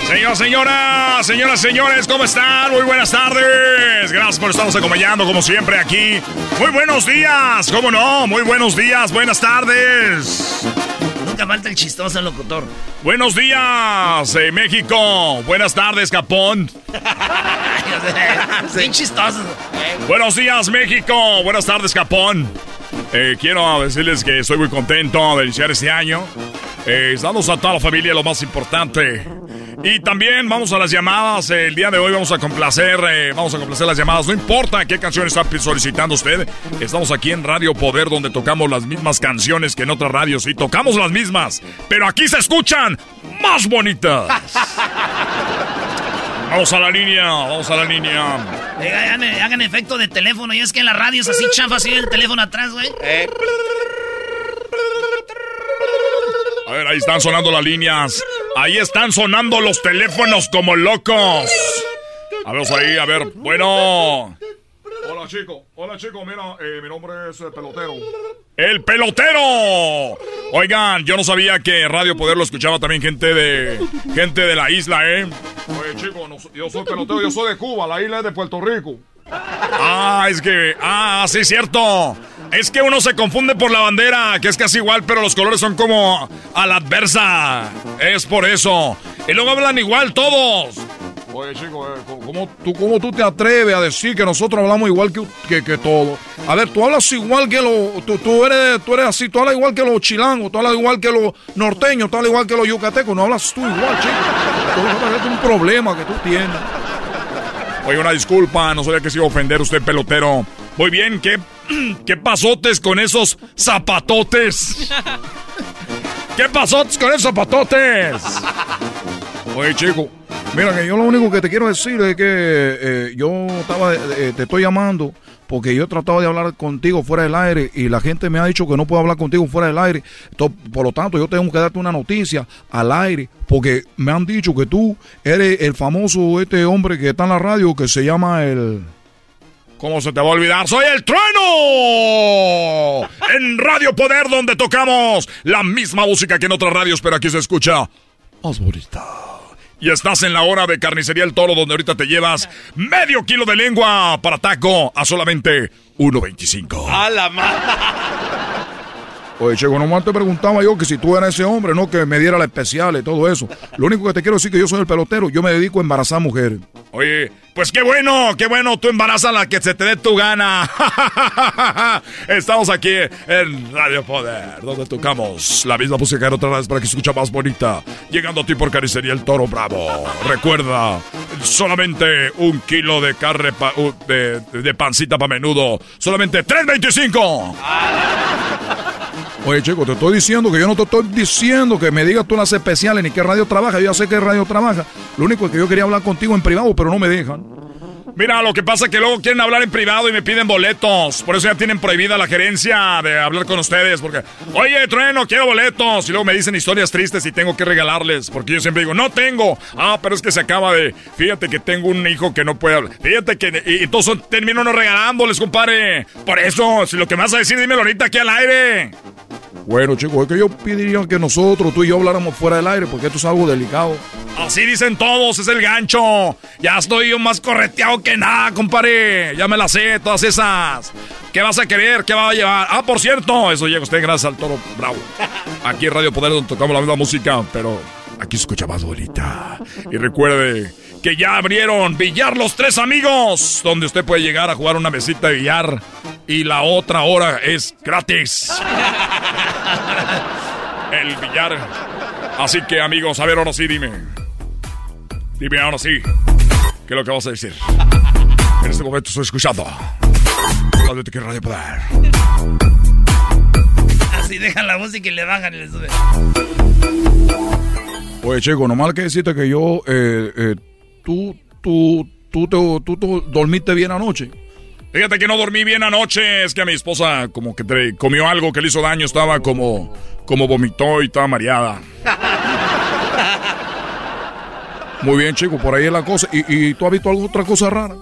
Señor, señora, señoras, señores, ¿cómo están? Muy buenas tardes. Gracias por estarnos acompañando como siempre aquí. Muy buenos días, ¿cómo no? Muy buenos días, buenas tardes. Nunca falta el chistoso locutor. Buenos días, eh, México. Buenas tardes, Japón. Bien chistoso. Buenos días, México. Buenas tardes, Japón. Eh, quiero decirles que estoy muy contento de iniciar este año. Eh, damos a toda la familia lo más importante. Y también vamos a las llamadas. El día de hoy vamos a complacer, eh, vamos a complacer las llamadas. No importa qué canción está solicitando usted. Estamos aquí en Radio Poder donde tocamos las mismas canciones que en otras radios. Y tocamos las mismas. Pero aquí se escuchan más bonitas. Vamos a la línea, vamos a la línea. Eh, hagan, hagan efecto de teléfono. Y es que en la radio es así chafa, así el teléfono atrás, güey. A ver, ahí están sonando las líneas. Ahí están sonando los teléfonos como locos. A ver, ahí, a ver. Bueno. Hola, chico. Hola, chico. Mira, eh, mi nombre es eh, Pelotero. ¡El pelotero! Oigan, yo no sabía que Radio Poder lo escuchaba también gente de gente de la isla, ¿eh? Oye, chico, no yo soy pelotero, yo soy de Cuba, la isla es de Puerto Rico. Ah, es que. Ah, sí, cierto. Es que uno se confunde por la bandera, que es casi igual, pero los colores son como a la adversa. Es por eso. Y luego hablan igual todos. Oye, chico, eh, ¿cómo, tú, ¿cómo tú te atreves a decir que nosotros hablamos igual que, que, que todos? A ver, tú hablas igual que los... Tú, tú eres, tú eres así, tú hablas igual que los chilangos, tú hablas igual que los norteños, tú hablas igual que los yucatecos, no hablas tú igual, chico. Es un problema que tú tienes. Oye, una disculpa, no sabía que se iba a ofender usted, pelotero. Muy bien, ¿qué, qué pasotes con esos zapatotes? ¿Qué pasotes con esos zapatotes? Oye, chico, mira que yo lo único que te quiero decir es que eh, yo estaba, eh, te estoy llamando porque yo he tratado de hablar contigo fuera del aire y la gente me ha dicho que no puedo hablar contigo fuera del aire. To- Por lo tanto, yo tengo que darte una noticia al aire porque me han dicho que tú eres el famoso este hombre que está en la radio que se llama el... ¿Cómo se te va a olvidar? ¡Soy el trueno! En Radio Poder, donde tocamos la misma música que en otras radios, pero aquí se escucha más bonita. Y estás en la hora de Carnicería El Toro, donde ahorita te llevas medio kilo de lengua para taco a solamente 1.25. A la madre. Oye, Checo, nomás te preguntaba yo que si tú eras ese hombre, ¿no? Que me diera la especial y todo eso. Lo único que te quiero decir es que yo soy el pelotero. Yo me dedico a embarazar mujeres. Oye, pues qué bueno, qué bueno, tú embaraza la que se te dé tu gana. Estamos aquí en Radio Poder, donde tocamos la misma música en otra vez para que se escucha más bonita. Llegando a ti por Carnicería El Toro Bravo. Recuerda, solamente un kilo de carne de, de pancita para menudo. Solamente 3.25. Oye, Checo, te estoy diciendo que yo no te estoy diciendo que me digas tú las especiales ni qué radio trabaja. Yo ya sé qué radio trabaja. Lo único es que yo quería hablar contigo en privado, pero no me dejan. Mira, lo que pasa es que luego quieren hablar en privado y me piden boletos. Por eso ya tienen prohibida la gerencia de hablar con ustedes. Porque, oye, Trueno, quiero boletos. Y luego me dicen historias tristes y tengo que regalarles. Porque yo siempre digo, no tengo. Ah, pero es que se acaba de. Fíjate que tengo un hijo que no puede hablar. Fíjate que. Y entonces termino no regalándoles, compadre. Por eso, si lo que me vas a decir, dímelo ahorita aquí al aire. Bueno, chicos, es que yo pediría que nosotros, tú y yo, habláramos fuera del aire, porque esto es algo delicado. Así dicen todos, es el gancho. Ya estoy yo más correteado que nada, compadre. Ya me la sé, todas esas. ¿Qué vas a querer? ¿Qué va a llevar? Ah, por cierto, eso llega usted gracias al toro bravo. Aquí en Radio Poder donde tocamos la misma música, pero aquí escucha más bonita. Y recuerde que ya abrieron Billar Los Tres Amigos, donde usted puede llegar a jugar una mesita de billar y la otra hora es gratis. El billar. Así que amigos, a ver, ahora sí, dime. Dime ahora sí. ¿Qué es lo que vas a decir? En este momento estoy escuchando. Radio que Radio Poder. Así dejan la música y le bajan y le suben. Oye, chico, nomás que decirte que yo, eh, eh, tú tú, tú, tú, tú, tú dormiste bien anoche. Fíjate que no dormí bien anoche, es que mi esposa como que te- comió algo que le hizo daño, estaba como, como vomitó y estaba mareada. Muy bien, chico, por ahí es la cosa. ¿Y, y tú has visto alguna otra cosa rara?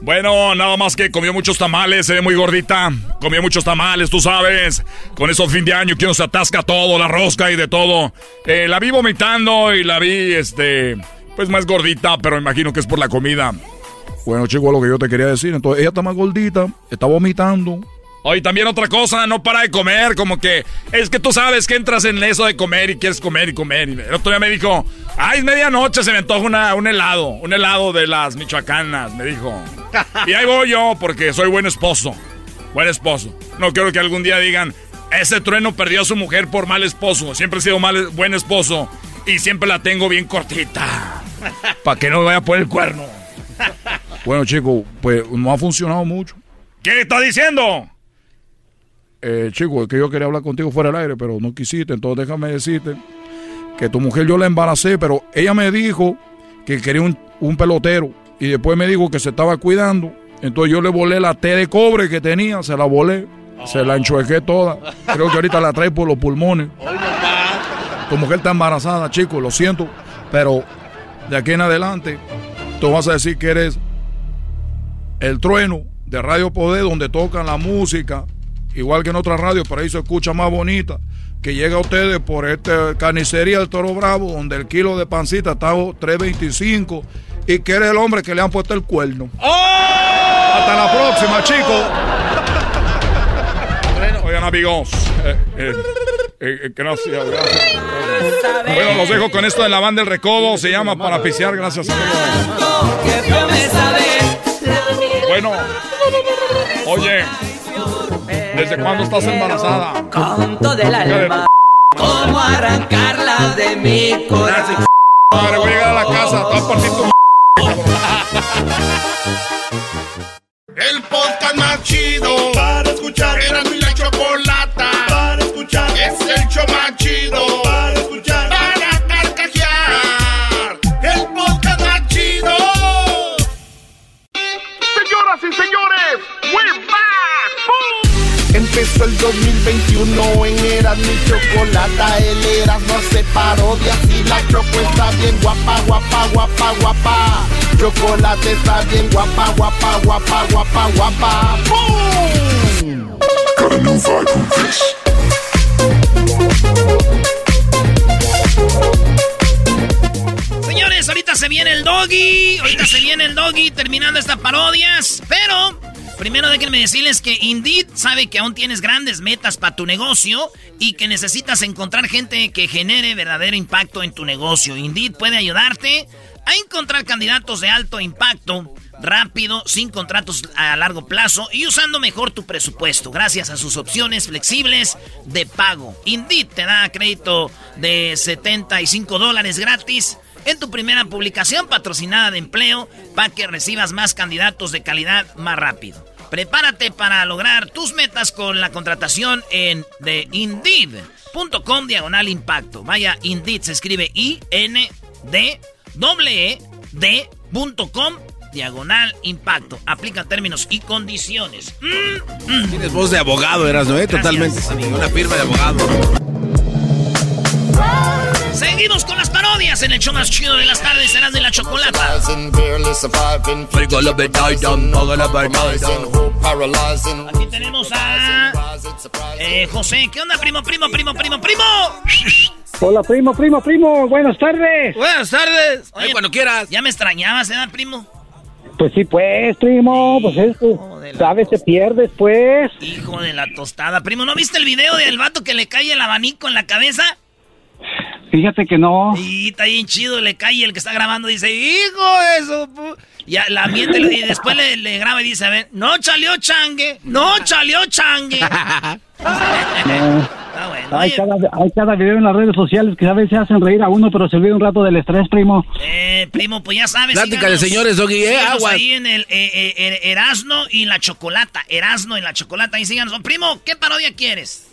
Bueno, nada más que comió muchos tamales, se ve muy gordita. Comió muchos tamales, tú sabes. Con eso fin de año que uno se atasca todo, la rosca y de todo. Eh, la vi vomitando y la vi, este, pues más gordita, pero imagino que es por la comida. Bueno, chico, lo que yo te quería decir. Entonces, ella está más gordita, está vomitando. Oye, también otra cosa, no para de comer, como que es que tú sabes que entras en eso de comer y quieres comer y comer. Y el otro día me dijo, ay, es medianoche, se me antoja una, un helado, un helado de las michoacanas, me dijo. Y ahí voy yo, porque soy buen esposo, buen esposo. No quiero que algún día digan, ese trueno perdió a su mujer por mal esposo. Siempre he sido mal, buen esposo y siempre la tengo bien cortita. Para que no me vaya por el cuerno. Bueno, chico, pues no ha funcionado mucho. ¿Qué está diciendo? Eh, chico, es que yo quería hablar contigo fuera del aire, pero no quisiste. Entonces déjame decirte que tu mujer yo la embaracé, pero ella me dijo que quería un, un pelotero. Y después me dijo que se estaba cuidando. Entonces yo le volé la T de cobre que tenía, se la volé. Se la enchuequé toda. Creo que ahorita la trae por los pulmones. Tu mujer está embarazada, chico, lo siento. Pero de aquí en adelante, tú vas a decir que eres el trueno de Radio Poder, donde tocan la música, igual que en otras radios, pero ahí se escucha más bonita. Que llega a ustedes por esta carnicería del Toro Bravo, donde el kilo de pancita está a 3.25 y que eres el hombre que le han puesto el cuerno. Hasta la próxima, chicos. Oigan, amigos. eh, eh, eh, gracias, gracias. Bueno, los dejo con esto de la banda del recodo. Se llama Para Pisear. Gracias, amigos. Bueno, oye, ¿desde cuándo estás embarazada? Canto del alma. ¿Cómo arrancarla de mi corazón? Madre, voy a llegar a la casa. Te voy a partir tu m- El podcast más chido para escuchar. Era mi la chocolata para escuchar. Es el show Empezó el 2021 en Eras mi chocolata, el Eras no se parodia si la choco está bien guapa, guapa, guapa, guapa. Chocolate está bien guapa, guapa, guapa, guapa, guapa. ¡Boom! Señores, ahorita se viene el doggy. Ahorita se viene el doggy terminando estas parodias. Pero primero déjenme decirles que Indeed sabe que aún tienes grandes metas para tu negocio y que necesitas encontrar gente que genere verdadero impacto en tu negocio. Indeed puede ayudarte a encontrar candidatos de alto impacto rápido, sin contratos a largo plazo y usando mejor tu presupuesto gracias a sus opciones flexibles de pago. Indeed te da crédito de 75 dólares gratis en tu primera publicación patrocinada de empleo para que recibas más candidatos de calidad más rápido. Prepárate para lograr tus metas con la contratación en de Indeed.com diagonal impacto. Vaya, Indeed se escribe I N D E D.com diagonal impacto. Aplica términos y condiciones. Mm, mm. Tienes voz de abogado, eras, ¿no? Eh? Totalmente. Una firma de abogado. Seguimos con las parodias en el show más chido de las tardes, serás de la chocolata. Aquí tenemos a eh, José. ¿Qué onda, primo, primo, primo, primo, primo? Hola, primo, primo, primo. Buenas tardes. Buenas tardes. Oye, cuando quieras. Ya me extrañabas, ¿eh, primo? Pues sí, pues, primo. Pues esto. ¿Sabes? Se pierdes, pues. Hijo de la tostada. Primo, ¿no viste el video del vato que le cae el abanico en la cabeza? Fíjate que no. Y está bien chido, le cae y el que está grabando dice, hijo pu-". Ya la miente y después le, le graba y dice, a ver, no chaleó changue, no chaleó changue. No. Está bueno. Hay cada, hay cada video en las redes sociales que a veces hacen reír a uno, pero se olvida un rato del estrés, primo. eh, primo, pues ya sabes. Plática de señores, Doggy, eh, aguas. ahí en el eh, eh, eh, Erasno y la Chocolata. Erasno y la Chocolata. Ahí síganos. Primo, ¿qué parodia quieres?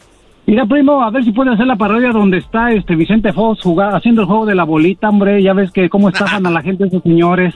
Mira, primo, a ver si puede hacer la parodia donde está este Vicente Fox jugar, haciendo el juego de la bolita, hombre. Ya ves que cómo estafan a la gente esos señores.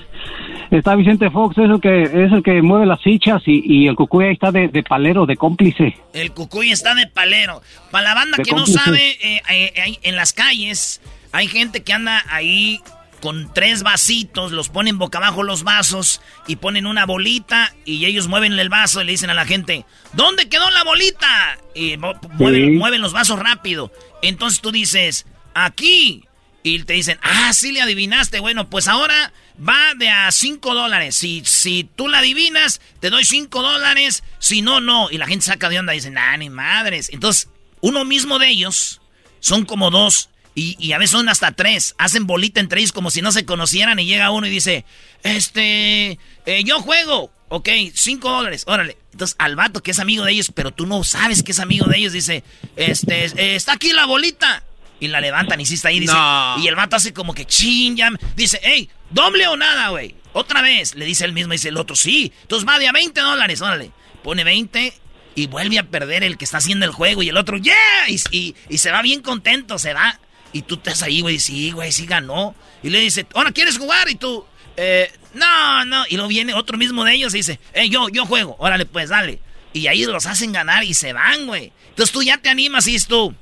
Está Vicente Fox, es el que, es el que mueve las fichas y, y el cucuy ahí está de, de palero, de cómplice. El cucuy está de palero. Para la banda De que no sabe, eh, eh, en las calles hay gente que anda ahí con tres vasitos, los ponen boca abajo los vasos y ponen una bolita y ellos mueven el vaso y le dicen a la gente, ¿dónde quedó la bolita? Y mueven, mueven los vasos rápido. Entonces tú dices, aquí. Y te dicen, ah, sí le adivinaste. Bueno, pues ahora va de a 5 dólares. Si, si tú la adivinas, te doy 5 dólares. Si no, no. Y la gente saca de onda y dicen, ah, ni madres. Entonces, uno mismo de ellos son como dos. Y, y a veces son hasta tres. Hacen bolita entre ellos como si no se conocieran. Y llega uno y dice, este, eh, yo juego. Ok, 5 dólares, órale. Entonces al vato que es amigo de ellos, pero tú no sabes que es amigo de ellos, dice, este, eh, está aquí la bolita. Y la levantan y sí está ahí, dice. No. Y el vato hace como que chin, ya. Dice, hey, doble o nada, güey. Otra vez. Le dice el mismo, dice el otro, sí. Entonces va de a 20 dólares, órale. Pone 20 y vuelve a perder el que está haciendo el juego. Y el otro, yeah. Y, y- y se va bien contento, se va. Y tú estás ahí, güey, sí, güey, sí ganó. Y le dice, ahora quieres jugar. Y tú, eh, no, no. Y luego viene otro mismo de ellos y dice, hey, yo, yo juego. Órale, pues, dale. Y ahí los hacen ganar y se van, güey. Entonces tú ya te animas y dices tú,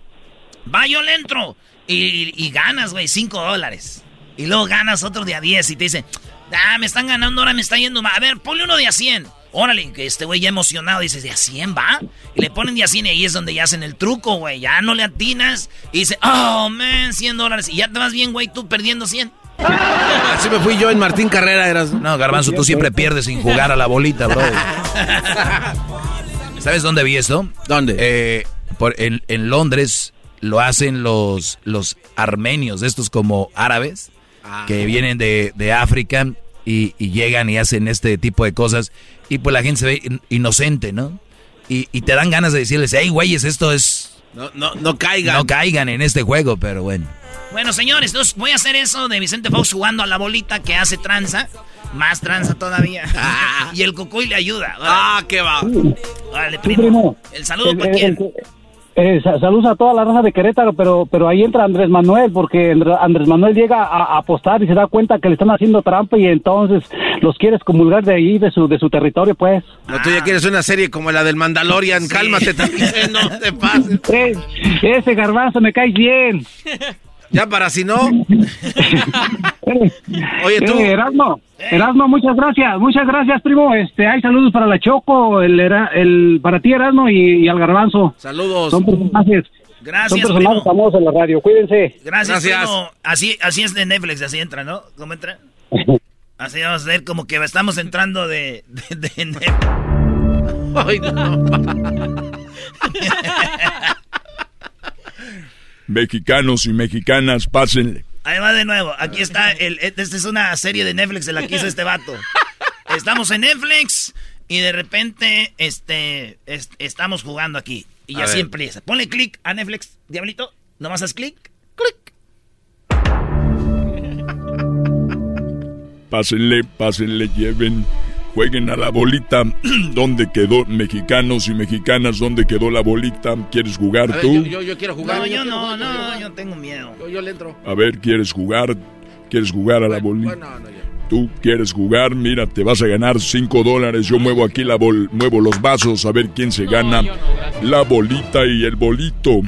Va, yo le entro. Y, y ganas, güey, 5 dólares. Y luego ganas otro de a 10 y te dicen, ah, me están ganando, ahora me está yendo mal. A ver, ponle uno de a 100. Órale, que este güey ya emocionado dice, ¿de a 100 va? Y le ponen de a 100 y ahí es donde ya hacen el truco, güey. Ya no le atinas. Y dice, oh, man, 100 dólares. Y ya te vas bien, güey, tú perdiendo 100. Así me fui yo en Martín Carrera, eras. No, Garbanzo, tú siempre pierdes sin jugar a la bolita, bro. ¿Sabes dónde vi esto? ¿Dónde? por, en, en Londres lo hacen los, los armenios, estos como árabes, Ah. que vienen de, de África y, y llegan y hacen este tipo de cosas. Y pues la gente se ve in- inocente, ¿no? Y, y te dan ganas de decirles, hey, güeyes, esto es... No, no, no caigan. No caigan en este juego, pero bueno. Bueno, señores, entonces voy a hacer eso de Vicente Fox jugando a la bolita que hace tranza. Más tranza todavía. y el cucuy le ayuda. Ah, qué va. Sí, primo. primo. El saludo El- para el- quién. el- eh, sa- saludos a toda la raza de Querétaro, pero pero ahí entra Andrés Manuel, porque Andr- Andrés Manuel llega a, a apostar y se da cuenta que le están haciendo trampa y entonces los quiere excomulgar de ahí, de su, de su territorio, pues. No, tú ya quieres una serie como la del Mandalorian. Cálmate también, no te pases. Eh, ese garbanzo me cae bien. Ya para si no. Oye, tú. Eh, Erasmo, Erasmo, muchas gracias, muchas gracias, primo. Este, hay saludos para la Choco, el, era- el para ti, Erasmo, y, y al garbanzo. Saludos. Son personajes. Gracias, Son personajes primo. famosos en la radio. Cuídense. Gracias, Gracias. primo. Así, así es de Netflix, así entra, ¿no? ¿Cómo entra? Así vamos a ver como que estamos entrando de, de, de Netflix. Ay, Mexicanos y mexicanas, pásenle. Ahí va de nuevo. Aquí está. El, esta es una serie de Netflix de la que hizo este vato. Estamos en Netflix y de repente este, es- estamos jugando aquí. Y A así ver. empieza. Ponle clic a Netflix, diablito. Nomás haz clic. Pásenle, pásenle, lleven, jueguen a la bolita. ¿Dónde quedó mexicanos y mexicanas? ¿Dónde quedó la bolita? ¿Quieres jugar A ver, tú? yo, yo, yo quiero jugar. No, yo no, yo no, jugar. yo tengo miedo. Yo, yo le entro. A ver, ¿quieres jugar? ¿Quieres jugar a la bolita? Bueno, no, ya. Tú quieres jugar, mira, te vas a ganar 5 dólares. Yo muevo aquí la bol, muevo los vasos a ver quién se gana la bolita y el bolito.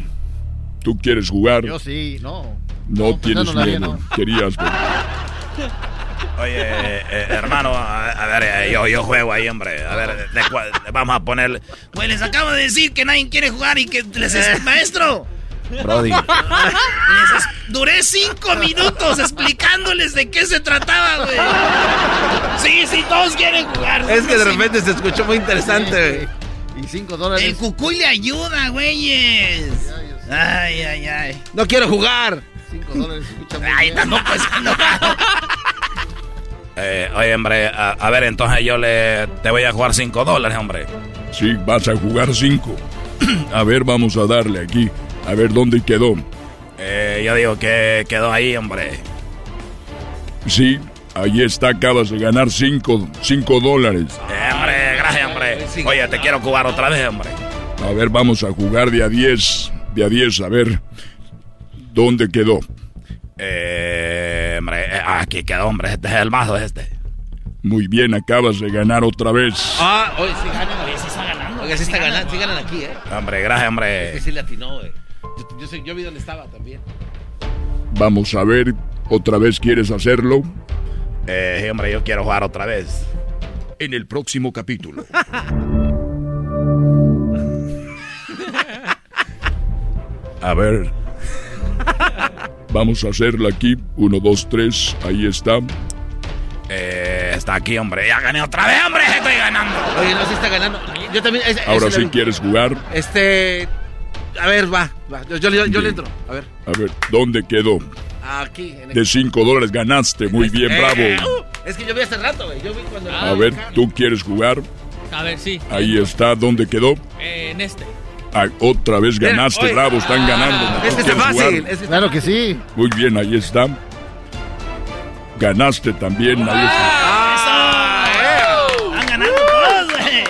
¿Tú quieres jugar? Yo sí, no. No, tienes pensándola bien, miedo. no. Querías. pero- Oye, eh, hermano, a, a ver, eh, yo, yo juego ahí, hombre. A ver, de vamos a ponerle... Pues les acabo de decir que nadie quiere jugar y que les es maestro. Brody. Les es- duré cinco minutos explicándoles de qué se trataba, güey. Sí, sí, todos quieren jugar. Es que de repente se escuchó muy interesante. Y cinco dólares. El cucuy le ayuda, güeyes. Ay, ay, ay. No quiero jugar. Cinco dólares. escucha muy Ay, bien. tampoco es Eh, oye, hombre, a, a ver, entonces yo le... Te voy a jugar 5 dólares, hombre. Sí, vas a jugar 5. A ver, vamos a darle aquí. A ver dónde quedó. Eh, yo digo que quedó ahí, hombre. Sí, ahí está, acabas de ganar 5 dólares. Eh, hombre, gracias, hombre. Oye, te quiero jugar otra vez, hombre. A ver, vamos a jugar de a 10. De a 10, a ver. ¿Dónde quedó? Eh, hombre, eh, aquí quedó, hombre. Este es el mazo este. Muy bien, acabas de ganar otra vez. Ah, oye, sí ganan. Oye, sí está ganando. Oye, sí está ganando, sí ganan aquí, ¿eh? Hombre, gracias, Es hombre. que sí le atinó, güey. Yo, yo, sé- yo vi dónde estaba también. Vamos a ver, ¿otra vez quieres hacerlo? Eh, sí, hombre, yo quiero jugar otra vez. En el próximo capítulo. A ver. Vamos a hacerla aquí. Uno, dos, tres. Ahí está. Eh, está aquí, hombre. Ya gané otra vez, hombre. Estoy ganando. Oye, no, sí está ganando. Yo también. ese- Ahora sí le- quieres jugar. Este. A ver, va. va. Yo, yo, yo- yo le entro. A ver. A ver, ¿dónde quedó? Aquí. En el- De cinco dólares ganaste. Muy bien, Eh, bravo. uh, es que yo vi hace rato, güey. Yo vi cuando. A ver, ¿tú quieres jugar? A ver, sí. Ahí está. ¿Dónde quedó? Eh, en este. Ah, otra vez ganaste, oye. bravo. Están ganando. ¿Tú Este está fácil. este- Claro que sí. Muy bien, ahí está. Ganaste también. Ahí está. Están ganando todos, güey.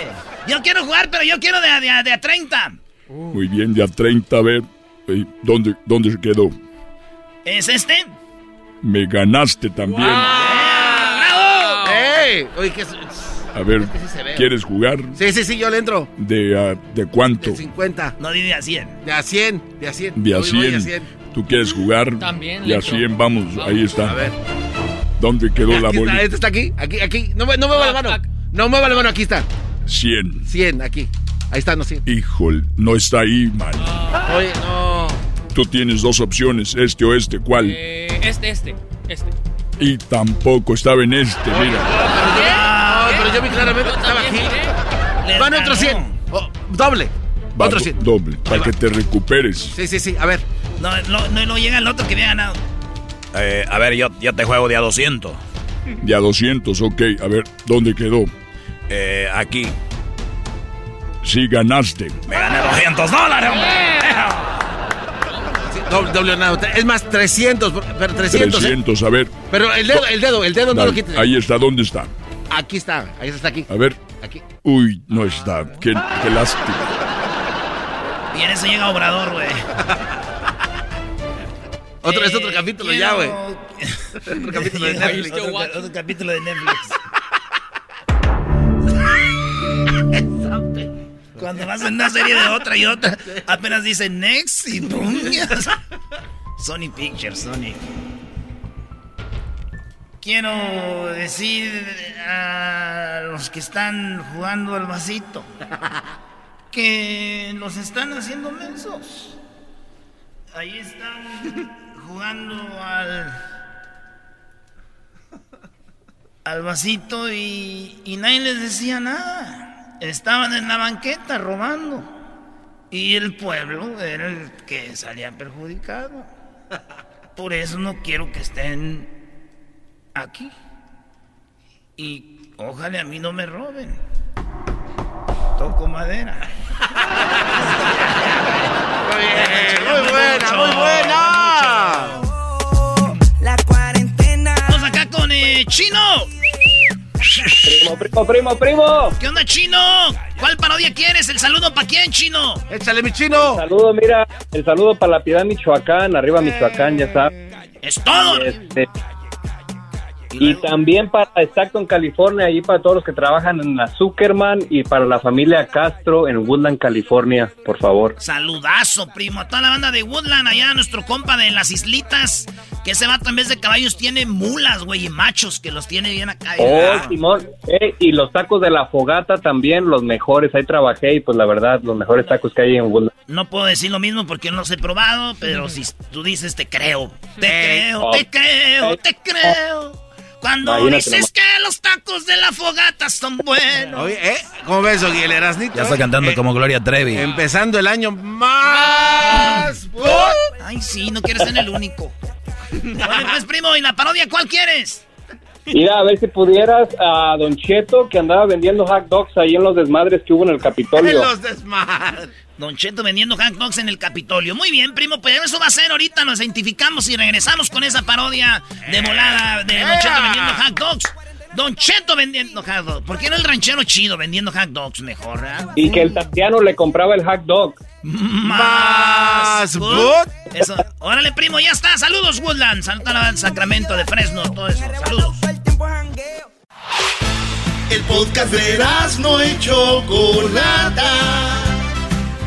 Yo quiero jugar, pero yo quiero de, a- de, a- de a 30. Muy bien, ya 30. A ver, eh, ¿dónde, ¿dónde se quedó? ¿Es este? Me ganaste también. ¡Bravo! ¡Ey! Oye, ¿qué es? A ver, que sí se ve. ¿quieres jugar? Sí, sí, sí, yo le entro. ¿De, ah, ¿De cuánto? De 50. No, di de a 100. De a 100. De a 100. De a Hoy voy 100. ¿Tú quieres jugar? También, De a Lecho. 100, vamos, ahí está. A ver. ¿Dónde quedó la Aquí está, bolita? este está aquí. Aquí, aquí. No, no mueva la mano. No mueva la mano, aquí está. 100. 100, aquí. Ahí está, no 100. Híjole, no está ahí, man. Oye, no. Tú tienes dos opciones, este o este, ¿cuál? Eh, este, este. Este. Y tampoco estaba en este, mira. Yo vi claramente que estaba aquí. Van otro ganó. 100. Oh, doble. Va, Otro do- 100. doble, para que te recuperes. Sí, sí, sí. A ver. No, no, no, no llega el otro que había ganado. Eh, a ver, yo, yo te juego de a 200. De a 200, ok. A ver, ¿dónde quedó? Eh, aquí. Sí, ganaste. Me gané 200 dólares, hombre. Doble, doble nada. Es más, 300. Pero 300. ¿eh? 300, a ver. Pero el dedo, el dedo, el dedo no lo quites. Ahí está, ¿dónde está? Aquí está. Ahí está aquí. A ver. Aquí. Uy, no está. Qué, qué lástima. Y en eso llega Obrador, güey. Otro, es Eh, otro capítulo quiero- ya, güey. otro capítulo de Netflix. Otro, otro capítulo de Netflix. Cuando vas en una serie de otra y otra, apenas dice next y boom. Sony Pictures, Sony. Quiero decir a los que están jugando al vasito que los están haciendo mensos. Ahí están jugando al al vasito y, y nadie les decía nada. Estaban en la banqueta robando. Y el pueblo era el que salía perjudicado. Por eso no quiero que estén aquí. Y ojalá a mí no me roben. Toco madera. Muy buena, muy buena. La cuarentena. Vamos acá con eh, Chino. Primo, primo, primo, primo. ¿Qué onda, Chino? ¿Cuál parodia quieres? ¿El saludo para quién, Chino? Échale, mi Chino. Saludo, mira, el saludo para la Piedad Michoacán, arriba Michoacán, ya sabes. Es todo. Este, y también para Stockton, California, ahí para todos los que trabajan en la Zuckerman y para la familia Castro en Woodland, California, por favor. Saludazo, primo. A toda la banda de Woodland, allá nuestro compa de las islitas. Que ese vato en vez de caballos tiene mulas, güey, y machos que los tiene bien acá. Oh, Simón, Eh, y los tacos de la fogata también, los mejores, ahí trabajé y pues la verdad, los mejores tacos que hay en Woodland. No puedo decir lo mismo porque no los he probado, pero si tú dices te creo. Te creo, Oh. te creo, te creo. Cuando Imagínate dices nomás. que los tacos de la fogata son buenos. Oye, ¿eh? ¿Cómo ves, el Erasnito? Ya está eh? cantando Eh, como Gloria Trevi. Empezando el año más. Ay, sí, no quieres ser el único. Vale, pues, primo, ¿y la parodia cuál quieres? Mira, a ver si pudieras a Don Cheto, que andaba vendiendo hot dogs ahí en los desmadres que hubo en el Capitolio. desmadres. Don Cheto vendiendo hot dogs en el Capitolio. Muy bien, primo, pues eso va a ser ahorita. Nos identificamos y regresamos con esa parodia de volada de Don Cheto vendiendo hot dogs. Don Cheto vendiendo hot dogs. ¿Por qué no el ranchero chido vendiendo hot dogs mejor, eh? Y que el Tatiano le compraba el hot dog. más boot. Eso. Órale, primo, ya está. Saludos, Woodland. Saludos al Sacramento de Fresno, todo eso. Saludos. El podcast de no y Chocolata.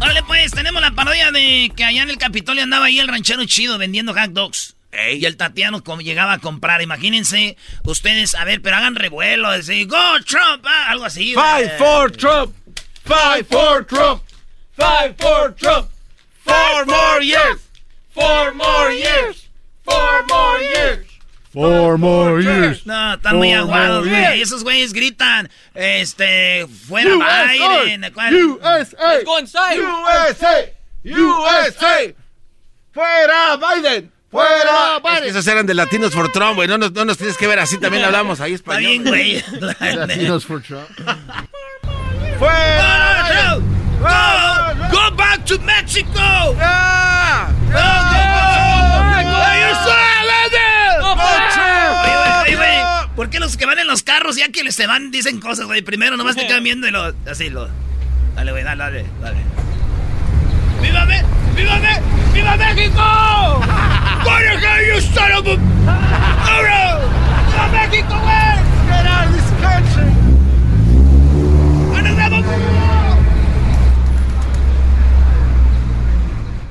Órale, pues, tenemos la parodia de que allá en el Capitolio andaba ahí el ranchero chido vendiendo hot dogs. Y el Tatiano como llegaba a comprar. Imagínense ustedes, a ver, pero hagan revuelo, decir, go Trump, ah, algo así. Fight güey. for Trump. Fight for Trump. Fight for Trump. Four more years. Four more years. Four more years. Four more years. No, están muy aguados, güey. esos güeyes gritan, este, fuera USA, Biden. ¿cuál? USA. USA. USA. Fuera Biden. Fuera Biden. Es que esos eran de Latinos for Trump, güey. No nos, no nos tienes que ver así. También hablamos ahí Está español. bien, güey. Latinos for Trump. Fuera. Go, go back to Mexico. Yeah. Go, go, go, Oye, güey, oye, güey, ¿Por qué los que van en los carros ya que les se van dicen cosas, güey? Primero nomás te quedan viendo y lo así lo. Dale, güey, dale, dale, dale. ¡Viva, Me ¡Viva, Me ¡Viva México! ¡Corre, you son of a... ¡Ahora! ¡Viva México, güey! Get out of this country.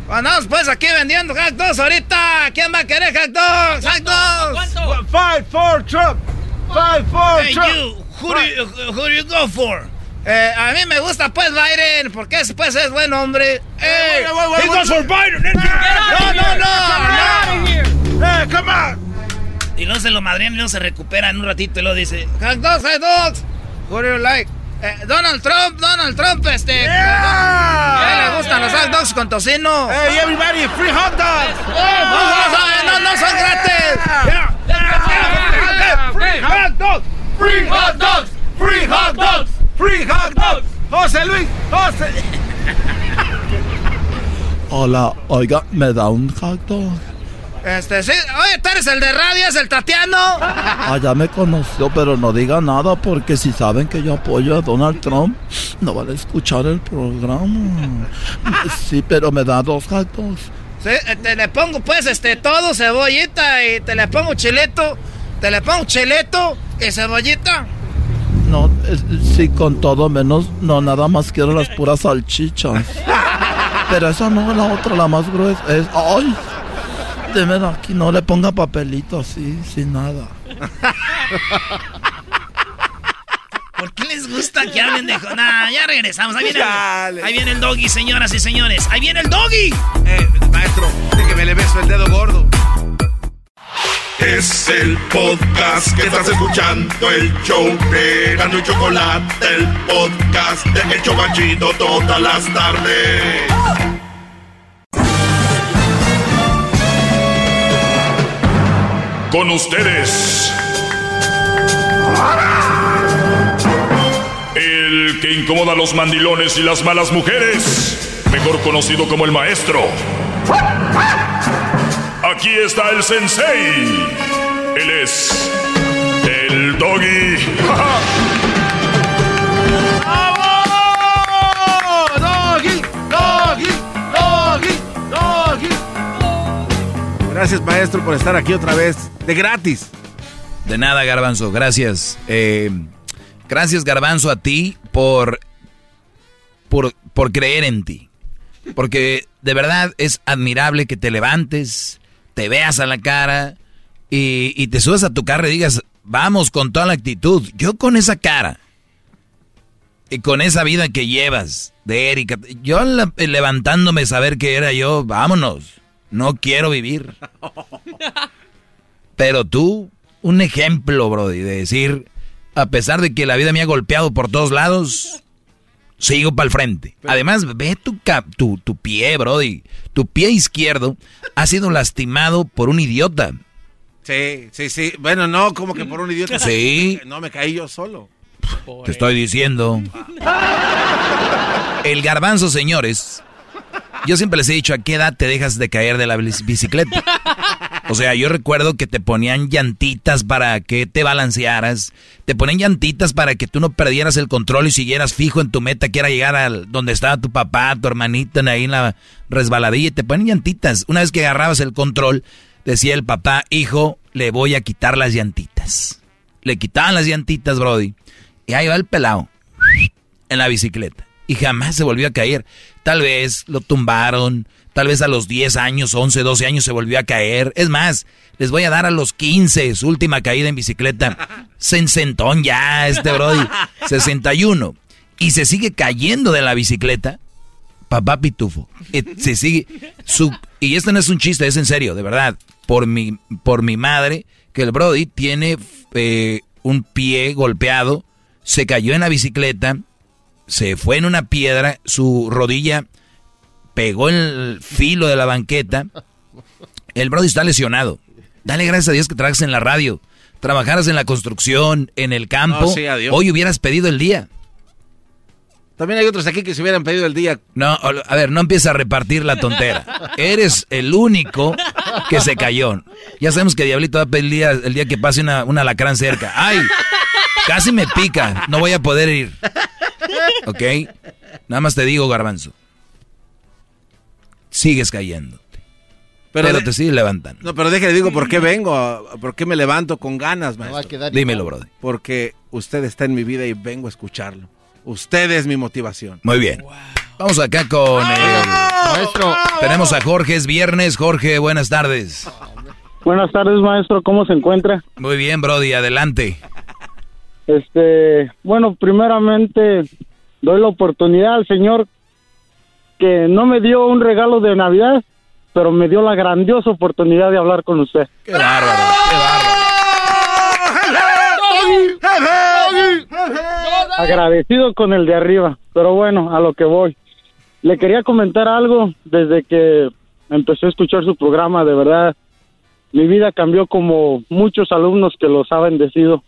Andamos pues aquí vendiendo hot dogs ahorita. ¿Quién va a querer hot dogs? ¡Hot dogs! Fight for Trump. Fight for Hey, you, who do you, who do you go for? Eh, a mí me gusta pues Biden, porque ese pues es buen hombre. Hey, wait, wait, wait, he goes for Biden. No, no, no, no. Hey, come on. Y luego se lo madrean y luego se recupera en un ratito y luego dice, hot dogs, hot dogs. Who do you like? Eh, Donald Trump, Donald Trump, este. Yeah. A él le gustan los hot dogs con tocino. Hey, everybody, free hot dogs. No, no, no, no, no son gratis. Free hot dogs. Free hot dogs. Free hot dogs. Free hot dogs. José Luis, José. Hola, oiga, ¿me da un hot dog? Este, sí. Oye, tú eres el de radio, es el Tatiano. Ah, ya me conoció, pero no diga nada porque si saben que yo apoyo a Donald Trump, no van a escuchar el programa. Sí, pero me da dos dogs. Sí, eh, te le pongo pues este todo, cebollita y te le pongo chileto. Te le pongo chileto y cebollita. No, es- sí, con todo menos, no, nada más quiero las puras salchichas. Pero esa no, la otra, la más gruesa, es, ay, démela aquí, no le ponga papelito así, sin nada. ¿Por qué les gusta que hablen de... Nah, ya regresamos. Ahí viene, el, ahí viene el doggy, señoras y señores. Ahí viene el doggy. Eh, maestro, déjeme le beso el dedo gordo. Es el podcast que estás escuchando, el show de Gano y Chocolate, el podcast de El Chobachito todas las tardes. Con ustedes. El que incomoda a los mandilones y las malas mujeres. Mejor conocido como el maestro. Aquí está el sensei. Él es el doggy. ¡Bravo! Doggy, doggy, doggy, doggy. Gracias, maestro, por estar aquí otra vez. De gratis. De nada, Garbanzo, gracias. Eh, gracias, Garbanzo, a ti por, por, por creer en ti. Porque de verdad es admirable que te levantes, te veas a la cara y, y te subas a tu carro y digas, vamos con toda la actitud. Yo con esa cara y con esa vida que llevas de Erika, yo la- levantándome saber que era yo, vámonos, no quiero vivir. Pero tú, un ejemplo, Brody, de decir, A pesar de que la vida me ha golpeado por todos lados, sigo para el frente. Además, ve tu, cap- tu, tu pie, Brody. Tu pie izquierdo ha sido lastimado por un idiota. Sí, sí, sí. Bueno, no, como que por un idiota. Sí. No, me caí yo solo. Te estoy diciendo. El garbanzo, señores. Yo siempre les he dicho a qué edad te dejas de caer de la bici- bicicleta. O sea, yo recuerdo que te ponían llantitas para que te balancearas. Te ponían llantitas para que tú no perdieras el control y siguieras fijo en tu meta, que era llegar al donde estaba tu papá, tu hermanita, ahí en la resbaladilla. Y te ponían llantitas. Una vez que agarrabas el control, decía el papá, hijo, le voy a quitar las llantitas. Le quitaban las llantitas, Brody. Y ahí va el pelado en la bicicleta. Y jamás se volvió a caer. Tal vez lo tumbaron, tal vez a los 10 años, 11, 12 años se volvió a caer. Es más, les voy a dar a los 15 su última caída en bicicleta. Sensentón ya, este Brody. 61. Y se sigue cayendo de la bicicleta. Papá Pitufo. Eh, Se sigue. Su, y esto no es un chiste, es en serio, de verdad. Por mi, por mi madre, que el Brody tiene eh, un pie golpeado, se cayó en la bicicleta, se fue en una piedra, su rodilla pegó en el filo de la banqueta. El Brody está lesionado. Dale gracias a Dios que trabajas en la radio. Trabajaras en la construcción, en el campo. No, sí, adiós. hoy hubieras pedido el día. También hay otros aquí que se hubieran pedido el día. No, a ver, no empieza a repartir la tontera. Eres el único que se cayó. Ya sabemos que Diablito va a pedir el día, el día que pase una, un alacrán cerca. ¡Ay! Casi me pica. No voy a poder ir. ¿Ok? Nada más te digo, Garbanzo. Sigues cayendo. Pero, de- te sigues levantando. No, pero déjale, digo, ¿por qué vengo? ¿Por qué me levanto con ganas, maestro? Dímelo, brother. Porque usted está en mi vida y vengo a escucharlo. Usted es mi motivación. Muy bien. Vamos acá con el maestro. Tenemos a Jorge, es viernes. Jorge, buenas tardes. Buenas tardes, maestro. ¿Cómo se encuentra? Muy bien, Brody, adelante. Este, bueno, primeramente doy la oportunidad al señor que no me dio un regalo de Navidad, pero me dio la grandiosa oportunidad de hablar con usted. Qué bárbaro, qué Agradecido con el de arriba, pero bueno, a lo que voy. Le quería comentar algo desde que empecé a escuchar su programa, de verdad. Mi vida cambió como muchos alumnos que los ha bendecido.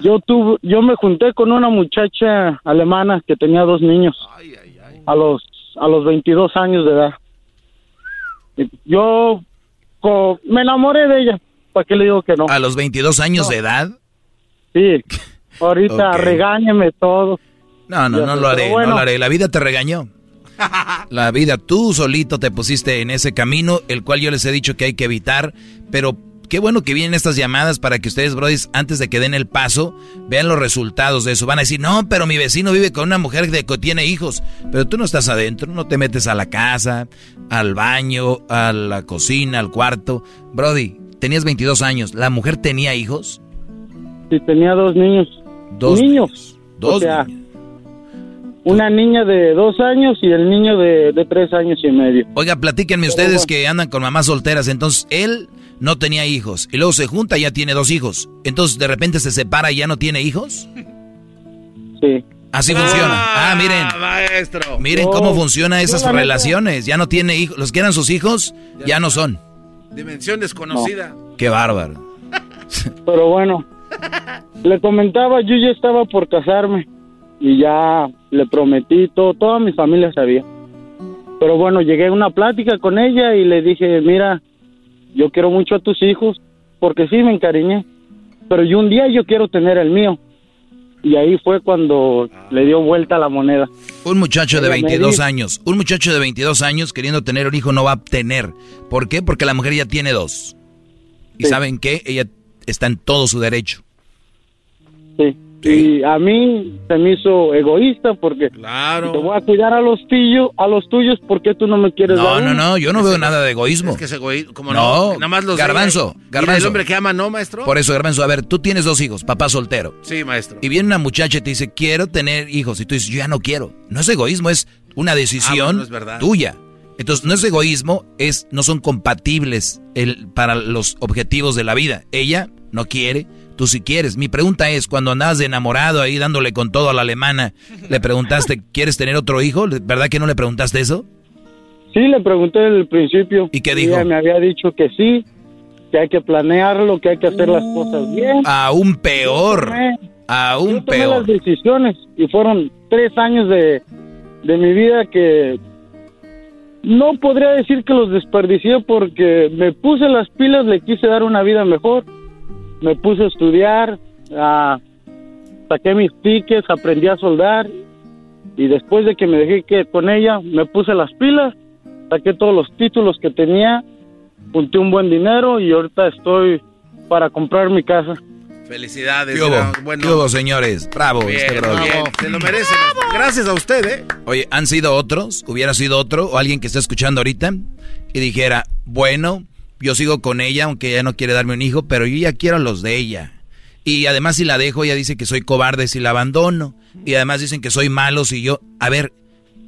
Yo tuve, yo me junté con una muchacha alemana que tenía dos niños a los a los 22 años de edad. Yo co- me enamoré de ella. ¿Para qué le digo que no? A los 22 años de edad. Sí. Ahorita Ok. regáñeme todo. No, no, no lo haré, bueno. no lo haré. La vida te regañó. La vida, tú solito te pusiste en ese camino, el cual yo les he dicho que hay que evitar, pero qué bueno que vienen estas llamadas para que ustedes, brodis, antes de que den el paso, vean los resultados de eso. Van a decir, no, pero mi vecino vive con una mujer de que tiene hijos, pero tú no estás adentro, no te metes a la casa, al baño, a la cocina, al cuarto. Brody, tenías 22 años, ¿la mujer tenía hijos? Sí, tenía dos niños. Dos niños. Dos o sea, una niña de dos años y el niño de, de tres años y medio. Oiga, platíquenme ustedes que andan con mamás solteras. Entonces, él no tenía hijos. Y luego se junta y ya tiene dos hijos. Entonces, de repente se separa y ya no tiene hijos. Sí. Así funciona. Ah, miren. maestro. Miren cómo funcionan esas relaciones. Ya no tiene hijos. Los que eran sus hijos, ya no son. Dimensión desconocida. Qué bárbaro. Pero bueno, le comentaba, yo ya estaba por casarme y ya le prometí, todo, toda mi familia sabía. Pero bueno, llegué a una plática con ella y le dije, mira, yo quiero mucho a tus hijos, porque sí me encariñé, pero yo un día yo quiero tener el mío. Y ahí fue cuando le dio vuelta la moneda. Un muchacho de Ella me 22 dijo- años. Un muchacho de 22 años queriendo tener un hijo no va a tener. ¿Por qué? Porque la mujer ya tiene dos. ¿Y Sí. saben qué? Ella está en todo su derecho. Sí. Y a mí se me hizo egoísta porque te voy a cuidar a los tuyos, a los tuyos, porque tú no me quieres No, dar no, no, yo no veo nada de egoísmo. Es que ese güey, como No, no, nada más los garbanzo, Y garbanzo. el hombre que ama, ¿no, maestro? Por eso, Garbanzo, a ver, tú tienes dos hijos, papá soltero. Sí, maestro. Y viene una muchacha y te dice, quiero tener hijos. Y tú dices, yo ya no quiero. No es egoísmo, es una Ah, decisión bueno, es verdad. tuya. Entonces, no es egoísmo, es, no son compatibles el, para los objetivos de la vida. Ella no quiere, tú si quieres. Mi pregunta es, cuando andabas de enamorado ahí dándole con todo a la alemana, ¿le preguntaste, ¿quieres tener otro hijo? ¿Verdad que no le preguntaste eso? Sí, le pregunté al principio. ¿Y qué dijo? Ella me había dicho que sí, que hay que planearlo, que hay que hacer las cosas bien. Aún peor. Tomé- Aún yo tomé peor. las decisiones y fueron tres años de, de mi vida que no podría decir que los desperdicié porque me puse las pilas, le quise dar una vida mejor, me puse a estudiar, a- saqué mis tickets, aprendí a soldar y después de que me dejé que con ella me puse las pilas, saqué todos los títulos que tenía, junté un buen dinero y ahorita estoy para comprar mi casa. Felicidades. ¿Qué hubo? bueno. ¿Qué hubo, señores? Bravo, Bien, este brother. bien, se lo merece. Gracias a usted, ¿eh? Oye, ¿han sido otros? ¿Hubiera sido otro? ¿O alguien que está escuchando ahorita? Y dijera, bueno, yo sigo con ella, aunque ella no quiere darme un hijo, pero yo ya quiero los de ella. Y además si la dejo, ella dice que soy cobarde si la abandono. Y además dicen que soy malo si yo... A ver,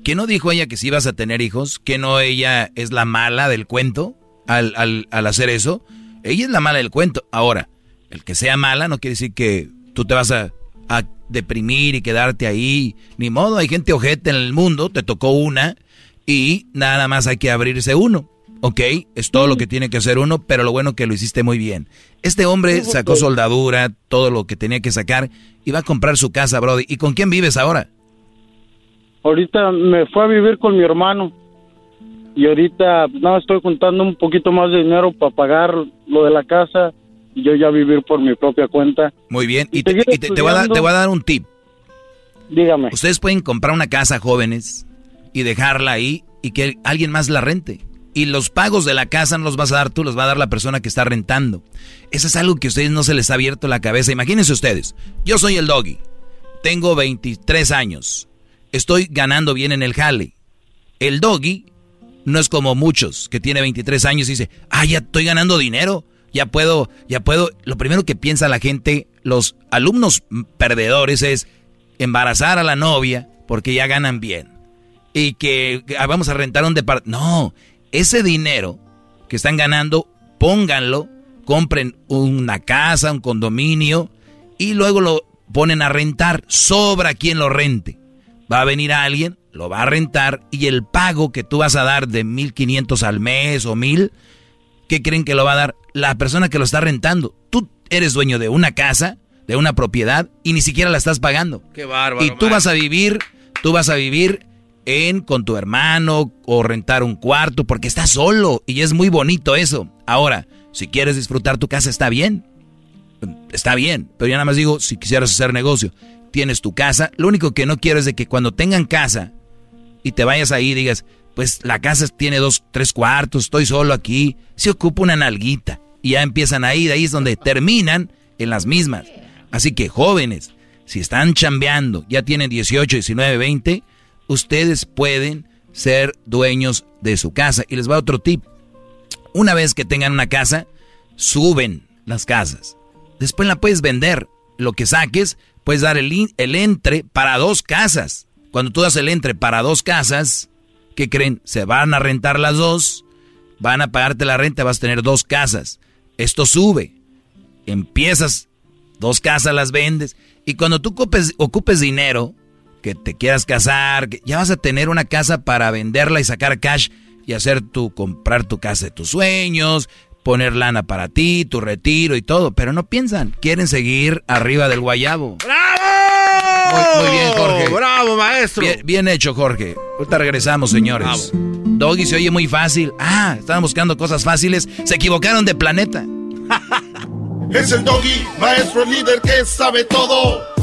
¿qué no dijo ella que si ibas a tener hijos? ¿Que no ella es la mala del cuento al, al, al hacer eso? Ella es la mala del cuento. Ahora, el que sea mala no quiere decir que tú te vas a, a deprimir y quedarte ahí. Ni modo, hay gente ojete en el mundo, te tocó una y nada más hay que abrirse uno. ¿Ok? Es todo lo que tiene que hacer uno, pero lo bueno que lo hiciste muy bien. Este hombre sacó soldadura, todo lo que tenía que sacar y va a comprar su casa, Brody. ¿Y con quién vives ahora? Ahorita me fue a vivir con mi hermano y ahorita no estoy juntando un poquito más de dinero para pagar lo de la casa y yo ya vivir por mi propia cuenta. Muy bien. Y, te, seguir y te- te voy a dar, te voy a dar un tip. Dígame. Ustedes pueden comprar una casa jóvenes y dejarla ahí y que alguien más la rente. Y los pagos de la casa no los vas a dar tú, los va a dar la persona que está rentando. Eso es algo que a ustedes no se les ha abierto la cabeza. Imagínense ustedes, yo soy el doggy, tengo 23 años, estoy ganando bien en el jale. El doggy no es como muchos que tiene 23 años y dice, ah, ya estoy ganando dinero, ya puedo, ya puedo. Lo primero que piensa la gente, los alumnos perdedores es embarazar a la novia porque ya ganan bien. Y que ah, vamos a rentar un departamento. No, ese dinero que están ganando, pónganlo, compren una casa, un condominio y luego lo ponen a rentar. Sobra quien lo rente. Va a venir alguien, lo va a rentar y el pago que tú vas a dar de 1500 al mes o 1000, ¿qué creen que lo va a dar? La persona que lo está rentando. Tú eres dueño de una casa, de una propiedad y ni siquiera la estás pagando. Qué bárbaro. Y tú vas a vivir, tú vas a vivir en con tu hermano o rentar un cuarto porque estás solo y es muy bonito eso. Ahora, si quieres disfrutar tu casa está bien. Está bien, pero yo nada más digo, si quisieras hacer negocio, tienes tu casa, lo único que no quiero es de que cuando tengan casa y te vayas ahí digas, pues la casa tiene dos, tres cuartos, estoy solo aquí, se ocupa una nalguita y ya empiezan ahí, de ahí es donde terminan en las mismas. Así que jóvenes, si están chambeando, ya tienen 18, 19, 20, ustedes pueden ser dueños de su casa. Y les va otro tip. Una vez que tengan una casa, suben las casas. Después la puedes vender. Lo que saques, puedes dar el, el entre para dos casas. Cuando tú das el entre para dos casas, ¿qué creen? Se van a rentar las dos, van a pagarte la renta, vas a tener dos casas. Esto sube. Empiezas, dos casas las vendes. Y cuando tú ocupes, ocupes dinero, que te quieras casar, que ya vas a tener una casa para venderla y sacar cash y hacer tu, comprar tu casa de tus sueños, poner lana para ti, tu retiro y todo. Pero no piensan, quieren seguir arriba del guayabo. Muy, muy bien, Jorge. ¡Bravo, maestro! Bien, bien hecho, Jorge. Ahorita regresamos, señores. Doggy se oye muy fácil. Ah, estaban buscando cosas fáciles. Se equivocaron de planeta. Es el doggy, maestro líder que sabe todo.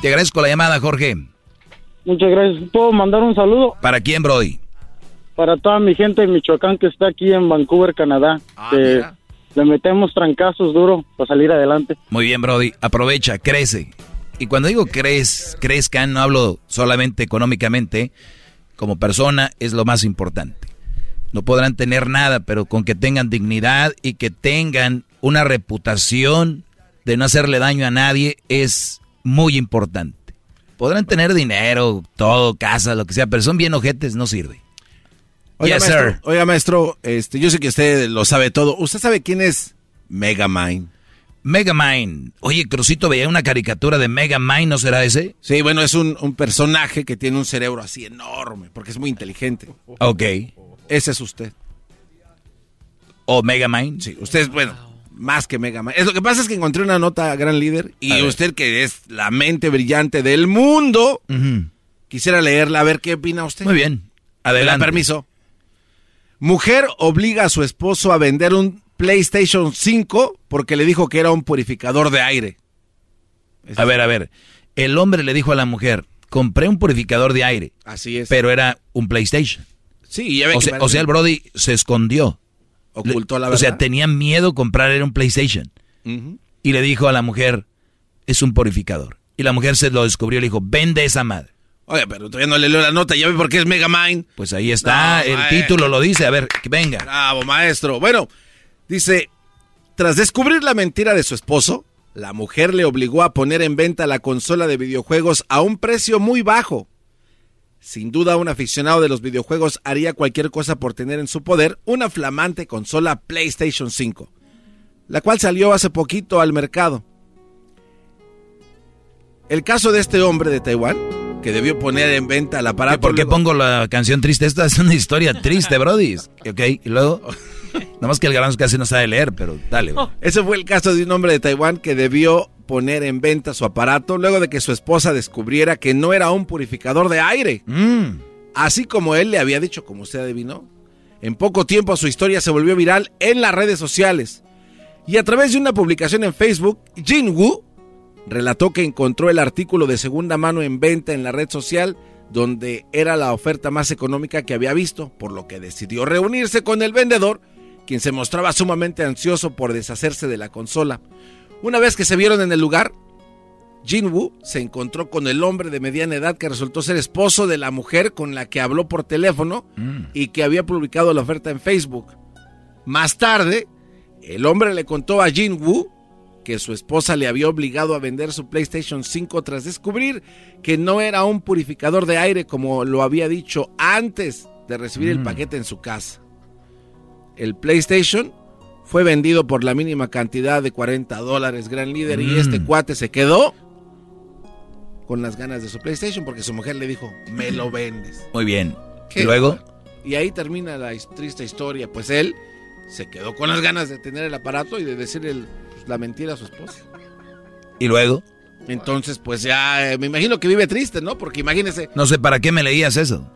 Te agradezco la llamada, Jorge. Muchas gracias. ¿Puedo mandar un saludo ¿Para quién, Brody? para toda mi gente de Michoacán que está aquí en Vancouver, Canadá? Ah, que le metemos trancazos duro para salir adelante. Muy bien, Brody. Aprovecha, crece. Y cuando digo crez, crezcan, no hablo solamente económicamente. Como persona es lo más importante. No podrán tener nada, pero con que tengan dignidad y que tengan una reputación de no hacerle daño a nadie es muy importante. Podrán tener dinero, todo, casa, lo que sea, pero son bien ojetes, no sirve. Oiga, Yes, maestro, sir. oiga, maestro, este, yo sé que usted lo sabe todo. ¿Usted sabe quién es Megamind? Megamind. Oye, Crucito veía una caricatura de Megamind, ¿no será ese? Sí, bueno, es un, un personaje que tiene un cerebro así enorme, porque es muy inteligente. Ok. Ese es usted. ¿O Megamind? Sí, usted es, bueno, más que Megamind. Es, lo que pasa es que encontré una nota, gran líder, y usted que es la mente brillante del mundo, quisiera leerla, a ver qué opina usted. Muy bien. ¿Me da Adelante. permiso. Mujer obliga a su esposo a vender un PlayStation 5 porque le dijo que era un purificador de aire. A ver, a ver. El hombre le dijo a la mujer, compré un purificador de aire. Así es. Pero era un PlayStation. Sí, ya ve O que sea, parece- o sea, el Brody se escondió. Ocultó la O sea, verdad. tenía miedo comprar era un PlayStation. Y le dijo a la mujer, es un purificador. Y la mujer se lo descubrió y le dijo, vende esa madre. Oye, pero todavía no le leo la nota, ya ve por qué es Megamind. Pues ahí está, No, el maestro. título lo dice. A ver, que venga. Bravo, maestro. Bueno, dice, tras descubrir la mentira de su esposo, la mujer le obligó a poner en venta la consola de videojuegos a un precio muy bajo. Sin duda, un aficionado de los videojuegos haría cualquier cosa por tener en su poder una flamante consola PlayStation 5, la cual salió hace poquito al mercado. El caso de este hombre de Taiwán, que debió poner en venta el aparato... ¿Por qué luego- pongo la canción triste? Esta es una historia triste, Brody. Ok, y luego... Nada más que el garbanzo casi no sabe leer, pero dale. bro. Ese fue el caso de un hombre de Taiwán que debió poner en venta su aparato luego de que su esposa descubriera que no era un purificador de aire. Mm. Así como él le había dicho, como usted adivinó. En poco tiempo su historia se volvió viral en las redes sociales. Y a través de una publicación en Facebook, Jin Woo relató que encontró el artículo de segunda mano en venta en la red social donde era la oferta más económica que había visto, por lo que decidió reunirse con el vendedor, quien se mostraba sumamente ansioso por deshacerse de la consola. Una vez que se vieron en el lugar, Jin Woo se encontró con el hombre de mediana edad que resultó ser esposo de la mujer con la que habló por teléfono y que había publicado la oferta en Facebook. Más tarde, el hombre le contó a Jin Woo que su esposa le había obligado a vender su PlayStation 5 tras descubrir que no era un purificador de aire como lo había dicho antes de recibir el Mm. paquete en su casa. El PlayStation fue vendido por la mínima cantidad de 40 dólares, gran líder, y Mm. este cuate se quedó con las ganas de su PlayStation porque su mujer le dijo, me lo vendes. Muy bien. ¿Qué? Y luego... Y ahí termina la triste historia, pues él se quedó con las ganas de tener el aparato y de decirle el- pues, la mentira a su esposa. Y luego... Entonces, pues ya, eh, me imagino que vive triste, ¿no? Porque imagínese, No sé para qué me leías eso.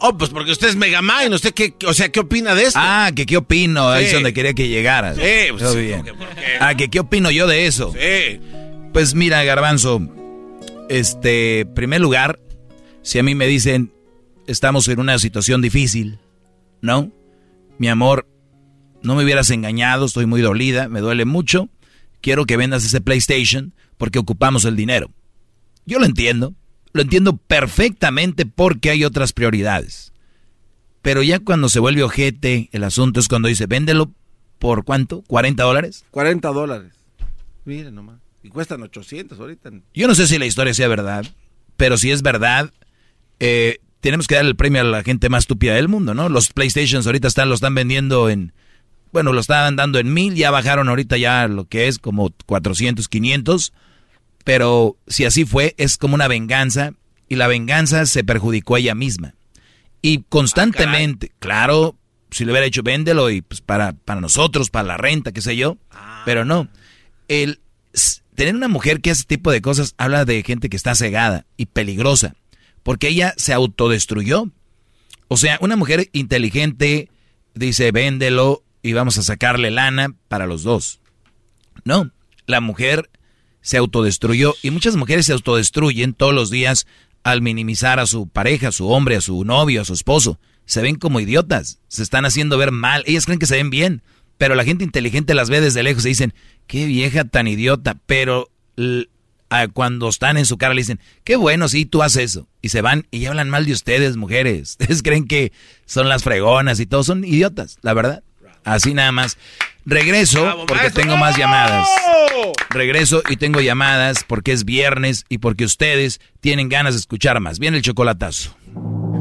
Oh, pues porque usted es Megamind, ¿usted qué, o sea, qué opina de esto? Ah, que qué opino, ahí es donde quería que llegaras. Sí, pues, Todo sí, bien. porque- porque- Ah, que qué opino yo de eso. Sí. Pues mira, Garbanzo, este, primer lugar, si a mí me dicen, estamos en una situación difícil, ¿no? Mi amor, no me hubieras engañado, estoy muy dolida, me duele mucho, quiero que vendas ese PlayStation porque ocupamos el dinero. Yo lo entiendo, lo entiendo perfectamente porque hay otras prioridades. Pero ya cuando se vuelve ojete, el asunto es cuando dice, véndelo por cuánto, 40 dólares. 40 dólares. Miren nomás. Y cuestan 800 ahorita. Yo no sé si la historia sea verdad, pero si es verdad, eh, tenemos que dar el premio a la gente más estúpida del mundo, ¿no? Los PlayStations ahorita están, lo están vendiendo en, bueno, lo estaban dando en mil, ya bajaron ahorita ya lo que es como 400, 500, pero si así fue, es como una venganza y la venganza se perjudicó a ella misma. Y constantemente, claro, si le hubiera dicho véndelo y pues para, para nosotros, para la renta, qué sé yo, pero no. El tener una mujer que hace este tipo de cosas habla de gente que está cegada y peligrosa, porque ella se autodestruyó. O sea, una mujer inteligente dice véndelo y vamos a sacarle lana para los dos. No, la mujer se autodestruyó y muchas mujeres se autodestruyen todos los días al minimizar a su pareja, a su hombre, a su novio, a su esposo. Se ven como idiotas, se están haciendo ver mal, ellas creen que se ven bien, Pero la gente inteligente las ve desde lejos y dicen, qué vieja tan idiota. Pero cuando están en su cara le dicen, qué bueno, sí, tú haces eso. Y se van y hablan mal de ustedes, mujeres. Ustedes creen que son las fregonas y todos son idiotas, la verdad. Así nada más. Regreso porque tengo más llamadas. Regreso y tengo llamadas porque es viernes y porque ustedes tienen ganas de escuchar más. Viene el chocolatazo.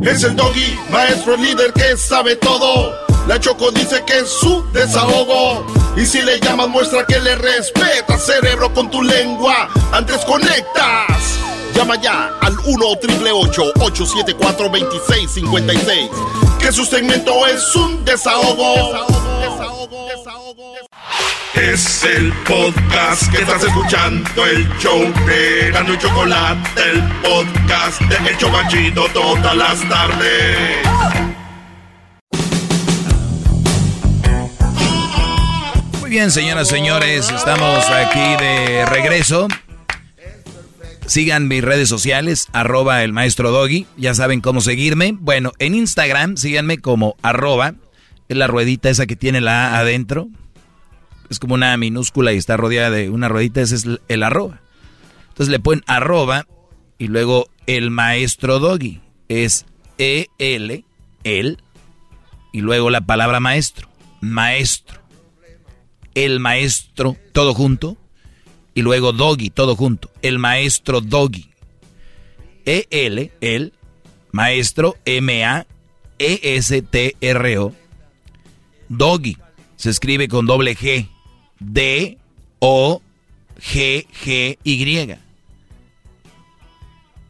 Es el doggy, maestro líder que sabe todo. La Choco dice que es su desahogo. Y si le llamas, muestra que le respeta, cerebro, con tu lengua. Antes conectas. Llama ya al 1-888-874-2656. Que su segmento es un desahogo. Desahogo, desahogo, Es el podcast que estás escuchando, el show de Gano y Chocolate, el podcast de El Chocachito todas las tardes. Muy bien, señoras y señores, estamos aquí de regreso. Sigan mis redes sociales, arroba el maestro Doggy. Ya saben cómo seguirme. Bueno, en Instagram síganme como arroba. Es la ruedita esa que tiene la A adentro. Es como una minúscula y está rodeada de una ruedita. Ese es el arroba. Entonces le ponen arroba y luego el maestro Doggy. Es E-L, el. Y luego la palabra maestro. Maestro. El maestro, todo junto y luego Doggy, todo junto. El maestro Doggy. E-L, el maestro M-A-E-S-T-R-O. Doggy. Se escribe con doble G. D-O-G-G-Y.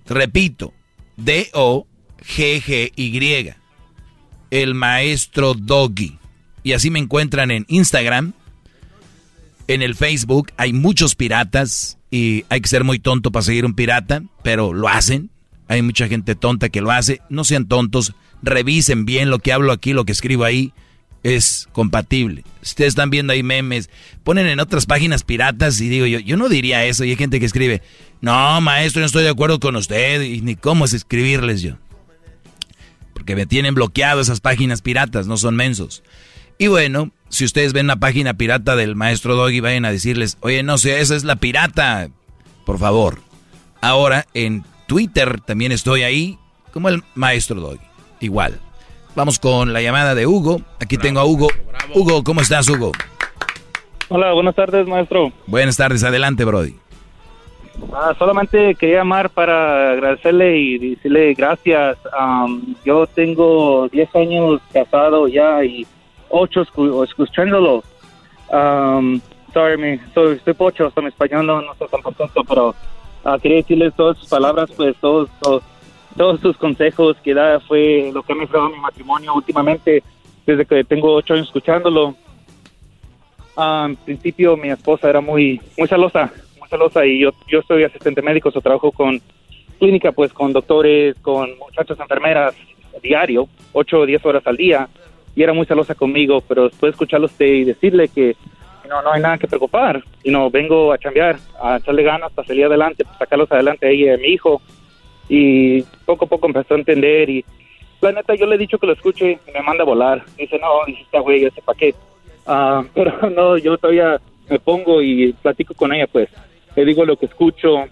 Repito. D-O-G-G-Y. El maestro Doggy. Y así me encuentran en Instagram en el Facebook hay muchos piratas y hay que ser muy tonto para seguir un pirata, pero lo hacen. Hay mucha gente tonta que lo hace. No sean tontos, revisen bien lo que hablo aquí, lo que escribo ahí es compatible. Ustedes están viendo ahí memes, ponen en otras páginas piratas y digo yo, yo no diría eso y hay gente que escribe, no, maestro, no estoy de acuerdo con usted y ni cómo es escribirles yo. Porque me tienen bloqueado esas páginas piratas, no son mensos. Y bueno, si ustedes ven la página pirata del maestro Doggy, vayan a decirles, oye, no sé, esa es la pirata. Por favor. Ahora en Twitter también estoy ahí, como el maestro Doggy. Igual. Vamos con la llamada de Hugo. Aquí tengo a Hugo. Hugo, ¿cómo estás, Hugo? Hola, buenas tardes, maestro. Buenas tardes, adelante, Brody. Ah, solamente quería llamar para agradecerle y decirle gracias. yo tengo 10 años casado ya y ocho escuchándolo. Um, sorry, me, soy, estoy pocho, soy español, no, no soy tan contento, pero uh, quería decirles todas sus palabras, pues todos, todos, sus consejos que da fue lo que me ha mi matrimonio últimamente, desde que tengo ocho años escuchándolo. Uh, en principio mi esposa era muy, muy celosa, muy celosa y yo, yo soy asistente médico, so trabajo con clínica, pues con doctores, con muchachas enfermeras diario, ocho o diez horas al día y era muy celosa conmigo, pero después de escucharlo usted y decirle que no, no hay nada que preocupar, y no vengo a cambiar, a echarle ganas para salir adelante, para sacarlos adelante ahí a mi hijo, y poco a poco empezó a entender y la neta yo le he dicho que lo escuche y me manda a volar, dice no, dice güey, ya sé para qué, ah, pero no, yo todavía me pongo y platico con ella pues, le digo lo que escucho,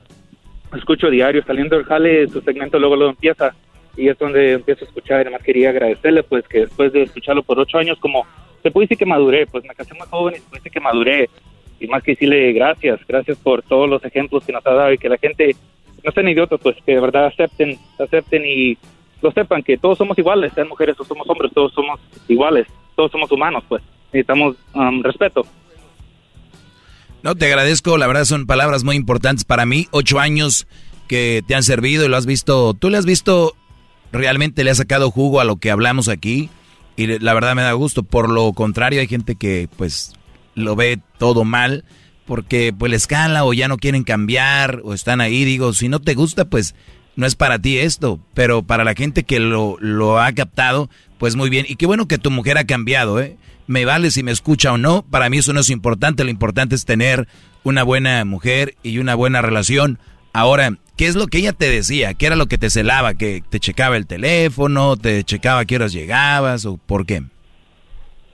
escucho diario, saliendo del jale, su segmento luego lo empieza, y es donde empiezo a escuchar y además quería agradecerle pues que después de escucharlo por ocho años como se puede decir que maduré pues me casé muy joven y se puede decir que maduré. Y más que decirle gracias gracias por todos los ejemplos que nos ha dado y que la gente no sean idiotas pues que de verdad acepten acepten y lo sepan que todos somos iguales sean mujeres o somos hombres todos somos iguales todos somos humanos pues. Necesitamos um, respeto. No te agradezco la verdad son palabras muy importantes para mí. Ocho años que te han servido y lo has visto tú le has visto realmente le ha sacado jugo a lo que hablamos aquí y la verdad me da gusto. Por lo contrario, hay gente que pues lo ve todo mal porque pues la escala o ya no quieren cambiar o están ahí. Digo, si no te gusta, pues no es para ti esto, pero para la gente que lo, lo ha captado, pues muy bien. Y qué bueno que tu mujer ha cambiado, ¿eh? Me vale si me escucha o no, para mí eso no es importante, lo importante es tener una buena mujer y una buena relación. Ahora, ¿Qué es lo que ella te decía? ¿Qué era lo que te celaba? ¿Que te checaba el teléfono? ¿Te checaba a qué horas llegabas? ¿O por qué?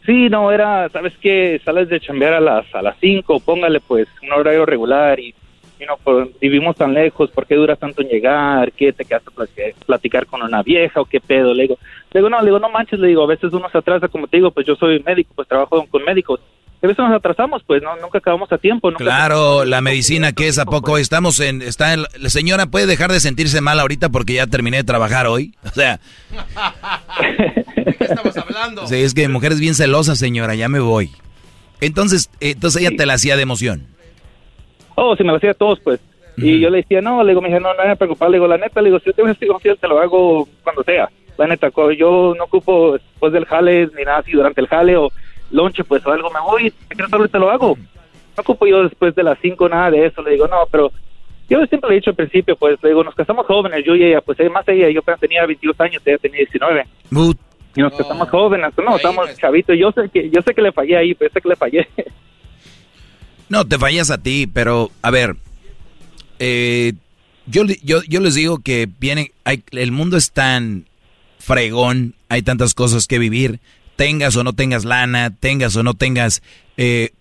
Sí, no, era, ¿sabes qué? Sales de chambear a las a las 5, póngale pues un horario regular y, y no, pues, vivimos tan lejos, ¿por qué duras tanto en llegar? ¿Qué te quedaste a plati- platicar con una vieja o qué pedo? Le digo, le digo, no, le digo, no manches, le digo, a veces uno se atrasa, como te digo, pues yo soy médico, pues trabajo con médicos. A veces nos atrasamos, pues no, nunca acabamos a tiempo. Nunca Claro, la medicina que es a poco hoy estamos en está en- la señora puede dejar de sentirse mal ahorita porque ya terminé de trabajar hoy. O sea, estamos hablando? sí, es que mujer es bien celosa, señora, ya me voy. Entonces, eh, entonces ella te la hacía de emoción. Oh, si me lo hacía a todos, pues. Y yo le decía, no, le digo, me dije, no, no me preocupar, le digo, la neta, le digo, si yo tengo estoy confiado, te lo hago cuando sea. La neta, yo no ocupo después del jale ni nada así durante el jale o lonche, pues o algo, me voy, quieres ahorita te lo hago. No ocupo yo después de las cinco nada de eso, le digo, no, pero yo siempre le he dicho al principio, pues, le digo, nos casamos jóvenes, yo y ella, pues, eh, más ella, yo apenas tenía 22 años, ella tenía 19. But- Y nos casamos jóvenes, no, estamos chavitos, yo sé que, yo sé que le fallé ahí, pero sé que le fallé. No, te fallas a ti, pero a ver, eh, yo, yo, yo les digo que viene, hay, el mundo es tan fregón, hay tantas cosas que vivir, tengas o no tengas lana, tengas o no tengas, eh,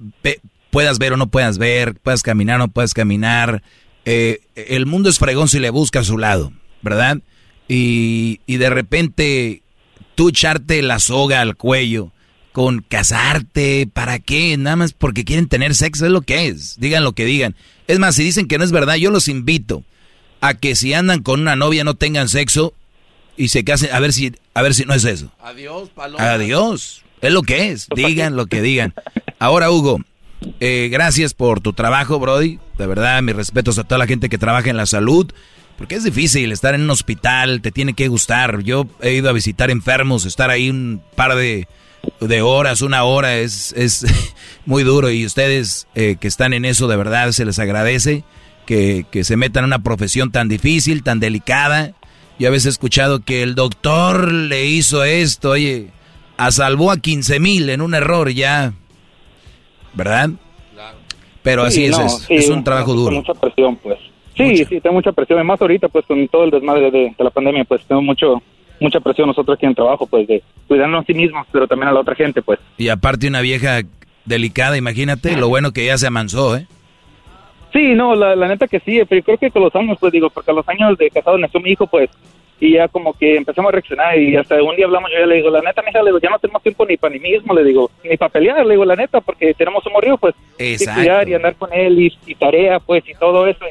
puedas ver o no puedas ver, puedas caminar o no puedas caminar, eh, el mundo es fregón si le buscas a su lado, ¿verdad? Y, y de repente tú echarte la soga al cuello con casarte, ¿para qué? Nada más porque quieren tener sexo, es lo que es. Digan lo que digan. Es más, si dicen que no es verdad, yo los invito a que si andan con una novia no tengan sexo y se casen, a ver si, a ver si no es eso. Adiós, paloma. Adiós. Es lo que es. Digan lo que digan. Ahora, Hugo, eh, gracias por tu trabajo, Brody. De verdad, mis respetos a toda la gente que trabaja en la salud. Porque es difícil estar en un hospital, te tiene que gustar. Yo he ido a visitar enfermos, estar ahí un par de, de horas, una hora, es, es muy duro. Y ustedes eh, que están en eso, de verdad, se les agradece que, que se metan en una profesión tan difícil, tan delicada. Yo a veces he escuchado que el doctor le hizo esto, oye, a salvó a 15 mil en un error ya, ¿verdad? Pero así Sí, es, no, es, sí, es un trabajo duro. mucha presión, pues. Sí, sí, tengo mucha presión. Además, ahorita, pues, con todo el desmadre de, de la pandemia, pues, tengo mucho mucha presión nosotros aquí en el trabajo, pues, de cuidarnos a sí mismos, pero también a la otra gente, pues. Y aparte una vieja delicada, imagínate, lo bueno que ya se amansó, ¿eh? Sí, no, la, la neta que sí, pero yo creo que con los años, pues, digo, porque a los años de casado nació mi hijo, pues, y ya como que empezamos a reaccionar y hasta un día hablamos, yo ya le digo, la neta, mija, le digo, ya no tenemos tiempo ni para mí mismo, le digo, ni para pelear, le digo, la neta, porque tenemos un morrido, pues, y Exacto. cuidar y andar con él y, y tarea, pues, y todo eso.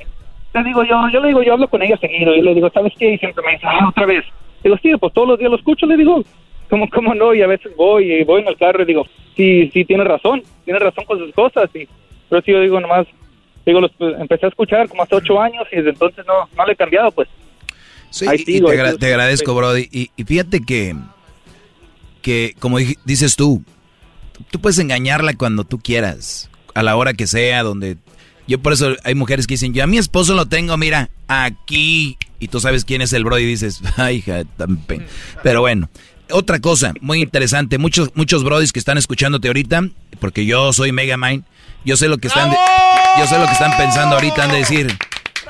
Le digo, yo, yo le digo, yo hablo con ella seguido, y le digo, ¿sabes qué? Y siempre me dice, ah, otra vez. Digo, sí, pues todos los días lo escucho, le digo, ¿cómo, cómo no? Y a veces voy y voy en el carro y digo, sí, sí, tiene razón, tiene razón con sus cosas, y, pero sí, yo digo nomás, digo, los, pues, empecé a escuchar como hace ocho años y desde entonces no, no le he cambiado, pues. Sí, Ahí y te, ahí agradezco, Brody. Y, y fíjate que, que como dices tú, tú puedes engañarla cuando tú quieras, a la hora que sea, donde... Yo por eso hay mujeres que dicen, yo a mi esposo lo tengo, mira, aquí. Y tú sabes quién es el Brody y dices, ay, hija, tan pen-". Pero bueno, otra cosa muy interesante, muchos, muchos Brodis que están escuchándote ahorita, porque yo soy Megamind, yo sé lo que están, yo sé lo que están pensando ahorita, han de decir,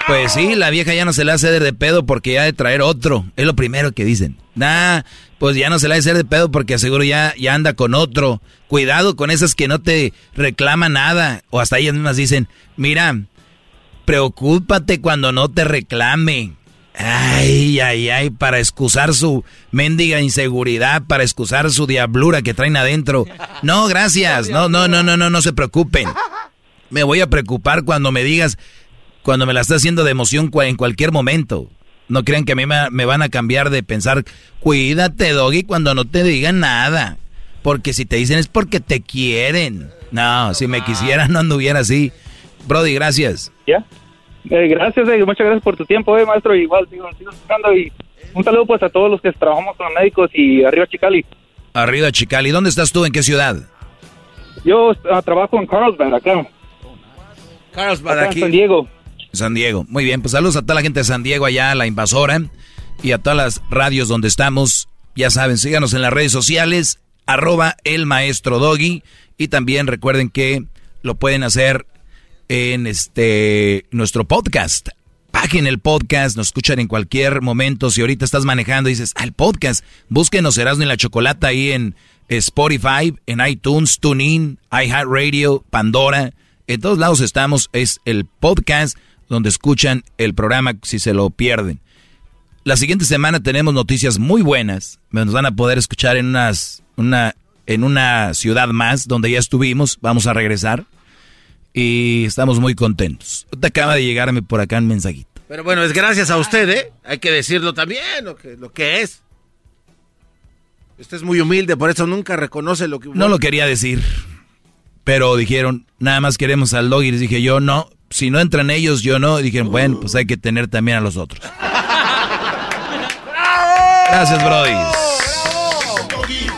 pues sí, la vieja ya no se le hace de pedo porque ya ha de traer otro. Es lo primero que dicen. Nah, pues ya no se le hace de pedo porque aseguro ya, ya anda con otro. Cuidado con esas que no te reclaman nada. O hasta ellas mismas dicen, mira, preocúpate cuando no te reclame. Ay, ay, ay, para excusar su mendiga inseguridad, para excusar su diablura que traen adentro. No, gracias. No, no, no, no, no, no se preocupen. Me voy a preocupar cuando me digas, cuando me la está haciendo de emoción en cualquier momento. No crean que a mí me, me van a cambiar de pensar, cuídate, Doggy, cuando no te digan nada. Porque si te dicen es porque te quieren. No, si me quisieran no anduviera así. Brody, gracias. ¿Ya? Eh, gracias, eh, muchas gracias por tu tiempo, eh, maestro. Igual sigo, sigo escuchando y un saludo pues a todos los que trabajamos con los médicos y arriba Chicali. Arriba, Chicali. ¿Dónde estás tú? ¿En qué ciudad? Yo ah, trabajo en Carlsbad, acá. Carlsbad, acá en aquí. San Diego. San Diego. Muy bien, pues saludos a toda la gente de San Diego allá, la invasora, y a todas las radios donde estamos. Ya saben, síganos en las redes sociales, arroba el maestro Doggy, y también recuerden que lo pueden hacer en este nuestro podcast. Paguen el podcast, nos escuchan en cualquier momento. Si ahorita estás manejando y dices, al podcast, búsquenos Erasmo y la Chocolata ahí en, Spotify, en iTunes, TuneIn, iHeartRadio, Pandora. En todos lados estamos. Es el podcast donde escuchan el programa si se lo pierden. La siguiente semana tenemos noticias muy buenas. Nos van a poder escuchar en unas, una, en una ciudad más donde ya estuvimos. Vamos a regresar. Y estamos muy contentos. Te acaba de llegarme por acá un mensajito. Pero bueno, es gracias a usted, ¿eh? Hay que decirlo también, lo que, lo que es. Usted es muy humilde, por eso nunca reconoce lo que... No lo quería decir. Pero dijeron, nada más queremos al dog. Y les dije, yo no. Si no entran ellos, yo no. Y dijeron, bueno, pues hay que tener también a los otros. Gracias, Brody.